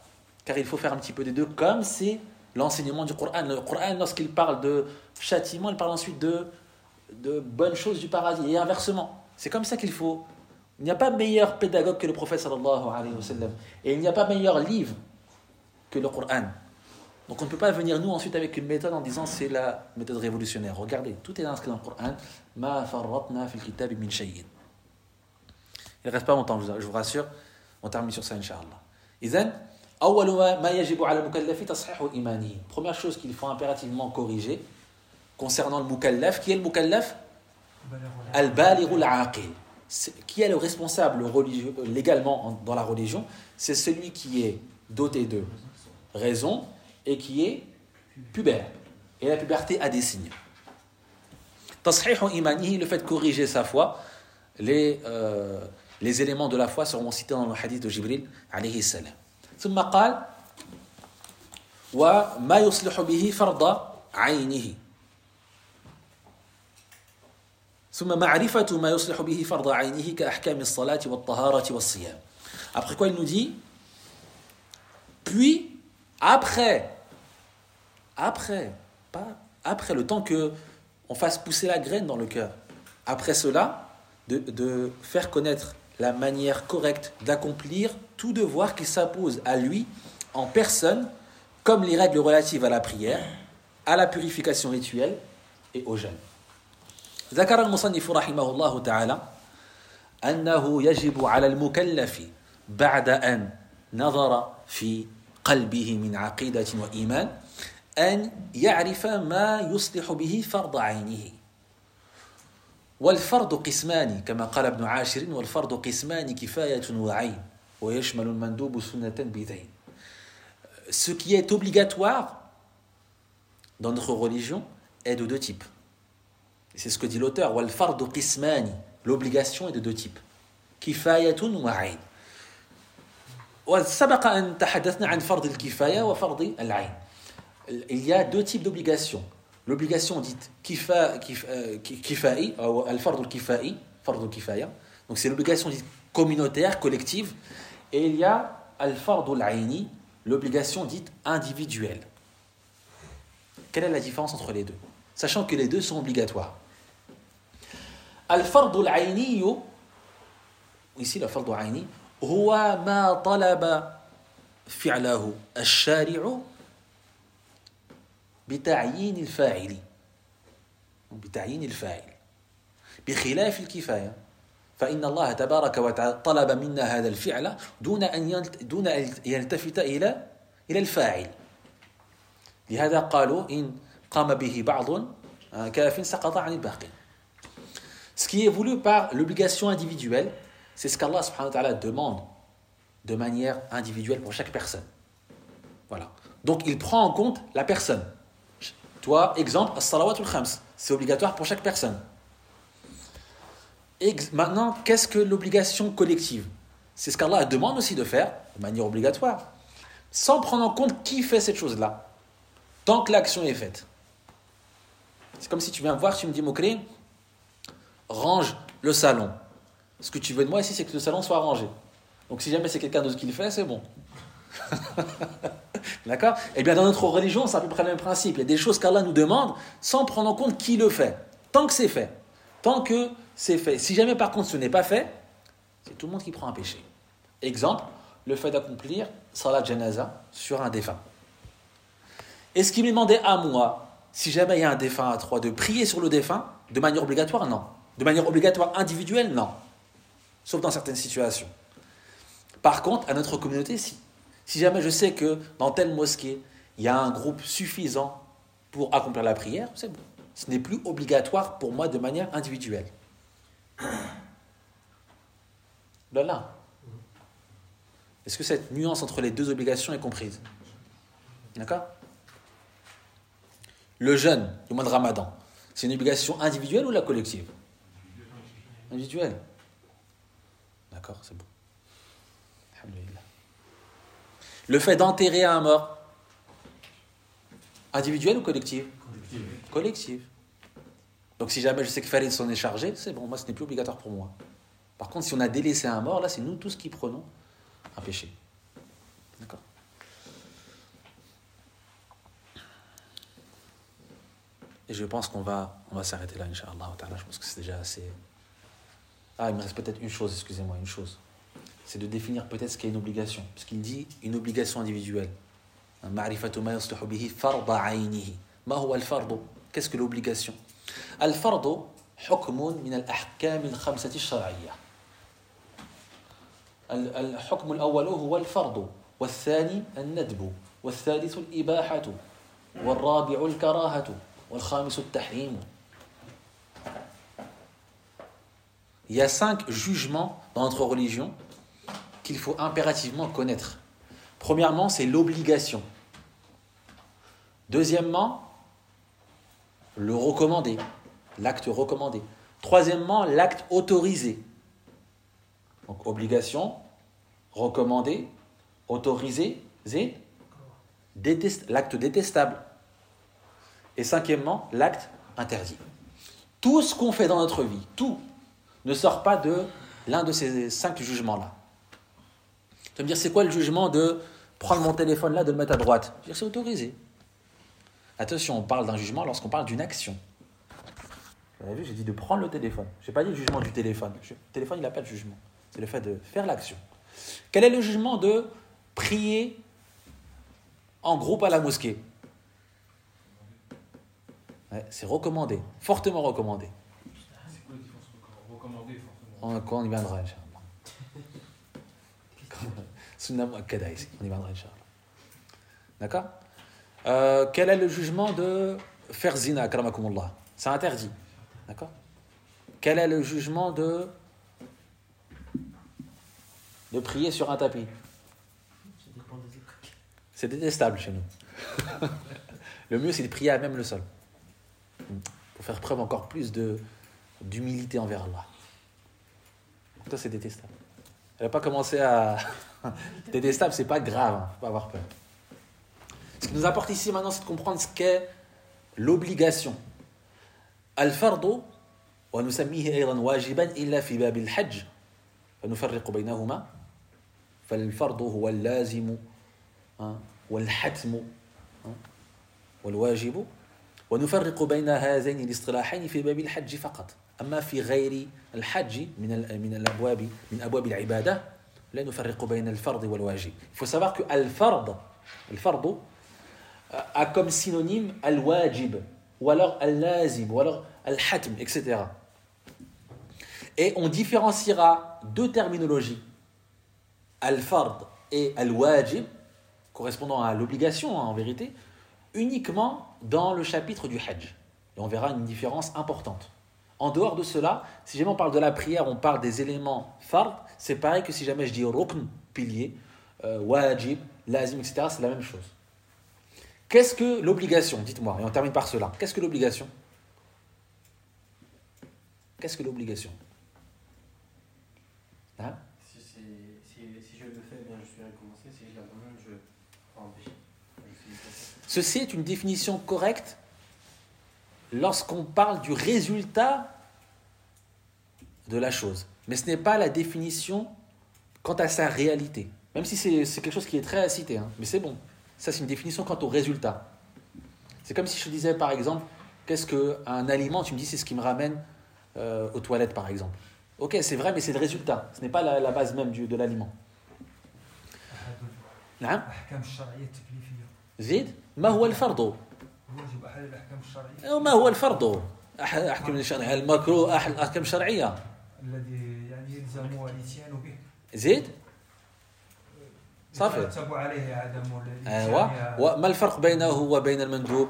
car il faut faire un petit peu des deux, comme c'est l'enseignement du Coran. Le Coran, lorsqu'il parle de châtiment, il parle ensuite de, de bonnes choses du paradis, et inversement. C'est comme ça qu'il faut. Il n'y a pas meilleur pédagogue que le prophète sallallahu alayhi wa sallam. Et il n'y a pas meilleur livre que le Coran. Donc on ne peut pas venir nous ensuite avec une méthode en disant c'est la méthode révolutionnaire. Regardez, tout est inscrit dans le Coran. Ma farratna fil kitab min shay'in. Il ne reste pas longtemps, je vous rassure. On termine sur ça, Inch'Allah. Izan, Première chose qu'il faut impérativement corriger concernant le mukallaf. Qui est le mukallaf Al-balighu al-aqil. Qui est le responsable religieux, légalement dans la religion C'est celui qui est doté de raison et qui est pubère. Et la puberté a des signes. Tashihu imanihi, le fait de corriger sa foi, les, euh, les éléments de la foi seront cités dans le hadith de Jibril alayhi salam. ثم قال وما يصلح به فرض عينه ثم معرفة ما يصلح به فرض عينه كأحكام الصلاة والطهارة والصيام Après quoi il nous dit Puis, après, après, pas après le temps que on fasse pousser la graine dans le cœur, après cela, de, de faire connaître la manière correcte d'accomplir tout devoir qui s'impose à lui en personne, comme les règles relatives à la prière, à la purification rituelle et au jeûne. ذكر المصنف رحمه الله تعالى أنه يجب على المكلف بعد أن نظر في قلبه من عقيدة وإيمان أن يعرف ما يصلح به فرض عينه والفرض قسمان كما قال ابن عاشر والفرض قسمان كفاية وعين ويشمل المندوب سنة بذين Ce qui est obligatoire dans notre religion est de deux types. C'est ce que dit l'auteur. L'obligation est de deux types. Kifayatun wa ayn. Il y a deux types d'obligations. L'obligation dite euh, kifai, euh, al-fard kifai kifaya. Donc c'est l'obligation dite communautaire, collective. Et il y a al-fard l'obligation dite individuelle. Quelle est la différence entre les deux? Sachant que les deux sont obligatoires. Al-aini, ici le fard al-aini, هو ما طلب فعله الشارع بتعيين الفاعل بتعيين الفاعل بخلاف الكفاية. فإن الله تبارك وتعالى طلب منا هذا الفعل دون أن دون أن يلتفت إلى إلى الفاعل. لهذا قالوا إن قام به بعض كاف سقط عن الباقي. Ce qui est voulu par l'obligation individuelle, c'est ce qu'Allah subhanahu wa ta'ala demande de manière individuelle pour chaque personne. Voilà. Donc il prend en compte la personne. Toi, exemple, as-salawatul khams, c'est obligatoire pour chaque personne. Ex maintenant, qu'est-ce que l'obligation collective? C'est ce qu'Allah demande aussi de faire, de manière obligatoire, sans prendre en compte qui fait cette chose-là, tant que l'action est faite. C'est comme si tu viens voir, tu me dis, Mokri, range le salon. Ce que tu veux de moi ici, c'est que le salon soit rangé. Donc si jamais c'est quelqu'un d'autre qui le fait, c'est bon. <laughs> D'accord? Eh bien, dans notre religion, c'est à peu près le même principe. Il y a des choses qu'Allah nous demande sans prendre en compte qui le fait. Tant que c'est fait. Tant que c'est fait. Si jamais, par contre, ce n'est pas fait, c'est tout le monde qui prend un péché. Exemple, le fait d'accomplir Salat Janaza sur un défunt. Est-ce qu'il m'est demandé à moi, si jamais il y a un défunt à trois, de prier sur le défunt de manière obligatoire Non. De manière obligatoire individuelle Non. Sauf dans certaines situations. Par contre, à notre communauté, si. Si jamais je sais que dans telle mosquée, il y a un groupe suffisant pour accomplir la prière, c'est bon. Ce n'est plus obligatoire pour moi de manière individuelle. <coughs> Là, Est-ce que cette nuance entre les deux obligations est comprise? D'accord? Le jeûne, le mois de Ramadan, c'est une obligation individuelle ou la collective? Individuelle. D'accord, c'est bon. Le fait d'enterrer un mort, individuel ou collectif? Collectif. Donc si jamais je sais que Farid s'en est chargé, c'est bon, moi ce n'est plus obligatoire pour moi. Par contre, si on a délaissé un mort, là c'est nous tous qui prenons un péché. D'accord Et je pense qu'on va, on va s'arrêter là, Inch'Allah. Je pense que c'est déjà assez. Ah, il me reste peut-être une chose, excusez-moi, une chose c'est de définir peut-être ce qu'est une obligation. Parce qu'il dit une obligation individuelle. Qu'est-ce que l'obligation التحريم Il y a cinq jugements dans notre religion qu'il faut impérativement connaître. Premièrement, c'est l'obligation. Deuxièmement, le recommandé, l'acte recommandé. Troisièmement, l'acte autorisé. Donc obligation, recommandé, autorisé, l'acte détestable. Et cinquièmement, l'acte interdit. Tout ce qu'on fait dans notre vie, tout, ne sort pas de l'un de ces cinq jugements-là. Tu vas me dire, c'est quoi le jugement de prendre mon téléphone là, de le mettre à droite? Je c'est autorisé. Attention, on parle d'un jugement lorsqu'on parle d'une action. Vous avez vu, j'ai dit de prendre le téléphone. Je n'ai pas dit le jugement du téléphone. Le téléphone, il n'a pas de jugement. c'est le fait de faire l'action. Quel est le jugement de prier en groupe à la mosquée? C'est recommandé, fortement recommandé. C'est quoi la différence fortement On, y viendra, Inch'Allah. on y viendra, Inch'Allah. D'accord euh, Quel est le jugement de faire zina, karamakumullah C'est interdit. D'accord? Quel est le jugement de de prier sur un tapis? C'est détestable chez nous. <laughs> le mieux, c'est de prier à même le sol. Pour faire preuve encore plus d'humilité envers Allah. Ça, c'est détestable. Elle n'a pas commencé à. <laughs> détestable, c'est pas grave, hein. faut pas avoir peur. Ce qui nous apporte ici maintenant, c'est de comprendre ce qu'est l'obligation. Al-fardu, ونسميه أيضا واجبا إلا في باب الحج فنفرق بينهما فالفرض هو اللازم والحتم والواجب ونفرق بين هذين الاصطلاحين في باب الحج فقط أما في غير الحج من من الأبواب من أبواب العبادة لا نفرق بين الفرض والواجب Il faut savoir que الفرض الفرض a comme synonyme al-wajib ou alors al-lazim ou alors al-hatm etc. Et on différenciera deux terminologies al-fard et al-wajib, correspondant à l'obligation hein, en vérité, uniquement dans le chapitre du Hajj. Et on verra une différence importante. En dehors de cela, si jamais on parle de la prière, on parle des éléments fard, c'est pareil que si jamais je dis rukn, pilier, euh, wajib, lazim, etc., c'est la même chose. Qu'est-ce que l'obligation Dites-moi, et on termine par cela. Qu'est-ce que l'obligation? Qu'est-ce que l'obligation? Hein? Ceci est une définition correcte lorsqu'on parle du résultat de la chose. Mais ce n'est pas la définition quant à sa réalité. Même si c'est quelque chose qui est très à citer, hein. mais c'est bon. Ça, c'est une définition quant au résultat. C'est comme si je te disais, par exemple, qu'est-ce qu'un aliment, tu me dis, c'est ce qui me ramène euh, aux toilettes, par exemple. Ok, c'est vrai, mais c'est le résultat. Ce n'est pas la, base même de l'aliment. زيد ما هو الفرض ما هو الفرض. أحد الأحكام الشرعية المكروه أحد الأحكام الشرعية؟ الذي يعني يلزم الإتيان به. زيد؟ صافي. يترتب عليه عدم ايوا وما الفرق بينه وبين المندوب؟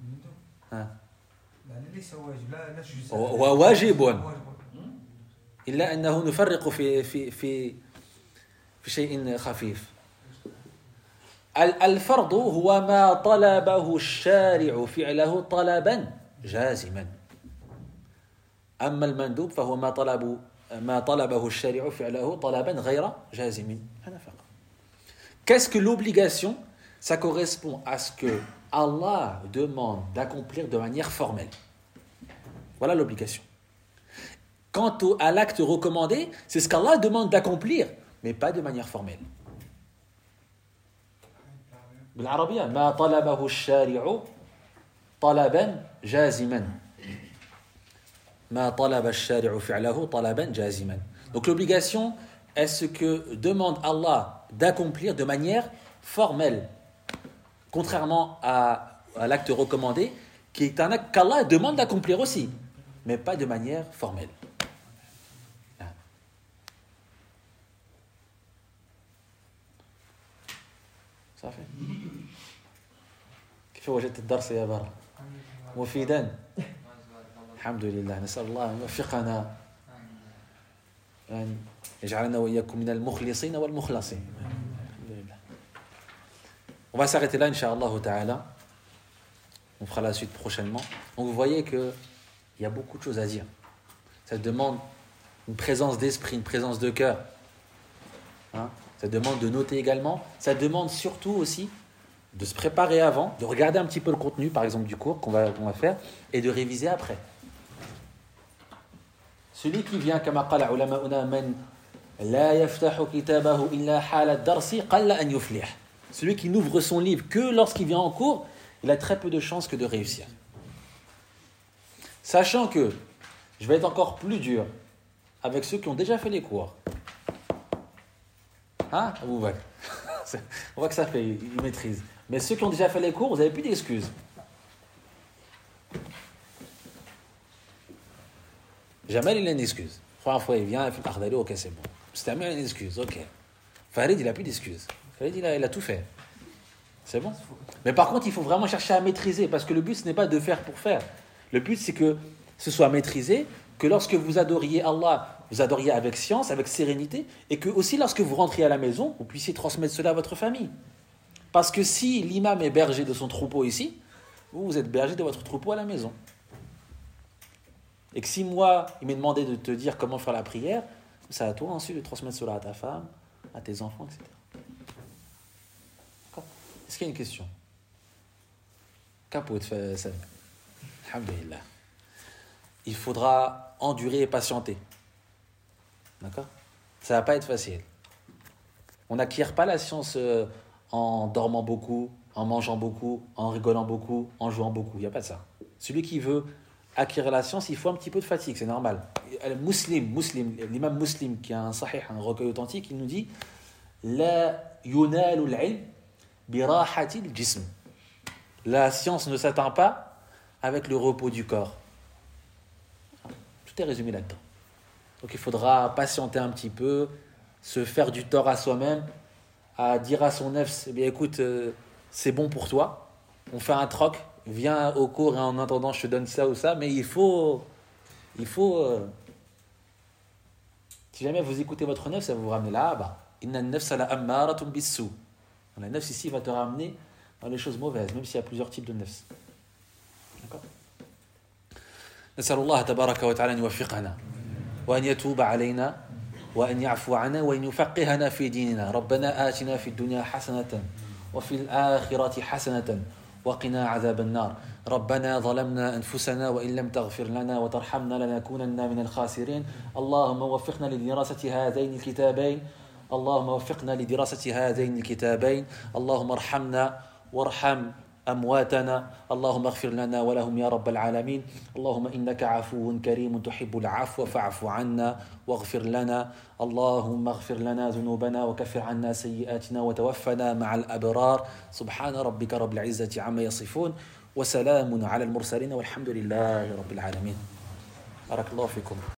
المندوب؟ ها. يعني ليس واجب. لا لا هو واجب. إلا أنه نفرق في في في في شيء خفيف. الفرض هو ما طلبه الشارع فعله طلبا جازما أما المندوب فهو ما طلب ما طلبه الشارع فعله طلبا غير جازم هذا فقط Qu'est-ce que l'obligation Ça correspond à ce que Allah demande d'accomplir de manière formelle. Voilà l'obligation. Quant au, à l'acte recommandé, c'est ce qu'Allah demande d'accomplir, mais pas de manière formelle. بالعربية ما طلبه الشارع طلبا جازما ما طلب الشارع فعله طلبا جازما Donc l'obligation est ce que demande Allah d'accomplir de manière formelle, contrairement à, à l'acte recommandé, qui est un acte qu'Allah demande d'accomplir aussi, mais pas de manière formelle. Ça fait. كيف وجدت الدرس يا برا مفيدا الحمد لله نسأل الله أن يوفقنا أن يجعلنا وإياكم من المخلصين والمخلصين الحمد لله On va s'arrêter là, Inch'Allah ta'ala. On fera la suite prochainement. Donc vous voyez qu'il y a beaucoup de choses à dire. Ça demande une présence d'esprit, une présence de cœur. Hein ça demande de noter également. Ça demande surtout aussi de se préparer avant, de regarder un petit peu le contenu, par exemple, du cours qu'on va, va faire, et de réviser après. Celui qui vient, comme قال علماؤنا من لا يفتح كتابه إلا حال الدرس قل أن يفلح. Celui qui n'ouvre son livre que lorsqu'il vient en cours, il a très peu de chances que de réussir. Sachant que je vais être encore plus dur avec ceux qui ont déjà fait les cours. Hein <laughs> On voit que ça fait, ils maîtrisent. Mais ceux qui ont déjà fait les cours, vous n'avez plus d'excuses. Jamais il a une excuse. Première fois, il vient, il fait ok, c'est bon. Il a une excuse, ok. Farid, il n'a plus d'excuses. Farid, il il a tout fait. C'est bon? Mais par contre, il faut vraiment chercher à maîtriser, parce que le but, ce n'est pas de faire pour faire. Le but, c'est que ce soit maîtrisé, que lorsque vous adoriez Allah, vous adoriez avec science, avec sérénité, et que aussi lorsque vous rentriez à la maison, vous puissiez transmettre cela à votre famille. Parce que si l'imam est berger de son troupeau ici, vous, vous êtes berger de votre troupeau à la maison. Et que si moi, il m'est demandé de te dire comment faire la prière, c'est à toi ensuite de transmettre cela à ta femme, à tes enfants, etc. Est-ce qu'il y a une question? Il faudra endurer et patienter. D'accord? Ça va pas être facile. On n'acquiert pas la science euh, en dormant beaucoup, en mangeant beaucoup, en rigolant beaucoup, en jouant beaucoup. Il n'y a pas de ça. Celui qui veut acquérir la science, il faut un petit peu de fatigue, c'est normal. Muslim, muslim l'imam muslim qui a un sahih, un recueil authentique, il nous dit La. La science ne s'atteint pas avec le repos du corps. Tout est résumé là-dedans. Donc il faudra patienter un petit peu, se faire du tort à soi-même, à dire à son nefs, eh bien écoute, euh, c'est bon pour toi, on fait un troc, viens au cours et en attendant je te donne ça ou ça, mais il faut, il faut, euh, si jamais vous écoutez votre nefs, ça vous ramène là-bas. Inna la. La nefs ici va te ramener dans les choses mauvaises, même s'il y a plusieurs types de nefs. نسأل الله تبارك وتعالى أن يوفقنا وأن يتوب علينا وأن يعفو عنا وأن يفقهنا في ديننا. ربنا آتنا في الدنيا حسنة وفي الآخرة حسنة وقنا عذاب النار. ربنا ظلمنا أنفسنا وإن لم تغفر لنا وترحمنا لنكونن من الخاسرين. اللهم وفقنا لدراسة هذين الكتابين. اللهم وفقنا لدراسة هذين الكتابين. اللهم ارحمنا وارحم أمواتنا. اللهم اغفر لنا ولهم يا رب العالمين. اللهم إنك عفو كريم تحب العفو فاعف عنا واغفر لنا. اللهم اغفر لنا ذنوبنا وكفر عنا سيئاتنا وتوفنا مع الأبرار. سبحان ربك رب العزة عما يصفون وسلام على المرسلين والحمد لله رب العالمين. بارك الله فيكم.